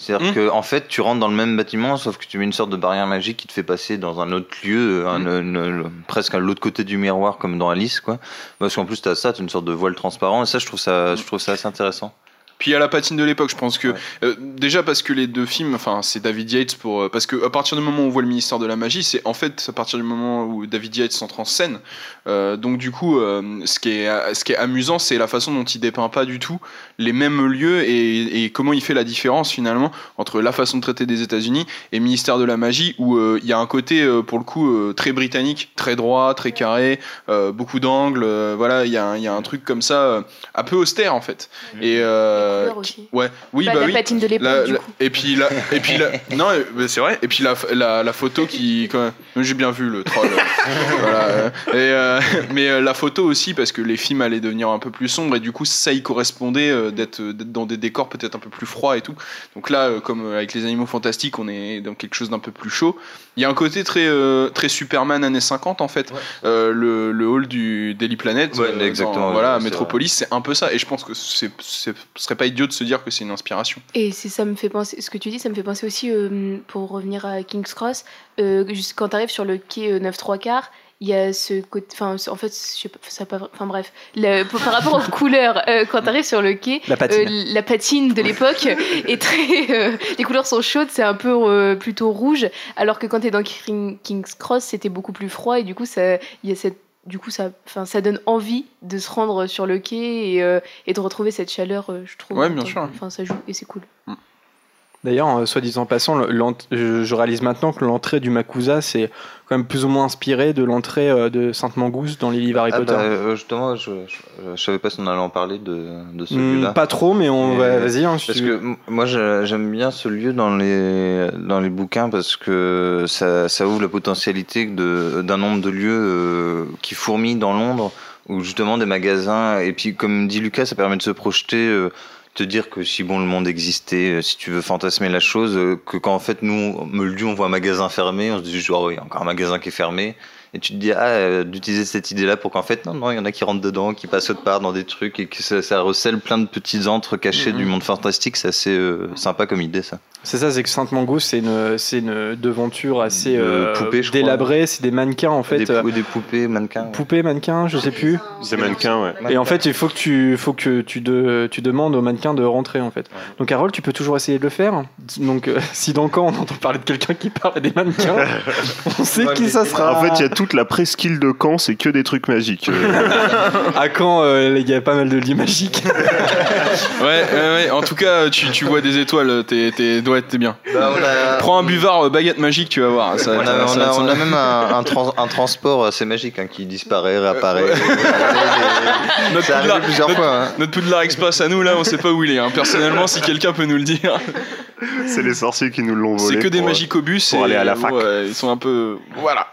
C'est-à-dire Mm. que en fait, tu rentres dans le même bâtiment, sauf que tu mets une sorte de barrière magique qui te fait passer dans un autre lieu, un- Mm. une- presque à l'autre côté du miroir, comme dans Alice, quoi. Parce qu'en plus, t'as ça, t'as une sorte de voile transparent, et ça, je trouve ça, je trouve ça assez intéressant. Puis à la patine de l'époque, je pense que euh, déjà parce que les deux films, enfin c'est David Yates pour euh, parce que à partir du moment où on voit le ministère de la magie, c'est en fait à partir du moment où David Yates entre en scène. Euh, donc du coup, euh, ce qui est ce qui est amusant, c'est la façon dont il dépeint pas du tout les mêmes lieux et, et comment il fait la différence finalement entre la façon de traiter des États-Unis et ministère de la magie où euh, il y a un côté euh, pour le coup euh, très britannique, très droit, très carré, euh, beaucoup d'angles. euh, voilà, il y, a il y a un truc comme ça, euh, un peu austère en fait. Et euh, aussi. qui- ouais, oui, Bah, bah, la oui. patine de l'époque. Et puis la, et puis la, non, c'est vrai. Et puis la, la, la photo qui, quand même- j'ai bien vu le troll. voilà. euh, Et, euh, mais euh, la photo aussi parce que les films allaient devenir un peu plus sombres et du coup ça y correspondait d'être d'être dans des décors peut-être un peu plus froids et tout. Donc là, comme avec les animaux fantastiques, on est dans quelque chose d'un peu plus chaud. Il y a un côté très euh, très Superman années 50 en fait. Euh, le, le hall du Daily Planet, Ouais, euh, exactement, dans- voilà, à c'est Metropolis, c'est un peu ça. Et je pense que c'est, c'est- ce serait pas idiot de se dire que c'est une inspiration. Et c'est ça me fait penser, ce que tu dis, ça me fait penser aussi, euh, pour revenir à King's Cross, euh, juste quand tu arrives sur le quai euh, 9 3 quarts, il y a ce côté, enfin en fait, je sais pas, ça pas, enfin bref, le- par par rapport aux couleurs, euh, quand tu arrives sur le quai, La patine. euh, la patine de l'époque est très, euh, les couleurs sont chaudes, c'est un peu euh, plutôt rouge, alors que quand tu es dans King- King's Cross, c'était beaucoup plus froid et du coup ça, il y a cette du coup, ça, ça donne envie de se rendre sur le quai et, euh, et de retrouver cette chaleur, euh, je trouve. Ouais, bien sûr. Enfin, ça joue et c'est cool. D'ailleurs, euh, soit disant passant, je, réalise maintenant que l'entrée du Makusa, c'est quand même plus ou moins inspiré de l'entrée euh, de Sainte Mangouste dans les livres Harry Ah Potter. bah, euh, justement, je, je, je savais pas si on allait en parler de, de Hmm, celui-là. pas trop, mais on va- vas-y, hein, parce tu que moi, j'aime bien ce lieu dans les dans les bouquins parce que ça, ça ouvre la potentialité d'un nombre de lieux qui fourmillent dans Londres, où justement des magasins. Et puis, comme dit Lucas, ça permet de se projeter. Dire que si bon le monde existait, euh, si tu veux fantasmer la chose, euh, que quand en fait nous, Moldu, on voit un magasin fermé, on se dit genre, oui, encore un magasin qui est fermé, et tu te dis, ah, euh, d'utiliser cette idée-là pour qu'en fait, non, non, il y en a qui rentrent dedans, qui passent autre part dans des trucs, et que ça, ça recèle plein de petits antres cachés Mhm. du monde fantastique, c'est assez euh, sympa comme idée, ça. C'est ça, c'est que Sainte Mangouste, c'est une, c'est une devanture assez De euh, crois. délabrée. C'est des mannequins en fait. Des, pou- des poupées, mannequins. ouais. Poupées, mannequins, je sais plus. Des mannequins, ouais. Et en fait, il faut que tu, faut que tu, de, tu demandes aux mannequins de rentrer en fait. Donc, Harold, tu peux toujours essayer de le faire. Donc, euh, si dans le camp on entend parler de quelqu'un qui parle des mannequins, on sait qui ça sera. En fait, il y a toute la presqu'île de Caen, c'est que des trucs magiques. Euh, à Caen, euh, il y a pas mal de lits magiques. Ouais, ouais, ouais. En tout cas, tu, tu vois des étoiles, t'es, t'es, ouais, t'es bien. Bah, on a- Prends un buvard euh, baguette magique, tu vas voir. Ça, on, a, ça- on, a, ça- on a même un, un, trans- un transport assez magique hein, qui disparaît, réapparaît. Notre C'est arrivé Poudlard, plusieurs notre, fois, hein. notre Poudlard Express à nous, là, on sait pas où il est. hein. Personnellement, si quelqu'un peut nous le dire, c'est les sorciers qui nous l'ont volé. c'est que des euh, magicobus. pour et, aller à la fac. ouais, ils sont un peu. Voilà.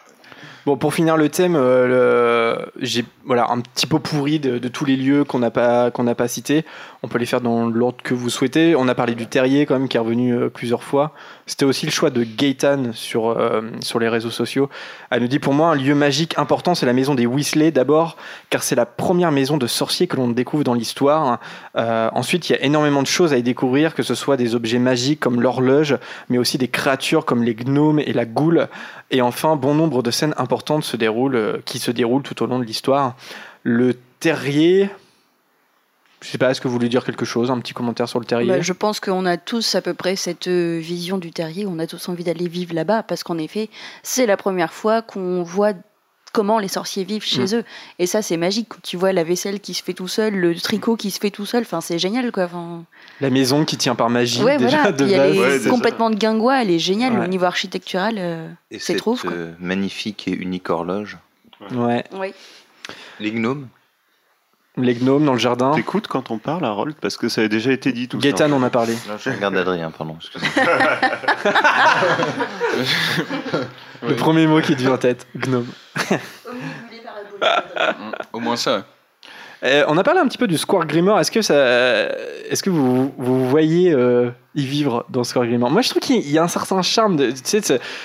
Bon, pour finir le thème, euh, j'ai voilà un petit pot pourri de, de tous les lieux qu'on n'a pas qu'on n'a pas cités. On peut les faire dans l'ordre que vous souhaitez. On a parlé du Terrier quand même qui est revenu euh, plusieurs fois. C'était aussi le choix de Gaëtan sur euh, sur les réseaux sociaux. Elle nous dit pour moi un lieu magique important c'est la maison des Weasley d'abord car c'est la première maison de sorciers que l'on découvre dans l'histoire. Euh, ensuite il y a énormément de choses à y découvrir que ce soit des objets magiques comme l'horloge mais aussi des créatures comme les gnomes et la goule et enfin bon nombre de scènes importantes se déroulent, qui se déroulent tout au long de l'histoire. Le terrier. Je sais pas, est-ce que vous voulez dire quelque chose Un petit commentaire sur le terrier Bah, je pense qu'on a tous à peu près cette euh, vision du terrier, on a tous envie d'aller vivre là-bas, parce qu'en effet, c'est la première fois qu'on voit comment les sorciers vivent chez Mm. eux. Et ça, c'est magique. Quand tu vois la vaisselle qui se fait tout seul, le tricot qui se fait tout seul, enfin, c'est génial, quoi. Enfin, La maison qui tient par magie, ouais, déjà voilà. de Puis elle base. est complètement de guingois, elle est géniale. Ouais. Au niveau architectural, euh, c'est trop. euh, magnifique et unique horloge. Ouais. Oui. Les gnomes. Les gnomes dans le jardin. T'écoutes quand on parle, Harold Parce que ça a déjà été dit tout Gaëtan ça. en a parlé. Non, je regarde Adrien, pardon. excusez-moi. Le premier mot qui te vient en tête, gnome. Au moins ça. Euh, on a parlé un petit peu du Square Grimoire. Est-ce que ça, est-ce que vous vous voyez euh, y vivre dans Square Grimoire Moi, je trouve qu'il y a un certain charme. De, tu sais, de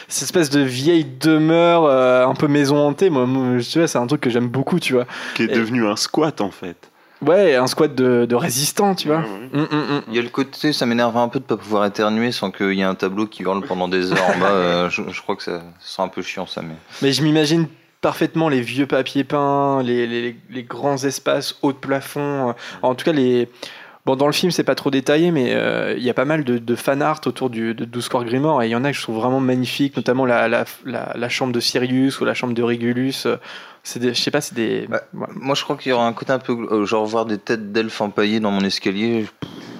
cette espèce de vieille demeure, euh, un peu maison hantée. Moi, moi, tu vois, c'est un truc que j'aime beaucoup, tu vois. Qui est Et- devenu un squat en fait. Ouais, un squat de, de résistants, tu vois. Mm, mm, mm. Il y a le côté, ça m'énerve un peu de pas pouvoir éternuer sans qu'il y ait un tableau qui hurle pendant des heures en bas. euh, je, je crois que ça, ça sera un peu chiant ça, mais. Mais je m'imagine parfaitement les vieux papiers peints, les, les- les grands espaces hauts de plafond. euh, En tout cas, les. Bon, dans le film, c'est pas trop détaillé, mais euh, il y a pas mal de, de fan art autour du, de, du Square Grimoire, et il y en a que je trouve vraiment magnifiques, notamment la, la, la, la chambre de Sirius ou la chambre de Régulus. euh, C'est je sais pas, c'est des. ouais. Moi, je crois qu'il y aura un côté un peu. euh, genre, voir des têtes d'elfes empaillées dans mon escalier.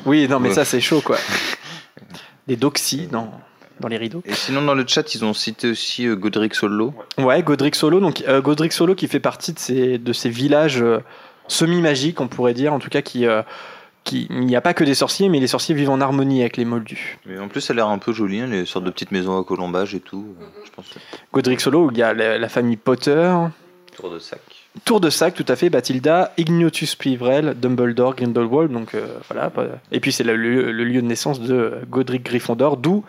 Oui, non, mais Ouais. ça, c'est chaud, quoi. Des doxy dans, dans les rideaux. Et sinon, dans le chat, ils ont cité aussi euh, Godric Solo. Ouais, Godric Solo. Donc, euh, Godric Solo qui fait partie de ces, de ces villages euh, semi-magiques, on pourrait dire, en tout cas, qui. euh, qui il n'y a pas que des sorciers, mais les sorciers vivent en harmonie avec les moldus. Mais en plus, ça a l'air un peu joli, hein, les sortes de petites maisons à colombage et tout. Je pense. Godric Solo, où il y a la, la famille Potter, Tour de sac. Tour de Sac, tout à fait, Bathilda, Ignotus Plivrel, Dumbledore, Grindelwald, donc euh, voilà. Et puis c'est le, lieu- le lieu de naissance de Godric Gryffondor, d'où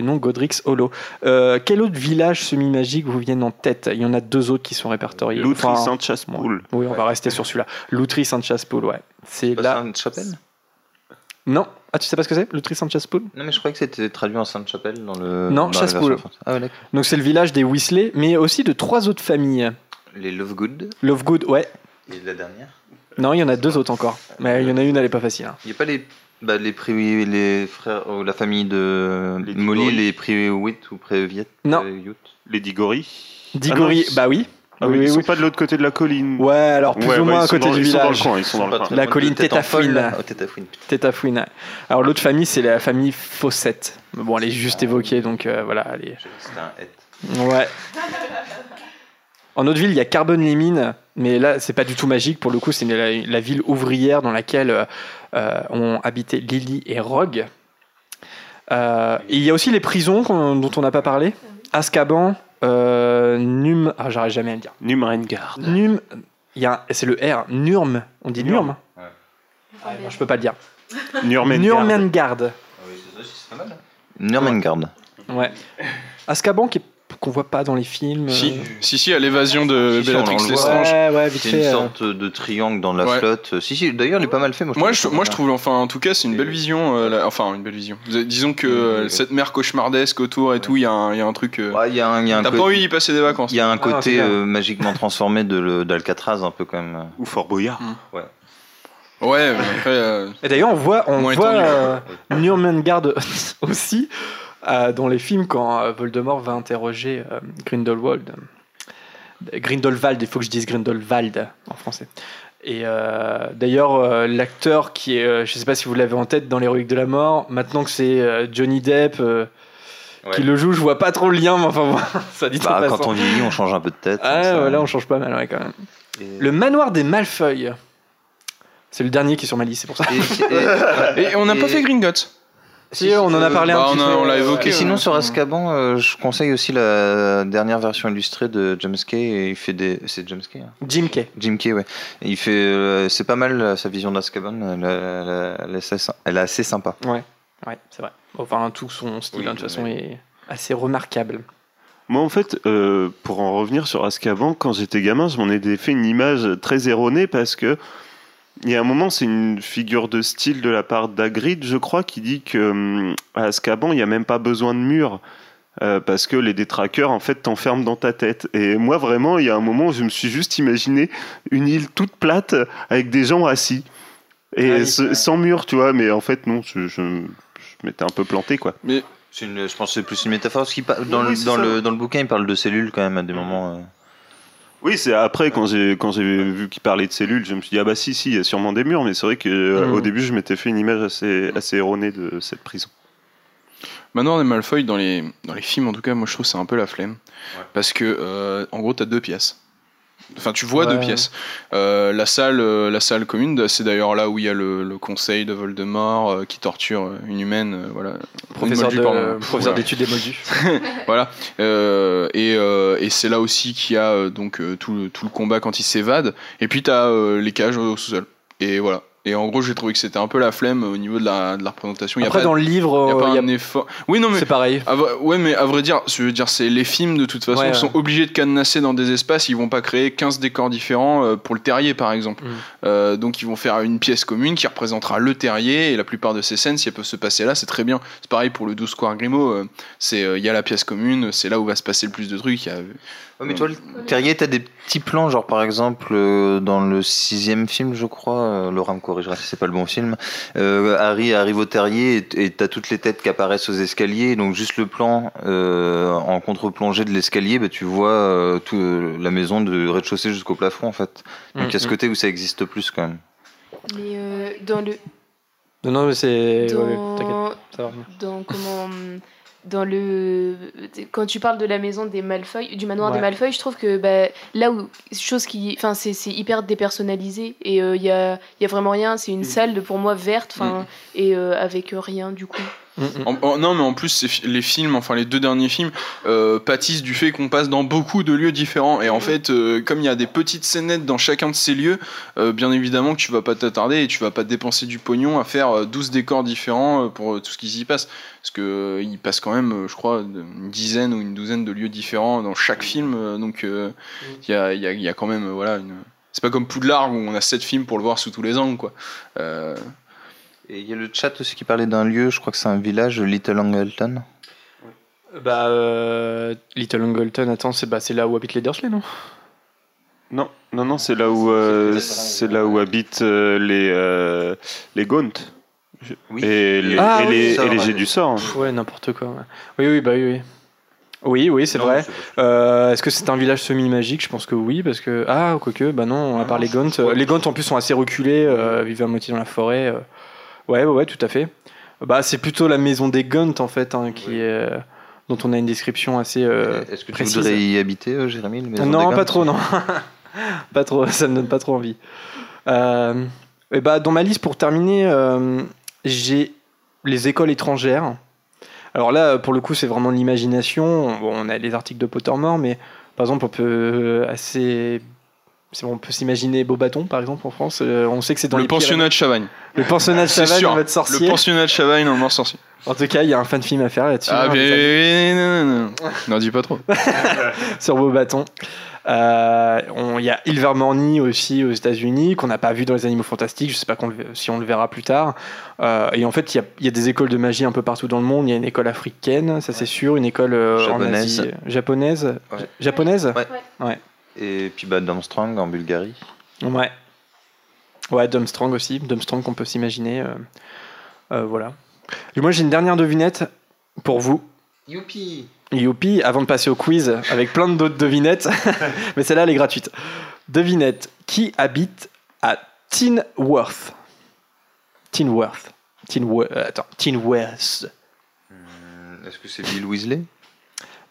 le nom Godric's Hollow. Euh, quel autre village semi-magique vous viennent en tête? Il y en a deux autres qui sont répertoriés. Loutry Enfin, Saint-Chaspool. Oui, on va rester sur celui-là. Loutry Saint-Chaspool, ouais. C'est là. Sainte-Chapelle Non. Ah, tu sais pas ce que c'est Loutry Saint-Chaspool Non, mais je croyais que c'était traduit en Sainte-Chapelle dans le. Non, française. Ah ouais. Donc c'est le village des Weasley, mais aussi de trois autres familles. Les Lovegood. Lovegood, ouais. Et la dernière? Non, il y en a deux autres encore. Mais il y en a une, elle est pas facile. hein. Il n'y a pas les. Bah, les, prix, les frères, euh, la famille de Les Molly, les Priwitt ou Préviet Non. Les Ah non, bah oui. Ah oui, ils sont pas de l'autre côté de la colline. Ouais, alors plus Ouais, ou moins à côté dans- du ils sont dans le village. coin, ils sont dans le coin. La colline Tétafouine. Tétafouine. Alors l'autre famille, c'est la famille. Mais Bon, elle est juste évoquée, donc euh, voilà. Elle est... C'était un het. Ouais. En autre ville, il y a Carbone les mines, mais là, c'est pas du tout magique. Pour le coup, c'est la, la ville ouvrière dans laquelle euh, euh, ont habité Lily et Rogue. Euh, et il y a aussi les prisons dont on n'a pas parlé. Azkaban, euh, Num. Ah, j'arrive jamais à le dire. Numrengard. Num. Il y a, un- c'est le R. Nurm. On dit Nurm. Ouais. Ah, non, je peux pas le dire. Nurmengard. Nurmengard. Nurmengard. Ouais. Azkaban qui est- qu'on voit pas dans les films. Si, euh, si, si, à l'évasion de Si, si, on Bellatrix voit. Lestrange. Ouais, ouais, vite C'est fait. une euh. sorte de triangle dans la Ouais. flotte. Si, si, d'ailleurs, il est pas mal fait. Moi, je Moi trouve je, moi, trouve, enfin, en tout cas, c'est une belle vision. euh, la- enfin, une belle vision. Disons que euh, cette mer cauchemardesque autour et tout, il y, a un- il y a un truc. euh, Ouais, il y a un, il y a un T'as pas envie d'y passer des vacances. Il y a un Ah, côté euh, magiquement transformé de le- d'Alcatraz, un peu quand même. Ou Fort Boyard. Ouais. Ouais, mais après. euh, Et d'ailleurs, on voit, on voit euh, Nurmengard aussi euh, dans les films quand euh, Voldemort va interroger euh, Grindelwald. Grindelwald, il faut que je dise Grindelwald en français. Et euh, d'ailleurs, euh, l'acteur qui est, euh, je sais pas si vous l'avez en tête dans l'héroïque de la mort, maintenant que c'est euh, Johnny Depp euh, qui le joue, je vois pas trop le lien, mais enfin, bon, ça dit Bah, quand on vieillit, on change un peu de tête. Ah, ça- ouais, là, on change pas mal, ouais, quand même. Et- Le manoir des Malfeuilles. C'est le dernier qui est sur ma liste, c'est pour ça. Et, et- Et on n'a pas fait Gringotts. Si, on en a parlé Bah, un on petit a- peu. on l'a évoqué, Et sinon, sur Azkaban, euh, je conseille aussi la dernière version illustrée de James Kay. Et il fait des. C'est James Kay hein Jim Kay. Jim Kay, ouais. Et il fait. euh, c'est pas mal euh, sa vision d'Azkaban. Elle, elle- elle est assez- elle est assez sympa. Ouais, ouais, c'est vrai. Enfin, tout son style, Oui, hein, de toute façon, est assez remarquable. Moi, en fait, euh, pour en revenir sur Azkaban, quand j'étais gamin, je m'en étais fait une image très erronée parce que il y a un moment, c'est une figure de style de la part d'Agrid, je crois, qui dit que hum, à Azkaban, il n'y a même pas besoin de mur. euh, parce que les détraqueurs en fait t'enferment dans ta tête. Et moi vraiment, il y a un moment où je me suis juste imaginé une île toute plate avec des gens assis et Ah oui, ce- ouais. sans mur, tu vois. Mais en fait non, je, je, je m'étais un peu planté quoi. Mais une- je pense que c'est plus une métaphore. Parce qu'il dans, Oui, le, dans, le, dans le bouquin, il parle de cellules quand même à des moments. euh. Oui, c'est après quand j'ai quand j'ai vu qu'il parlait de cellules, je me suis dit ah bah si si, il y a sûrement des murs, mais c'est vrai que euh, Mhm. au début je m'étais fait une image assez assez erronée de cette prison. Manoir des Malfoy, dans les, dans les films en tout cas, moi je trouve que c'est un peu la flemme. Parce que, euh, en gros, t'as deux pièces. Enfin, tu vois Ouais. deux pièces. Euh, la, salle, euh, la salle commune, c'est d'ailleurs là où il y a le, le conseil de Voldemort euh, qui torture une humaine. euh, voilà. Professeur de- d'études des moldus. voilà. Et et c'est là aussi qu'il y a donc tout, le- tout le combat quand il s'évade. Et puis t'as les cages au sous-sol. Et voilà. Et en gros, j'ai trouvé que c'était un peu la flemme au niveau de la, de la représentation. Il y a Après, pas- dans le livre, il y a euh, pas y a- un effort. Oui, non, mais C'est pareil. à ouais, mais à vrai dire, je veux dire, c'est les films de toute façon Ouais, ouais. sont obligés de cadenasser dans des espaces. Ils vont pas créer 15 décors différents euh, pour le terrier, par exemple. Mm. Euh, donc, ils vont faire une pièce commune qui représentera le terrier. Et la plupart de ces scènes, si elles peuvent se passer là, c'est très bien. C'est pareil pour le 12 Square Grimaud. c'est euh, il y a la pièce commune, c'est là où va se passer le plus de trucs. Y a- Ouais, mais toi, le Terrier, t'as des petits plans, genre par exemple euh, dans le sixième film, je crois, euh, Laura me corrigera si c'est pas le bon film. euh, Harry arrive au Terrier et- t'as toutes les têtes qui apparaissent aux escaliers, donc juste le plan euh, en contre-plongée de l'escalier, bah, tu vois euh, tout, euh, la maison de rez-de-chaussée jusqu'au plafond en fait. Donc il y a ce Mhm. côté où ça existe plus quand même. Mais euh, dans le. Non, non, mais c'est. ouais, Dans, T'inquiète, ça va revenir. dans comment dans le quand tu parles de la maison des Malfoy du manoir Ouais. des Malfoy je trouve que bah, là où chose qui enfin c'est hyper dépersonnalisé et il y a y a vraiment rien. C'est une salle de, pour moi verte enfin et euh, avec rien du coup En- en- non, mais en plus, les films, enfin les deux derniers films, euh, pâtissent du fait qu'on passe dans beaucoup de lieux différents. Et en fait, euh, comme il y a des petites scénettes dans chacun de ces lieux, euh, bien évidemment que tu vas pas t'attarder et tu vas pas dépenser du pognon à faire euh, 12 décors différents pour tout ce qui s'y passe. Parce que il passe quand même, je crois, une dizaine ou une douzaine de lieux différents dans chaque film. donc il y, a, il y a- il y a quand même, voilà, une. C'est pas comme Poudlard où on a 7 films pour le voir sous tous les angles, quoi. Et il y a le chat aussi qui parlait d'un lieu, je crois que c'est un village, Little Angleton. Bah, euh, Little Angleton, attends, c'est bah, c'est là où habitent les Dursley, non? Non, non, non, c'est là où euh, c'est là où habitent euh, les euh, les Gaunt. Oui. Et les, Ah, et oui, les, ça, et les ouais. jets du sort. hein. Pff, Ouais, n'importe quoi. ouais. Oui, oui, bah oui, oui. Oui, oui, c'est Non, vrai. Euh, Est-ce que c'est un village semi-magique? Je pense que oui, parce que. Ah, quoique, bah non, à part les Gaunt. Les Gaunt en plus sont assez reculés, euh, vivent à moitié dans la forêt. euh. Ouais, ouais, tout à fait. Bah, c'est plutôt la maison des Gaunt en fait, hein, qui est, euh, dont on a une description assez euh, Est-ce que tu voudrais y habiter, euh, Jérémy le maison Non, pas trop, non. pas trop, ça me donne pas trop envie. Euh, et bah, dans ma liste, pour terminer, euh, j'ai les écoles étrangères. Alors là, pour le coup, c'est vraiment l'imagination. Bon, on a les articles de Pottermore, mais par exemple, on peut euh, assez. On peut s'imaginer Beaubaton, par exemple, en France. Euh, on sait que c'est dans le les pensionnat de Chavagne. Le pensionnat de Chavagne sûr. en mode sorcier. Le pensionnat de Chavagne dans le mort sorcier. En tout cas, il y a un fan film à faire là-dessus. Ah, hein, amis. non, non, non. N'en dis pas trop. sur Beaubaton. Euh, Il y a Ilvermorny aussi aux États-Unis, qu'on n'a pas vu dans les Animaux Fantastiques. Je sais pas si on le verra plus tard. Euh, et en fait, il y, a, il y a des écoles de magie un peu partout dans le monde. Il y a une école africaine, ça c'est sûr, une école euh, en Japonaise. Asie. Japonaise? Ouais. Japonaise? Ouais. Ouais. Et puis bah, Darmstrang en Bulgarie. Ouais. Ouais, Dumstrong aussi. Dumstrong qu'on peut s'imaginer. euh, euh, voilà. Et moi, j'ai une dernière devinette pour vous. Youpi Youpi, avant de passer au quiz avec plein d'autres devinettes, mais celle-là elle est gratuite. Devinette, qui habite à Tinworth? Tinworth. Tinworth. euh, attends, Tinworth. Est-ce que c'est Bill Weasley?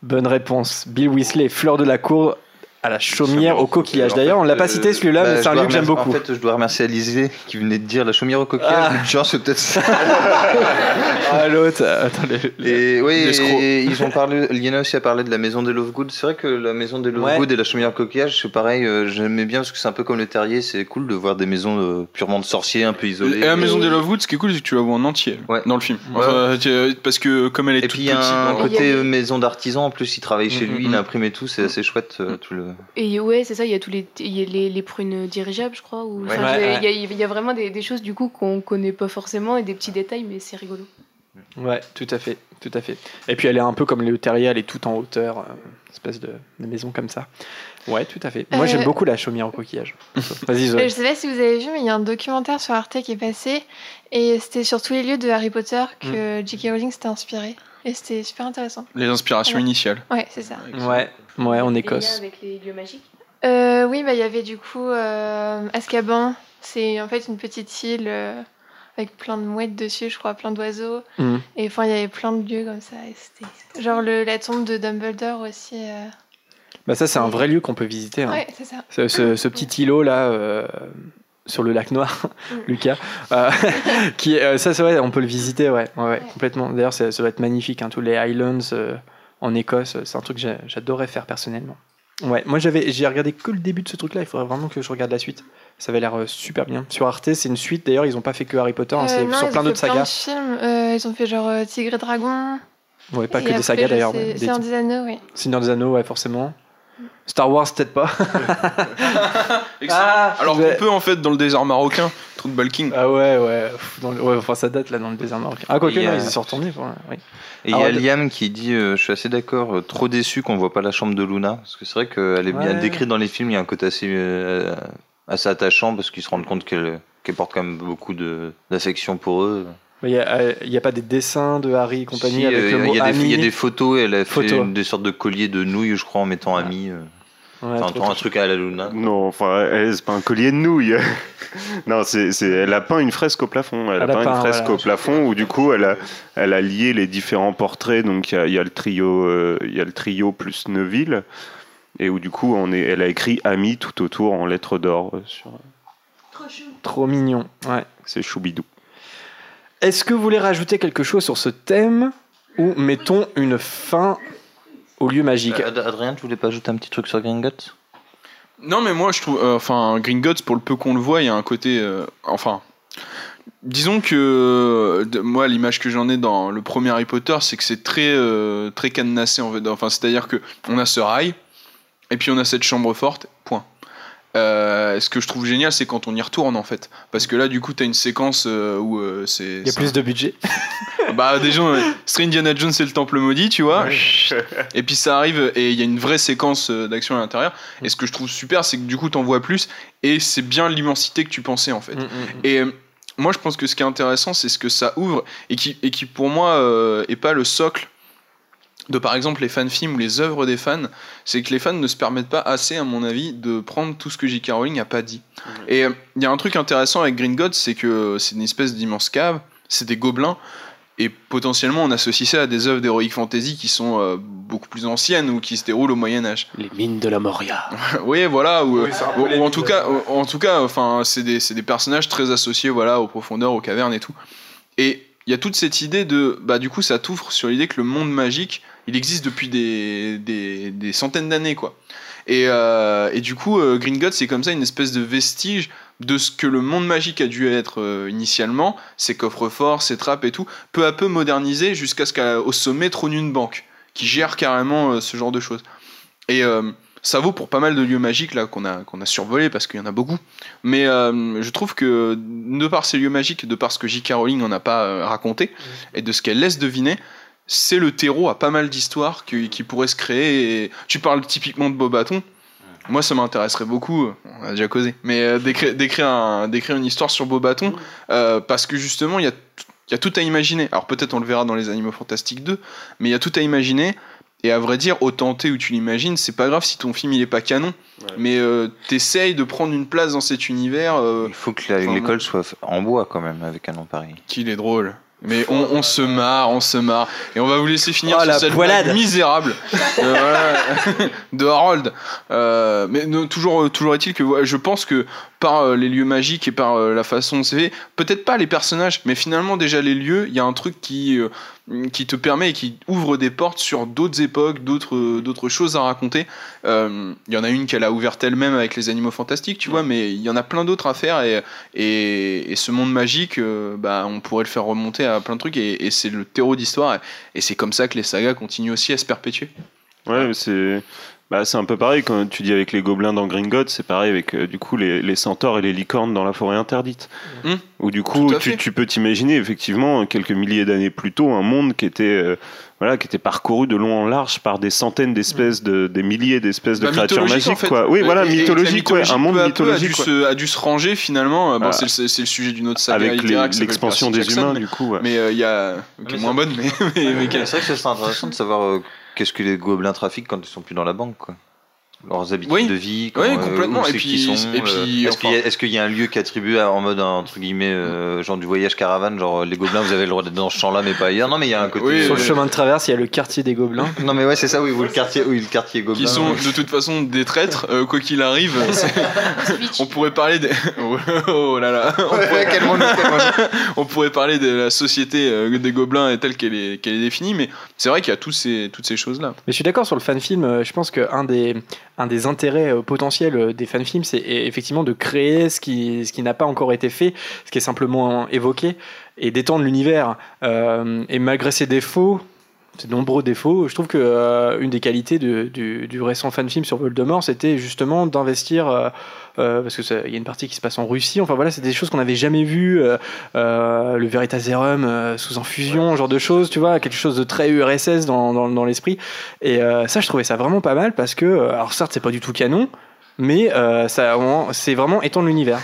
Bonne réponse. Bill Weasley, fleur de la cour à la chaumière au coquillage. D'ailleurs, on l'a pas euh, cité celui-là, bah, mais c'est un lieu que j'aime beaucoup. En fait, je dois remercier Alizé qui venait de dire la chaumière au coquillage. Ah. Genre, c'est peut-être ça. Ah, l'autre. Attends, le- Et oui, et ils ont parlé. Liana aussi a parlé de la maison des Lovegood. C'est vrai que la maison des Ouais. Lovegood et la chaumière au coquillage, c'est pareil. euh, J'aimais bien parce que c'est un peu comme le terrier. C'est cool de voir des maisons euh, purement de sorciers, un peu isolées. Et la maison des Lovewood, ce qui est cool, c'est que tu la vois en entier dans le film. Ouais. Enfin, parce que comme elle est Et toute puis il y a petite. un côté euh, maison d'artisan. En plus, il travaille chez Mhm, lui, il mhm. imprime et tout. C'est assez chouette euh, tout le. Et ouais, c'est ça, il y a tous les, il y a les, les prunes dirigeables, je crois. Ou, enfin, Ouais. je- Ouais, il, y a, il y a vraiment des, des choses du coup qu'on connaît pas forcément et des petits détails, mais c'est rigolo. Ouais, tout à fait, tout à fait. Et puis elle est un peu comme le terrier, elle est tout en hauteur, euh, espèce de, de maison comme ça. Ouais, tout à fait. Moi Euh, j'aime beaucoup la chaumière au coquillage. Vas-y Zoé. Euh, Je sais pas si vous avez vu, mais il y a un documentaire sur Arte qui est passé et c'était sur tous les lieux de Harry Potter que Mm. J.K. Rowling s'était inspiré. Et c'était super intéressant. Les inspirations initiales. Ouais, c'est ça. Ouais, ouais, en Écosse. avec les lieux magiques Euh, oui, bah il y avait du coup euh, Azkaban. C'est en fait une petite île euh, avec plein de mouettes dessus, je crois, plein d'oiseaux. Mhm. Et enfin, il y avait plein de lieux comme ça. et c'était- Genre le, la tombe de Dumbledore aussi. euh. Bah ça c'est un vrai lieu qu'on peut visiter. hein. Ouais, c'est ça. Ce, ce- ce petit îlot là euh, sur le lac Noir, Mm. Lucas, euh, qui est- euh, ça c'est vrai, on peut le visiter, ouais, ouais, ouais, complètement. D'ailleurs ça, ça doit être magnifique, hein, tous les Highlands euh, en Écosse, c'est un truc que j'adorerais faire personnellement. Ouais, moi j'avais, j'ai regardé que le début de ce truc-là. Il faudrait vraiment que je regarde la suite. Ça avait l'air euh, super bien. Sur Arte, c'est une suite. D'ailleurs, ils ont pas fait que Harry Potter, hein, Euh, c'est sur plein d'autres fait plein de sagas. films. Euh, ils ont fait genre euh, Tigre et Dragon. Ouais, pas Et que des sagas d'ailleurs. des- Seigneur des Anneaux, oui. Seigneur des Anneaux, ouais, forcément. Star Wars, peut-être pas. Ah, Alors qu'on peut en fait dans le désert marocain, trou de Balking. Ah ouais, ouais. Dans le- ouais, Enfin, ça date là dans le désert marocain. Ah, Et, non, euh, ils y sont retournés. oui. Et il y a de- Liam qui dit euh, Je suis assez d'accord, euh, trop déçu qu'on voit pas la chambre de Luna. Parce que c'est vrai qu'elle est bien Ouais. décrite dans les films, il y a un côté assez, euh, assez attachant parce qu'ils se rendent compte qu'elle qu'elle porte quand même beaucoup d'affection pour eux. Il n'y a, a pas des dessins de Harry et compagnie Si, avec le mot il y, a des- a photos, elle a fait une- des sortes de colliers de nouilles, je crois, en mettant ami. Euh. Ouais, Enfin, trop, un trop. truc à la Luna. Non, enfin, elle, c'est pas un collier de nouilles. non, c'est, c'est- elle a peint une fresque au plafond. Elle, Elle a a peint peint, une fresque voilà. au plafond où du coup, elle a, elle a lié les différents portraits. Donc, il y a, il y a le trio, euh, il y a le trio plus Neville, et où du coup, on est, elle a écrit ami tout autour en lettres d'or euh, sur. Trop mignon. Ouais. C'est choubidou. Est-ce que vous voulez rajouter quelque chose sur ce thème ou mettons une fin au lieu magique Euh, Ad- Adrien, tu voulais pas ajouter un petit truc sur Gringotts Non, mais moi je trouve. euh, Enfin, Gringotts, pour le peu qu'on le voit, il y a un côté. euh, enfin. Disons que de- moi l'image que j'en ai dans le premier Harry Potter c'est que c'est très euh, très cadenassé en fait enfin c'est à dire que on a ce rail et puis on a cette chambre forte point Euh, ce que je trouve génial c'est quand on y retourne en fait. Parce que là du coup t'as une séquence euh, où euh, c'est Il y a plus de budget. bah déjà euh, c'est Indiana Jones et le temple maudit tu vois. Et puis ça arrive et il y a une vraie séquence d'action à l'intérieur. Et ce que je trouve super c'est que du coup t'en vois plus et c'est bien l'immensité que tu pensais en fait. Mm, et euh, moi je pense que ce qui est intéressant c'est ce que ça ouvre et qui, et qui pour moi est pas le socle de par exemple les fan-films ou les œuvres des fans, c'est que les fans ne se permettent pas assez, à mon avis, de prendre tout ce que J.K. Rowling a pas dit. Et euh, il y a un truc intéressant avec Green God, c'est que c'est une espèce d'immense cave, c'est des gobelins, et potentiellement on associe ça à des œuvres d'heroic fantasy qui sont euh, beaucoup plus anciennes ou qui se déroulent au Moyen Âge. Les mines de la Moria. oui, voilà, ou, Oui, ou en tout cas, en tout cas, enfin, c'est des, c'est des personnages très associés, voilà, aux profondeurs, aux cavernes et tout. Et il y a toute cette idée de, bah, du coup, ça t'ouvre sur l'idée que le monde magique, il existe depuis des, des, des centaines d'années, quoi. Et, euh, et du coup, euh, Green God, c'est comme ça une espèce de vestige de ce que le monde magique a dû être euh, initialement, ses coffres-forts, ses trappes et tout, peu à peu modernisé jusqu'à ce qu'au sommet trône une banque qui gère carrément euh, ce genre de choses. Et ça vaut pour pas mal de lieux magiques là qu'on a qu'on a survolé parce qu'il y en a beaucoup. Mais euh, je trouve que de par ces lieux magiques, de par ce que J.K. Rowling en a pas euh, raconté et de ce qu'elle laisse deviner, c'est le terreau à pas mal d'histoires qui, qui pourraient se créer. Et tu parles typiquement de Bobaton. Moi, ça m'intéresserait beaucoup. On a déjà causé, mais euh, d'écrire, d'écrire, un- d'écrire une histoire sur Bobaton euh, parce que justement, il y a il y a tout à imaginer. Alors peut-être on le verra dans les Animaux Fantastiques 2, mais il y a tout à imaginer. Et à vrai dire, au tenté où tu l'imagines, c'est pas grave si ton film il est pas canon, mais euh, t'essayes de prendre une place dans cet univers. euh, Il faut que l'école soit en bois quand même, avec un nom pareil. qu'il est drôle. Mais on, on se marre, on se marre. Et on va vous laisser finir Oh, sur la cette blague misérable de, voilà, de Harold. Euh, mais non, toujours, toujours est-il que je pense que par euh, les lieux magiques et par euh, la façon dont c'est fait, peut-être pas les personnages, mais finalement déjà les lieux, il y a un truc qui, qui te permet et qui ouvre des portes sur d'autres époques, d'autres d'autres choses à raconter. Euh, Il y en a une qu'elle a ouverte elle-même avec les animaux fantastiques, tu vois, mais il y en a plein d'autres à faire et, et, et ce monde magique, euh, bah, on pourrait le faire remonter à plein de trucs et, et c'est le terreau d'histoire et, et c'est comme ça que les sagas continuent aussi à se perpétuer. Ouais, c'est Bah, c'est un peu pareil quand tu dis avec les gobelins dans Gringotts, c'est pareil avec euh, du coup les, les centaures et les licornes dans la forêt interdite. Hmm. Où du coup tu, tu peux t'imaginer effectivement quelques milliers d'années plus tôt un monde qui était euh, voilà qui était parcouru de long en large par des centaines d'espèces de des milliers d'espèces de Bah, créatures magiques en fait. quoi. Oui voilà et- et mythologique ouais, un monde peu à peu mythologique. a dû, se, a dû se ranger finalement. Euh, Bon, Voilà. c'est, le, c'est le sujet d'une autre saga Avec l'expansion des Jackson, humains, mais- du coup, ouais. Mais euh, il y a qui est moins bonne, mais, mais, mais C'est vrai que c'est intéressant de savoir euh, qu'est-ce que les gobelins trafiquent quand ils sont plus dans la banque, quoi. Leurs habitudes Oui. de vie, Oui, comment, euh, complètement. où Et c'est puis- qu'ils sont, et euh, puis, est-ce qu'il y, a- enfin- est-ce qu'il y a un lieu qui à- en mode entre guillemets euh, genre du voyage caravane, genre les gobelins vous avez le droit d'être dans ce champ-là mais pas ailleurs? Non mais il y a un côté. Sur le chemin de traverse, il y a le quartier des gobelins. Non mais ouais c'est ça oui vous le quartier oui le quartier gobelin. qui sont de toute façon des traîtres, euh, quoi qu'il arrive. on pourrait parler des. Oh, oh là là. On pourrait... on pourrait parler de la société euh, des gobelins et telle qu'elle est, qu'elle est définie, mais c'est vrai qu'il y a tous ces, toutes ces choses-là. Mais je suis d'accord sur le fan film. Je pense qu'un des, un des intérêts euh, potentiels euh, des fan films, c'est effectivement de créer ce qui, ce qui n'a pas encore été fait, ce qui est simplement évoqué, et d'étendre l'univers. Euh, et malgré ses défauts, ses nombreux défauts, je trouve que euh, une des qualités de- du, du récent fan film sur Voldemort, c'était justement d'investir. euh, euh, parce que il y a une partie qui se passe en Russie. Enfin voilà, c'est des choses qu'on n'avait jamais vues. le Veritaserum sous infusion, ce genre de choses, tu vois, quelque chose de très URSS dans, dans, dans l'esprit. Et ça, je trouvais ça vraiment pas mal parce que, alors certes, c'est pas du tout canon, mais ça, c'est vraiment étendre l'univers.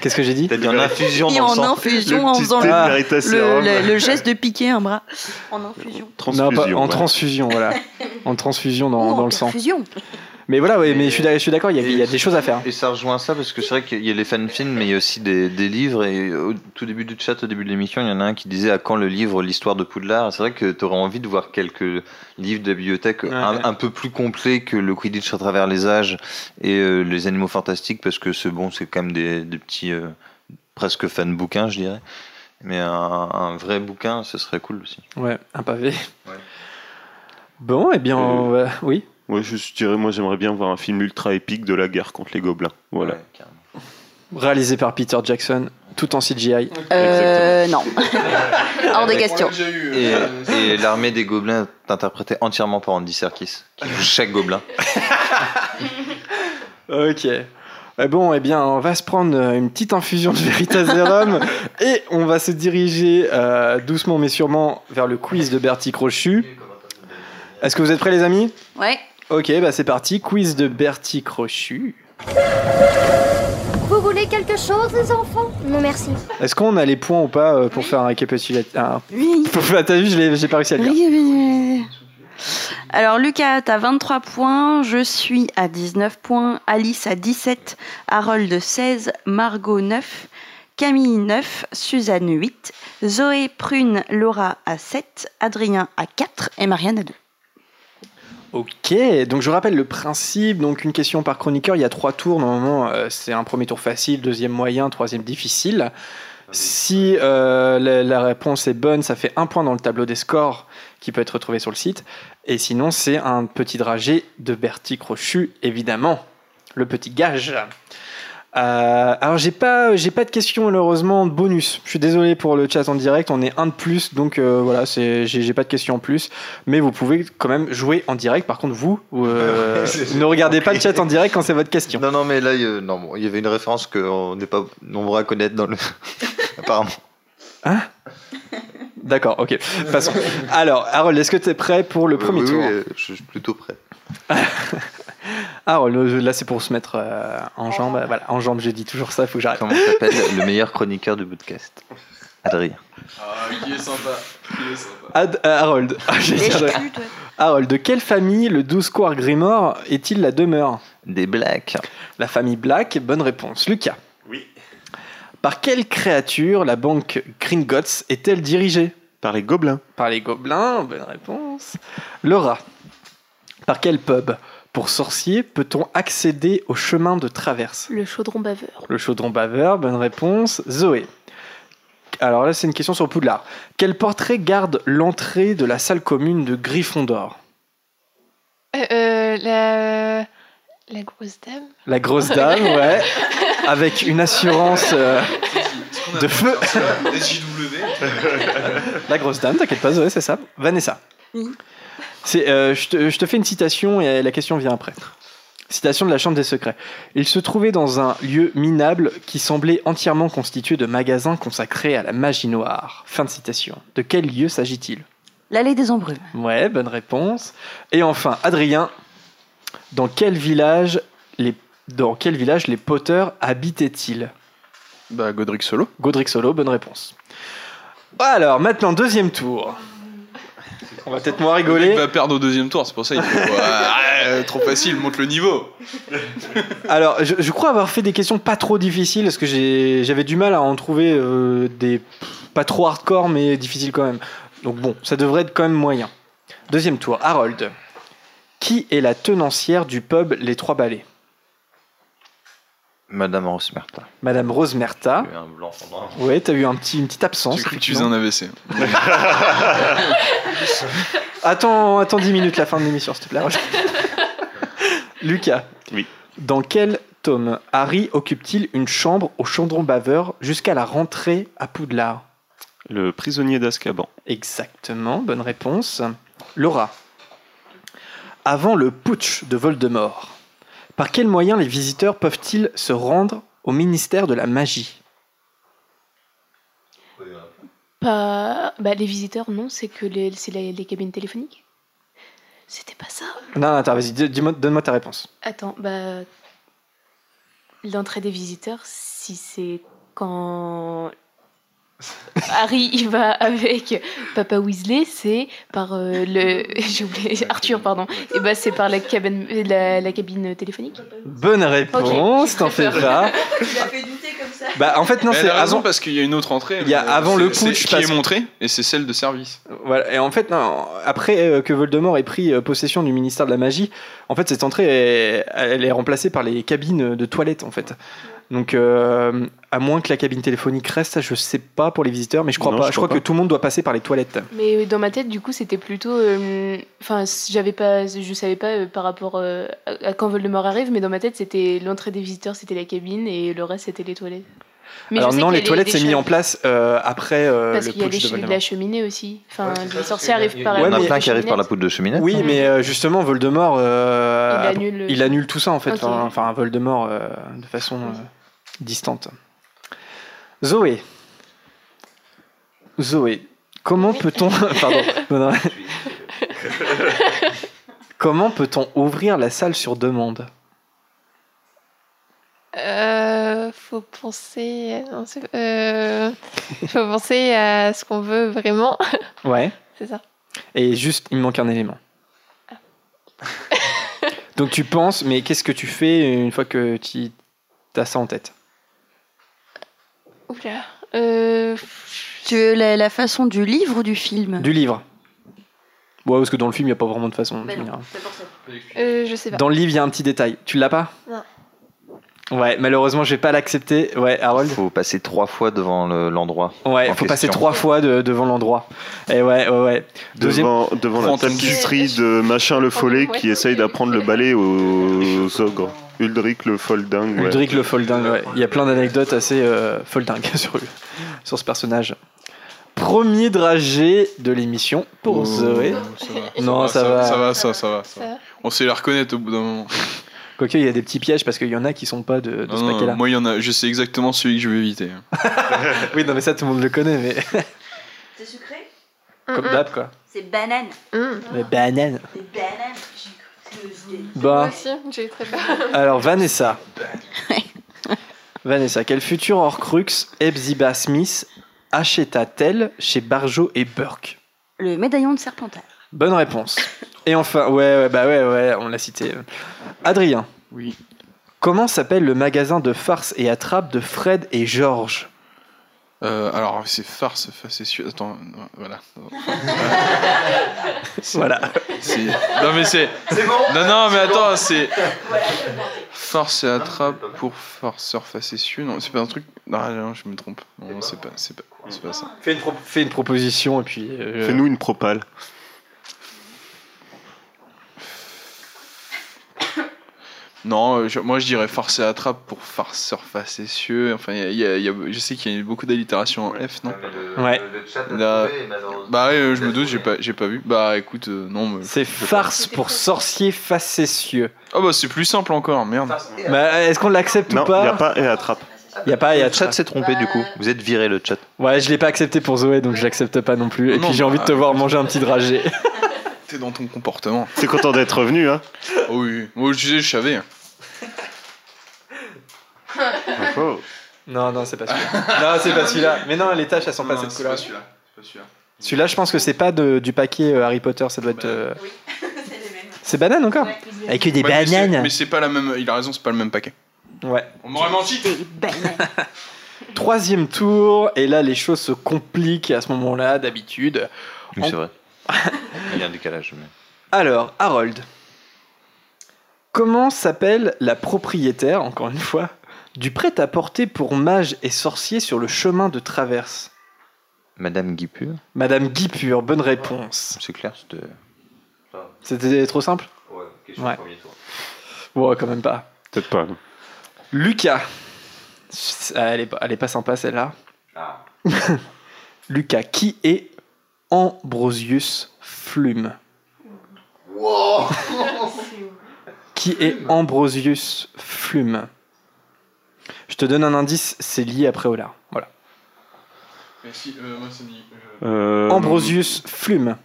Qu'est-ce que j'ai dit T'as dit en infusion Et dans le en sang. infusion, en faisant le, le, le- le geste de piquer un bras. En infusion. Non, pas- en ouais. transfusion, voilà. en transfusion dans, Ou dans en le sang. perfusion. Mais voilà, ouais, mais je suis d'ac- je suis d'accord, il y, a- il y a des choses à faire. Et ça rejoint ça parce que c'est vrai qu'il y a les fan-films, mais il y a aussi des, des livres. Et au tout début du chat, au début de l'émission, il y en a un qui disait à quand le livre L'histoire de Poudlard. C'est vrai que tu aurais envie de voir quelques livres de bibliothèque un, un peu plus complets que le Quidditch à travers les âges et euh, les animaux fantastiques parce que c'est bon, c'est quand même des, des petits euh, presque fan bouquins, je dirais. Mais un, un vrai bouquin, ce serait cool aussi. Ouais, un pavé. Bon, eh bien, on va- oui. Ouais, je dirais, moi j'aimerais bien voir un film ultra épique de la guerre contre les gobelins. Voilà. Réalisé par Peter Jackson, tout en CGI. Euh, non. Hors de question. Et, et l'armée des gobelins est interprétée entièrement par Andy Serkis, qui joue chaque gobelin. Ok. Eh Bon, eh bien, on va se prendre euh, une petite infusion de Veritaserum et on va se diriger euh, doucement mais sûrement vers le quiz de Bertie Crochu. Est-ce que vous êtes prêts, les amis? Ouais. Ok, bah c'est parti. Quiz de Bertie Crochu. Vous voulez quelque chose, les enfants? Non, merci. Est-ce qu'on a les points ou pas euh, pour faire un récapitulatif? Ah, Oui. Pour faire, t'as vu, je l'ai- j'ai pas réussi à le dire. Oui, oui, oui. Alors Lucas, t'as 23 points, je suis à 19 points, Alice à 17, Harold 16, Margot 9, Camille 9, Suzanne 8, Zoé, Prune, Laura à 7, Adrien à 4 et Marianne à 2. Ok, donc je rappelle le principe, donc une question par chroniqueur, il y a trois tours, normalement euh, c'est un premier tour facile, deuxième moyen, troisième difficile. Si euh, la, réponse est bonne, ça fait un point dans le tableau des scores qui peut être retrouvé sur le site. Et sinon, c'est un petit dragé de Bertie Crochu, évidemment. Le petit gage. Euh, alors, j'ai pas, j'ai pas de questions malheureusement de bonus. Je suis désolé pour le chat en direct, on est un de plus, donc euh, voilà, c'est, j'ai, j'ai pas de questions en plus. Mais vous pouvez quand même jouer en direct. Par contre, vous, euh, ne regardez pas le chat en direct quand c'est votre question. Non, non, mais là, il y a- non, bon, il y avait une référence qu'on n'est pas nombreux à connaître dans le. Apparemment. Hein? D'accord, ok. Passons. Alors, Harold, est-ce que tu es prêt pour le premier oui, tour? oui, je suis plutôt prêt. Harold, euh, là c'est pour se mettre euh, en jambe. Voilà, en jambe, j'ai dit toujours ça, il faut que j'arrête. Comment s'appelle le meilleur chroniqueur du podcast? Adrien. Ah, qui est sympa. Qui est sympa. Ad- euh, Harold. Ah, j'ai dit Harold. Harold, de quelle famille le 12 Square Grimoire est-il la demeure? Des Blacks. La famille Black, bonne réponse. Lucas. Oui. Par quelle créature la banque Gringotts est-elle dirigée? Par les gobelins. Par les gobelins, bonne réponse. Laura. Par quel pub? Pour sorciers peut-on accéder au chemin de traverse? Le chaudron baveur. Le chaudron baveur, bonne réponse. Zoé. Alors là, c'est une question sur Poudlard. Quel portrait garde l'entrée de la salle commune de Gryffondor? Euh, euh, la... la grosse dame. La grosse dame, ouais. Avec une assurance euh, de feu. La grosse dame, t'inquiète pas, Zoé, c'est ça. Vanessa. Oui. Euh, je, te, je te fais une citation et la question vient après. Citation de la Chambre des secrets. Il se trouvait dans un lieu minable qui semblait entièrement constitué de magasins consacrés à la magie noire. Fin de citation. De quel lieu s'agit-il? L'allée des embrumes. Ouais, bonne réponse. Et enfin, Adrien, dans quel village les, dans quel village les Potter habitaient-ils? Bah, Godric Solo. Godric Solo, bonne réponse. Alors, maintenant, deuxième tour. On va peut-être moins Le rigoler. mec va perdre au deuxième tour, c'est pour ça qu'il faut. Trop facile, monte le niveau. Alors, je, je crois avoir fait des questions pas trop difficiles parce que j'avais du mal à en trouver euh, des pas trop hardcore mais difficiles quand même. Donc bon, ça devrait être quand même moyen. Deuxième tour, Harold. Qui est la tenancière du pub Les Trois Ballets? Madame Rosmerta. Madame Rose Merta. Eu un blanc pendant- Ouais, t'as eu un petit, une petite absence. J'ai cru que tu faisais un AVC. attends, attends 10 minutes la fin de l'émission, s'il te plaît. Lucas. Oui. Dans quel tome Harry occupe-t-il une chambre au chaudron baveur jusqu'à la rentrée à Poudlard? Le prisonnier d'Azkaban. Exactement, bonne réponse. Laura. Avant le putsch de Voldemort, par quels moyens les visiteurs peuvent-ils se rendre au ministère de la magie? Pas... Bah, les visiteurs, non, c'est que les, c'est les, les cabines téléphoniques. C'était pas ça. Non, non, attends, vas-y, dis-moi- donne-moi ta réponse. Attends, bah. L'entrée des visiteurs, si c'est quand. Harry il va avec Papa Weasley, c'est par euh, le. J'ai oublié. Arthur, pardon. Et bah, c'est par la cabine, la, la cabine téléphonique. Bonne réponse, t'en fais pas. Il a fait douter comme ça. Bah, en fait, non, c'est avant. parce qu'il y a une autre entrée. Il y a mais avant le c'est- putsch, qui est montrée et c'est celle de service. Voilà, et en fait, non, après euh, que Voldemort ait pris euh, possession du ministère de la magie, en fait, cette entrée, est- elle est remplacée par les cabines de toilettes, en fait. Donc, euh, à moins que la cabine téléphonique reste, je sais pas pour les visiteurs, mais je crois Non, pas. je Je crois crois que tout le monde doit passer par les toilettes. Mais dans ma tête, du coup, c'était plutôt. euh, Enfin, j'avais pas. Je savais pas euh, par rapport euh, à à quand Voldemort arrive, mais dans ma tête, c'était l'entrée des visiteurs, c'était la cabine, et le reste, c'était les toilettes. Mais Alors non, les toilettes, c'est mis en place euh, après euh, Parce le qu'il y a putsch les de che- de Voldemort. la cheminée aussi. Enfin, Ouais, les sorciers arrivent par Il y en a plein qui arrivent par la poudre de cheminette. Oui, mais euh, justement, Voldemort, euh, Il annule- il annule tout ça en fait. Ok. Enfin, Voldemort euh, de façon distante. Zoé. Zoé, comment peut-on. Pardon. Non, non. comment peut-on ouvrir la salle sur demande? Euh, faut penser. non, euh, faut penser à ce qu'on veut vraiment. Ouais. c'est ça. Et juste, il me manque un élément. Donc tu penses, mais qu'est-ce que tu fais une fois que tu as ça en tête? Oula. Euh, Tu veux la, la façon du livre ou du film? Du livre. Ouais, parce que dans le film, il n'y a pas vraiment de façon Ben non, ça. euh, je sais pas. Dans le livre, il y a un petit détail. Tu l'as pas? Non. Ouais, malheureusement, je vais pas l'accepter. Ouais, Harold. faut passer trois fois devant le- l'endroit. Ouais, en faut passer trois fois de- devant l'endroit. Et ouais, ouais, ouais. Deuxième. Devant, devant la tapisserie de Machin le Follet qui essaye d'apprendre le ballet aux, aux ogres. Uldric le Folding. Ouais. Uldric le Folding, ouais. Il y a plein d'anecdotes assez euh, foldingues sur, lui- sur ce personnage. Premier dragé de l'émission pour Oh, Zoé. ça va, Non, ça va. Ça va, ça, ça va. ça va. Ça va. On sait la reconnaître au bout d'un moment. Quoique, il y a des petits pièges parce qu'il y en a qui sont pas de, de Non, ce paquet-là. moi, il y en a. Je sais exactement celui que je vais éviter. Oui, non, mais ça, tout le monde le connaît, mais C'est sucré? Comme d'hab, quoi. C'est banane. Mais banane. C'est banane. J'ai cru que c'était- Bah. Moi aussi, j'ai très peur. Alors, Vanessa. Vanessa, quel futur Horcrux Ebziba Smith acheta-t-elle chez Barjo et Burke? Le médaillon de Serpentard. Bonne réponse. Et enfin, ouais, ouais, bah ouais, ouais, on l'a cité. Adrien. Oui. Comment s'appelle le magasin de farce et attrape de Fred et Georges? Euh, alors, c'est farce facétieuse. Attends, voilà. Voilà. C'est- Non, mais c'est. Non, non, mais attends, c'est. Farce et attrape pour farceur facétieux. Non, c'est pas un truc. Non, non, je me trompe. Non, c'est pas, c'est pas, c'est pas ça. Fais une, pro- fais une proposition et puis. euh, Fais-nous une propale. Non, je- moi je dirais farce et attrape pour farceur facétieux. Enfin, il y a- il y a- il y a- je sais qu'il y a beaucoup d'allitérations en F, non? Ouais. Là- Bah ouais, je me doute, j'ai pas, j'ai pas vu. Bah écoute, euh, non. mais- C'est farce pour sorcier facétieux. Ah bah c'est plus simple encore, merde. Bah, est-ce qu'on l'accepte Non, ou pas y a pas et attrape. Y a pas et Le attrape. chat s'est trompé du coup. Vous êtes viré le chat. Ouais, je l'ai pas accepté pour Zoé, donc je l'accepte pas non plus. Et Non, puis j'ai bah, envie de te voir manger un petit dragé. T'es dans ton comportement. T'es content d'être revenu, hein Oh oui, moi je je savais. Non, non, c'est pas celui-là. non, c'est pas celui-là. Mais non, les tâches, elles sont pas cette c'est couleur. celui-là. c'est pas celui-là. Celui-là, je pense que c'est pas de- du paquet euh, Harry Potter, ça doit être. euh, C'est banane encore Avec que des Ouais, mais c'est- bananes Mais c'est pas la même. Il a raison, c'est pas le même paquet. Ouais. On m'aurait menti. Troisième tour, et là les choses se compliquent à ce moment-là, d'habitude. Oui, c'est vrai. Il y a un décalage. Mais... Alors, Harold. Comment s'appelle la propriétaire, encore une fois, du prêt-à-porter pour mages et sorciers sur le chemin de traverse Madame Guipure Madame Guipure, bonne réponse. C'est clair, c'était. C'était trop simple? Ouais, question Ouais. Ouais, quand même pas. Peut-être pas. non. Lucas. Ah, Elle est, pas- elle est pas sympa celle-là. Lucas, qui est Ambrosius Flume? Qui est Ambrosius Flume? Je te donne un indice, c'est lié à Préolard. Voilà. Si, euh, moi dit. Euh, Ambrosius Flume.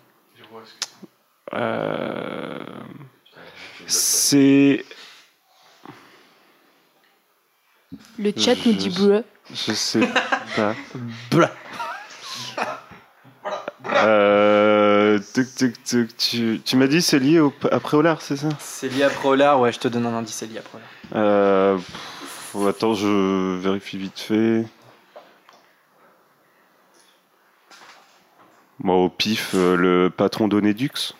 euh, C'est. Le chat nous dit bleu. Je sais pas. Blah. Euh, tuc, tuc, tuc, tu tu m'as dit c'est lié au, à Préolard, c'est ça? C'est lié à Préolard, ouais, je te donne un indice, c'est lié à Préolard. euh, Attends, je vérifie vite fait. Moi, au pif, euh, le patron d'Onedux.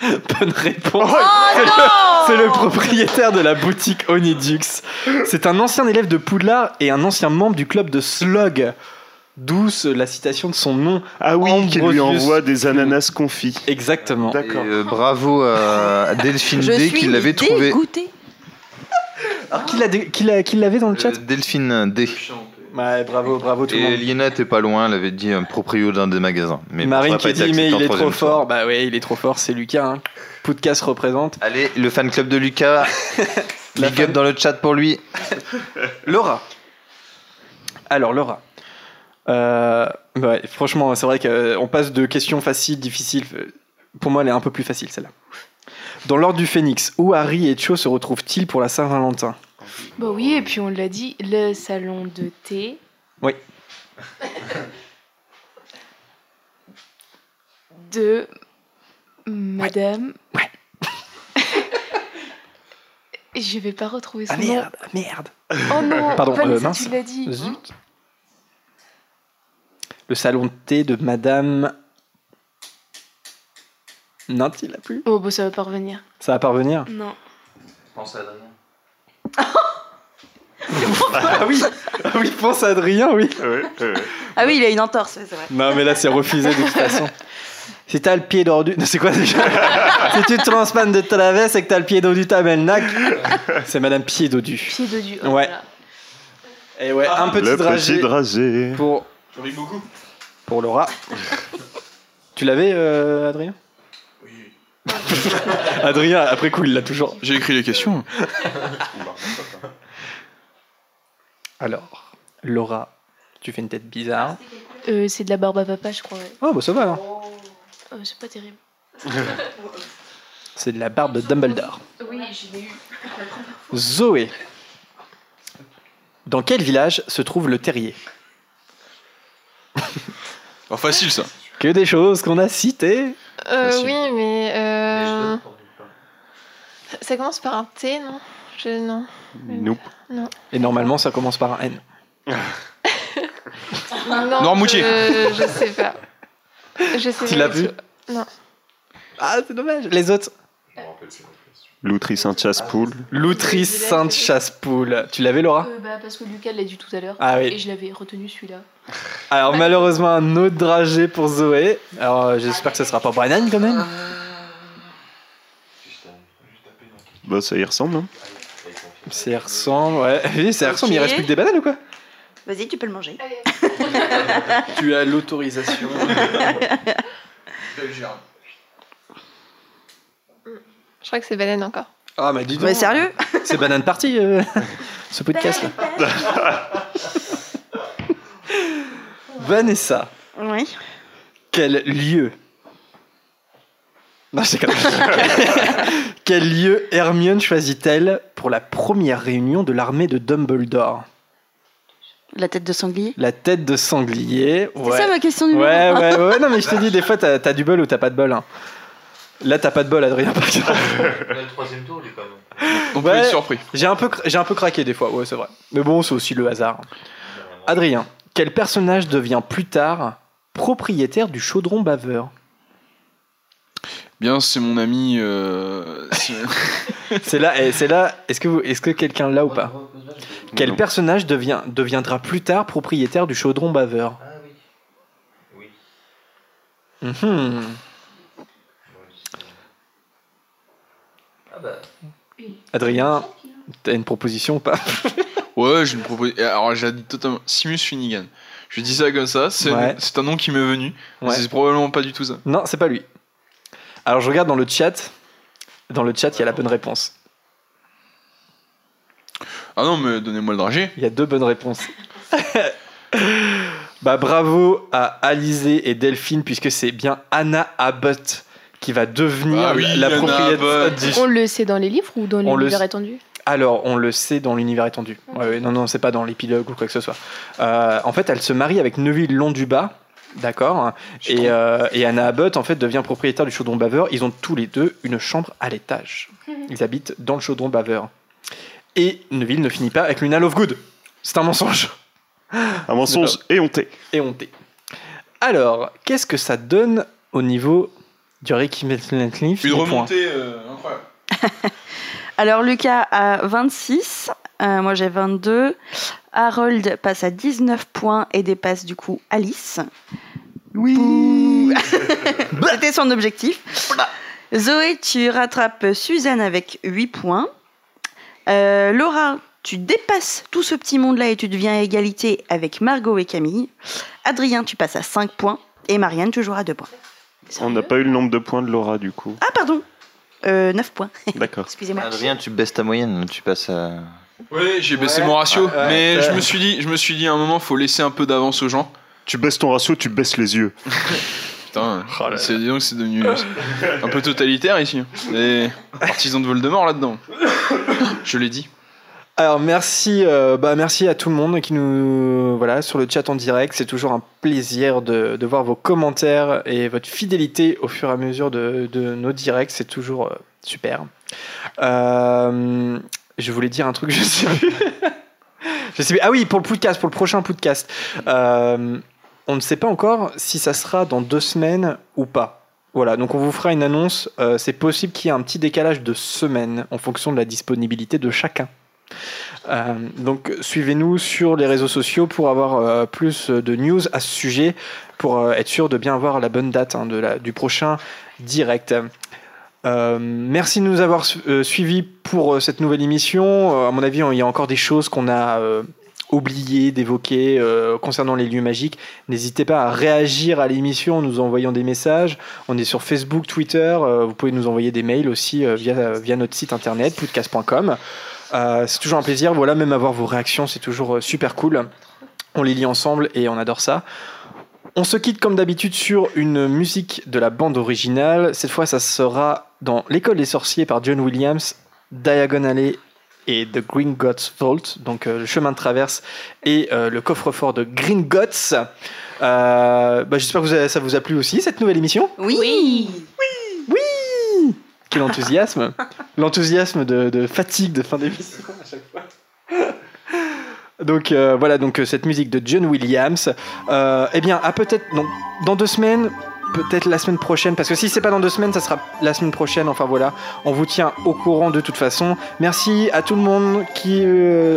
Bonne réponse. Oh c'est, le, propriétaire de la boutique Onidux. C'est un ancien élève de Poudlard et un ancien membre du club de Slug. D'où la citation de son nom. Ah oui, qui lui envoie des ananas confits. Exactement. D'accord. Euh, bravo à Delphine Je D qui l'avait trouvé. dégoûtée. Alors, qui, l'a dé- qui l'a- qui l'avait dans le chat Euh, Delphine D. Ouais, bravo, bravo tout le Et monde. Liena pas loin, elle avait dit un proprio d'un des magasins. Mais Marine ça a qui été dit mais accepté en il est trop troisième tour. fort. Bah ouais, il est trop fort, c'est Lucas. Hein. Podcast représente. Allez, le fan club de Lucas. La Big up dans le chat pour lui. Laura. Alors Laura. Euh, ouais, franchement, c'est vrai qu'on passe de questions faciles, difficiles. Pour moi, elle est un peu plus facile celle-là. Dans l'ordre du Phénix, où Harry et Cho se retrouvent-ils pour la Saint-Valentin? Bah oui, et puis on l'a dit, le salon de thé. Oui. De Madame. Ouais. Je vais pas retrouver son Ah nom. merde, ah, merde. Oh non, Pardon, Vanessa, euh, mince. tu l'as dit. Zut. Le salon de thé de Madame. Non, tu l'as plus. Oh, bah ça va pas revenir. Ça va parvenir Non. Pense à Adrien. Ah oui, ah oui, pense à Adrien, oui. Ah oui, il a une entorse, c'est vrai. Non, mais là, c'est refusé de toute façon. Si t'as le pied tordu. C'est quoi déjà Si tu te transpannes de travers et que t'as le pied dodu, t'as le nac. C'est Madame Pied dodu. Pied dodu. oh, Ouais. voilà. Et ouais, un petit le dragé petit dragé. pour, J'en beaucoup. pour Laura. tu l'avais, euh, Adrien? Adrien, après coup, il l'a toujours. J'ai écrit les questions. Alors, Laura, tu fais une tête bizarre. Euh, c'est de la barbe à papa, je crois. ouais. Oh, bah ça va alors. Euh, c'est pas terrible. C'est de la barbe de Dumbledore. Oui, je l'ai eu. Zoé. Dans quel village se trouve le terrier? Pas facile ça. Que des choses qu'on a citées. Euh, oui, mais. Euh... Ça commence par un T, non? Je... Non. Nope. Non. Et normalement, ça commence par un N. Non, Noirmoutier. Je, je sais pas. Je sais Tu l'as vu? tout. Non. Ah, c'est dommage. Les autres? Loutry Saint-Chaspoul. Loutry Sainte Chassepoule. Tu l'avais, Laura Euh, bah, parce que Lucas l'a dit tout à l'heure. Ah oui. Et je l'avais retenu celui-là. Alors, malheureusement, un autre dragé pour Zoé. Alors, euh, j'espère que ce sera pas Brennan quand même. Bah, ça y ressemble. Hein. Ça y ressemble, ouais. Oui, ça y ressemble, il reste plus que des bananes ou quoi? Vas-y, tu peux le manger. Tu as l'autorisation. Je crois que c'est banane encore. Ah, mais dis donc. Mais sérieux C'est banane party, euh, ce podcast là. Vanessa, Oui. quel lieu? Non, c'est quand Quel lieu Hermione choisit-elle pour la première réunion de l'armée de Dumbledore? La tête de sanglier La tête de sanglier. C'est ça ma question numéro Ouais, ouais, ouais, non, mais je te dis, des fois, t'as as du bol ou t'as pas de bol. hein. Là, t'as pas de bol, Adrien, par exemple. Le troisième tour, il est quand même. On peut Ouais, être surpris. J'ai un, peu, j'ai un peu craqué des fois, ouais, c'est vrai. Mais bon, c'est aussi le hasard. Adrien, quel personnage devient plus tard propriétaire du chaudron baveur? Bien, c'est mon ami. euh, c'est- là, eh, c'est là. Est-ce que, vous- est-ce que quelqu'un l'a ou pas? Quel personnage devient, deviendra plus tard propriétaire du chaudron baveur? Mhm. Adrien, t'as une proposition ou pas Ouais, j'ai une proposition. Alors, j'ai dit totalement. Simus Finnegan. Je dis ça comme ça, c'est Ouais. un nom qui m'est venu. Ouais. C'est probablement pas du tout ça. Non, c'est pas lui. Alors je regarde dans le chat. Dans le chat, il y a la bonne réponse. Ah non, mais donnez-moi le dragé. Il y a deux bonnes réponses. bah bravo à Alizé et Delphine puisque c'est bien Anna Abbott qui va devenir Ah oui, la du On le sait dans les livres ou dans l'univers étendu? Alors, on le sait dans l'univers étendu. Ouais, ouais, non, non, c'est pas dans l'épilogue ou quoi que ce soit. Euh, en fait, elle se marie avec Neville Londubat, d'accord et, euh, et Anna Abbott, en fait, devient propriétaire du chaudron baveur. Ils ont tous les deux une chambre à l'étage. Ils habitent dans le chaudron baveur. Et Neville ne finit pas avec Luna Lovegood. C'est un mensonge. Un mensonge éhonté. Éhonté. Alors, qu'est-ce que ça donne au niveau du Ricky Cliff Une remontée euh, incroyable. Alors Lucas a 26, euh, moi j'ai 22. Harold passe à 19 points et dépasse du coup Alice. Oui C'était son objectif. Zoé, tu rattrapes Suzanne avec 8 points. Euh, Laura, tu dépasses tout ce petit monde-là et tu deviens à égalité avec Margot et Camille. Adrien, tu passes à 5 points. Et Marianne, toujours à 2 points. On n'a pas eu le nombre de points de Laura du coup. Ah, pardon euh, 9 points. D'accord. Excusez-moi. Adrien, tu baisses ta moyenne, tu passes à. Oui, j'ai baissé Ouais. mon ratio, Ouais, ouais, mais je me suis dit, je me suis dit à un moment, faut laisser un peu d'avance aux gens. Tu baisses ton ratio, tu baisses les yeux. Putain, c'est dis donc c'est devenu un peu totalitaire ici. Les partisans de Voldemort là-dedans. Je l'ai dit. Alors merci, euh, bah merci à tout le monde qui nous voilà sur le chat en direct. C'est toujours un plaisir de, voir vos commentaires et votre fidélité au fur et à mesure de, nos directs. C'est toujours euh, super. Euh, je voulais dire un truc, je sais plus. sais plus. Ah oui, pour le podcast, pour le prochain podcast. Euh, on ne sait pas encore si ça sera dans deux semaines ou pas. Voilà, donc on vous fera une annonce. C'est possible qu'il y ait un petit décalage de semaines en fonction de la disponibilité de chacun. Euh, donc suivez-nous sur les réseaux sociaux pour avoir euh, plus de news à ce sujet, pour euh, être sûr de bien avoir la bonne date hein, du prochain direct. Merci de nous avoir su- suivis pour cette nouvelle émission. À mon avis, il y a encore des choses qu'on a oubliées d'évoquer concernant les lieux magiques. N'hésitez pas à réagir à l'émission en nous envoyant des messages. On est sur Facebook, Twitter. vous pouvez nous envoyer des mails aussi via, via notre site internet, podcast.com. Euh, c'est toujours un plaisir. Voilà, même avoir vos réactions, c'est toujours euh, super cool. On les lit ensemble et on adore ça. On se quitte comme d'habitude sur une musique de la bande originale. Cette fois, ça sera dans L'école des sorciers par John Williams, Diagon Alley et The Green Gods Vault, donc euh, le chemin de traverse et euh, le coffre-fort de Green Gods. Euh, bah, J'espère que vous avez- ça vous a plu aussi, cette nouvelle émission? Oui. Quel enthousiasme L'enthousiasme de, fatigue de fin d'émission à chaque fois. Donc euh, voilà, donc euh, cette musique de John Williams. Euh, eh bien, à peut-être dans, deux semaines, peut-être la semaine prochaine, parce que si c'est pas dans deux semaines, ça sera la semaine prochaine. Enfin voilà, on vous tient au courant de toute façon. Merci à tout le monde qui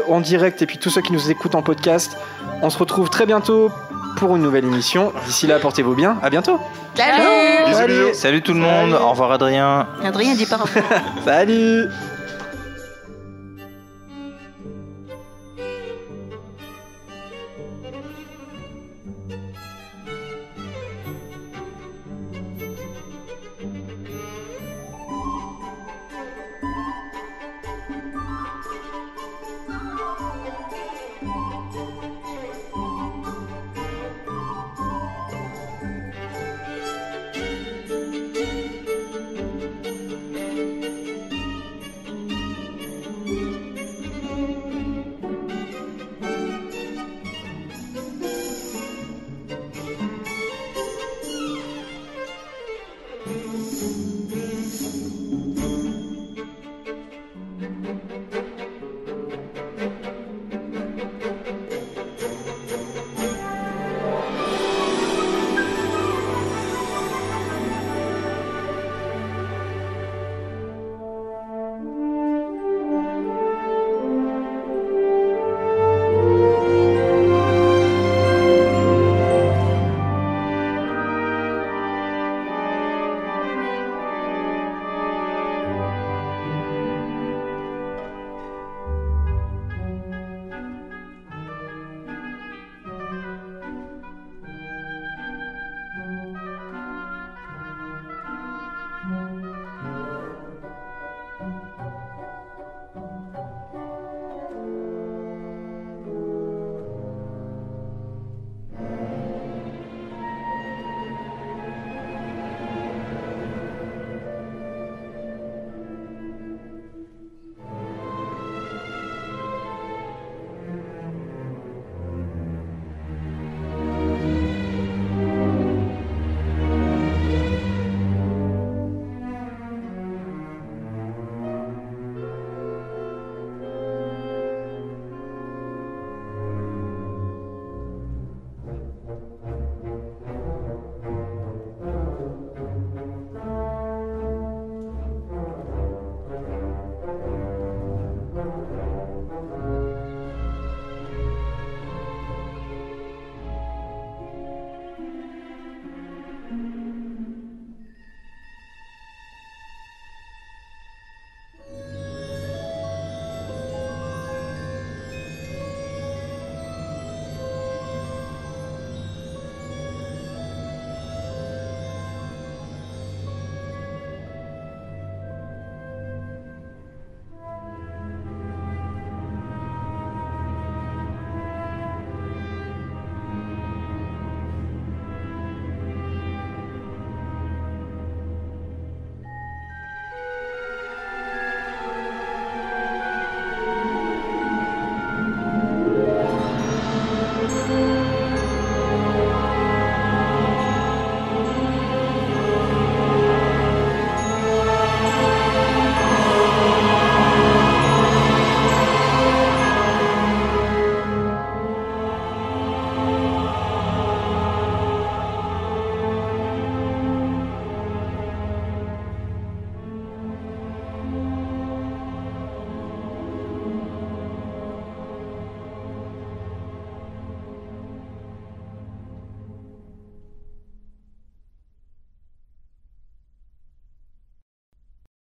en direct et puis tous ceux qui nous écoutent en podcast. On se retrouve très bientôt pour une nouvelle émission. D'ici là, portez-vous bien. À bientôt. Salut Salut. Salut tout le monde, au revoir Adrien. Adrien dit pas au revoir. Salut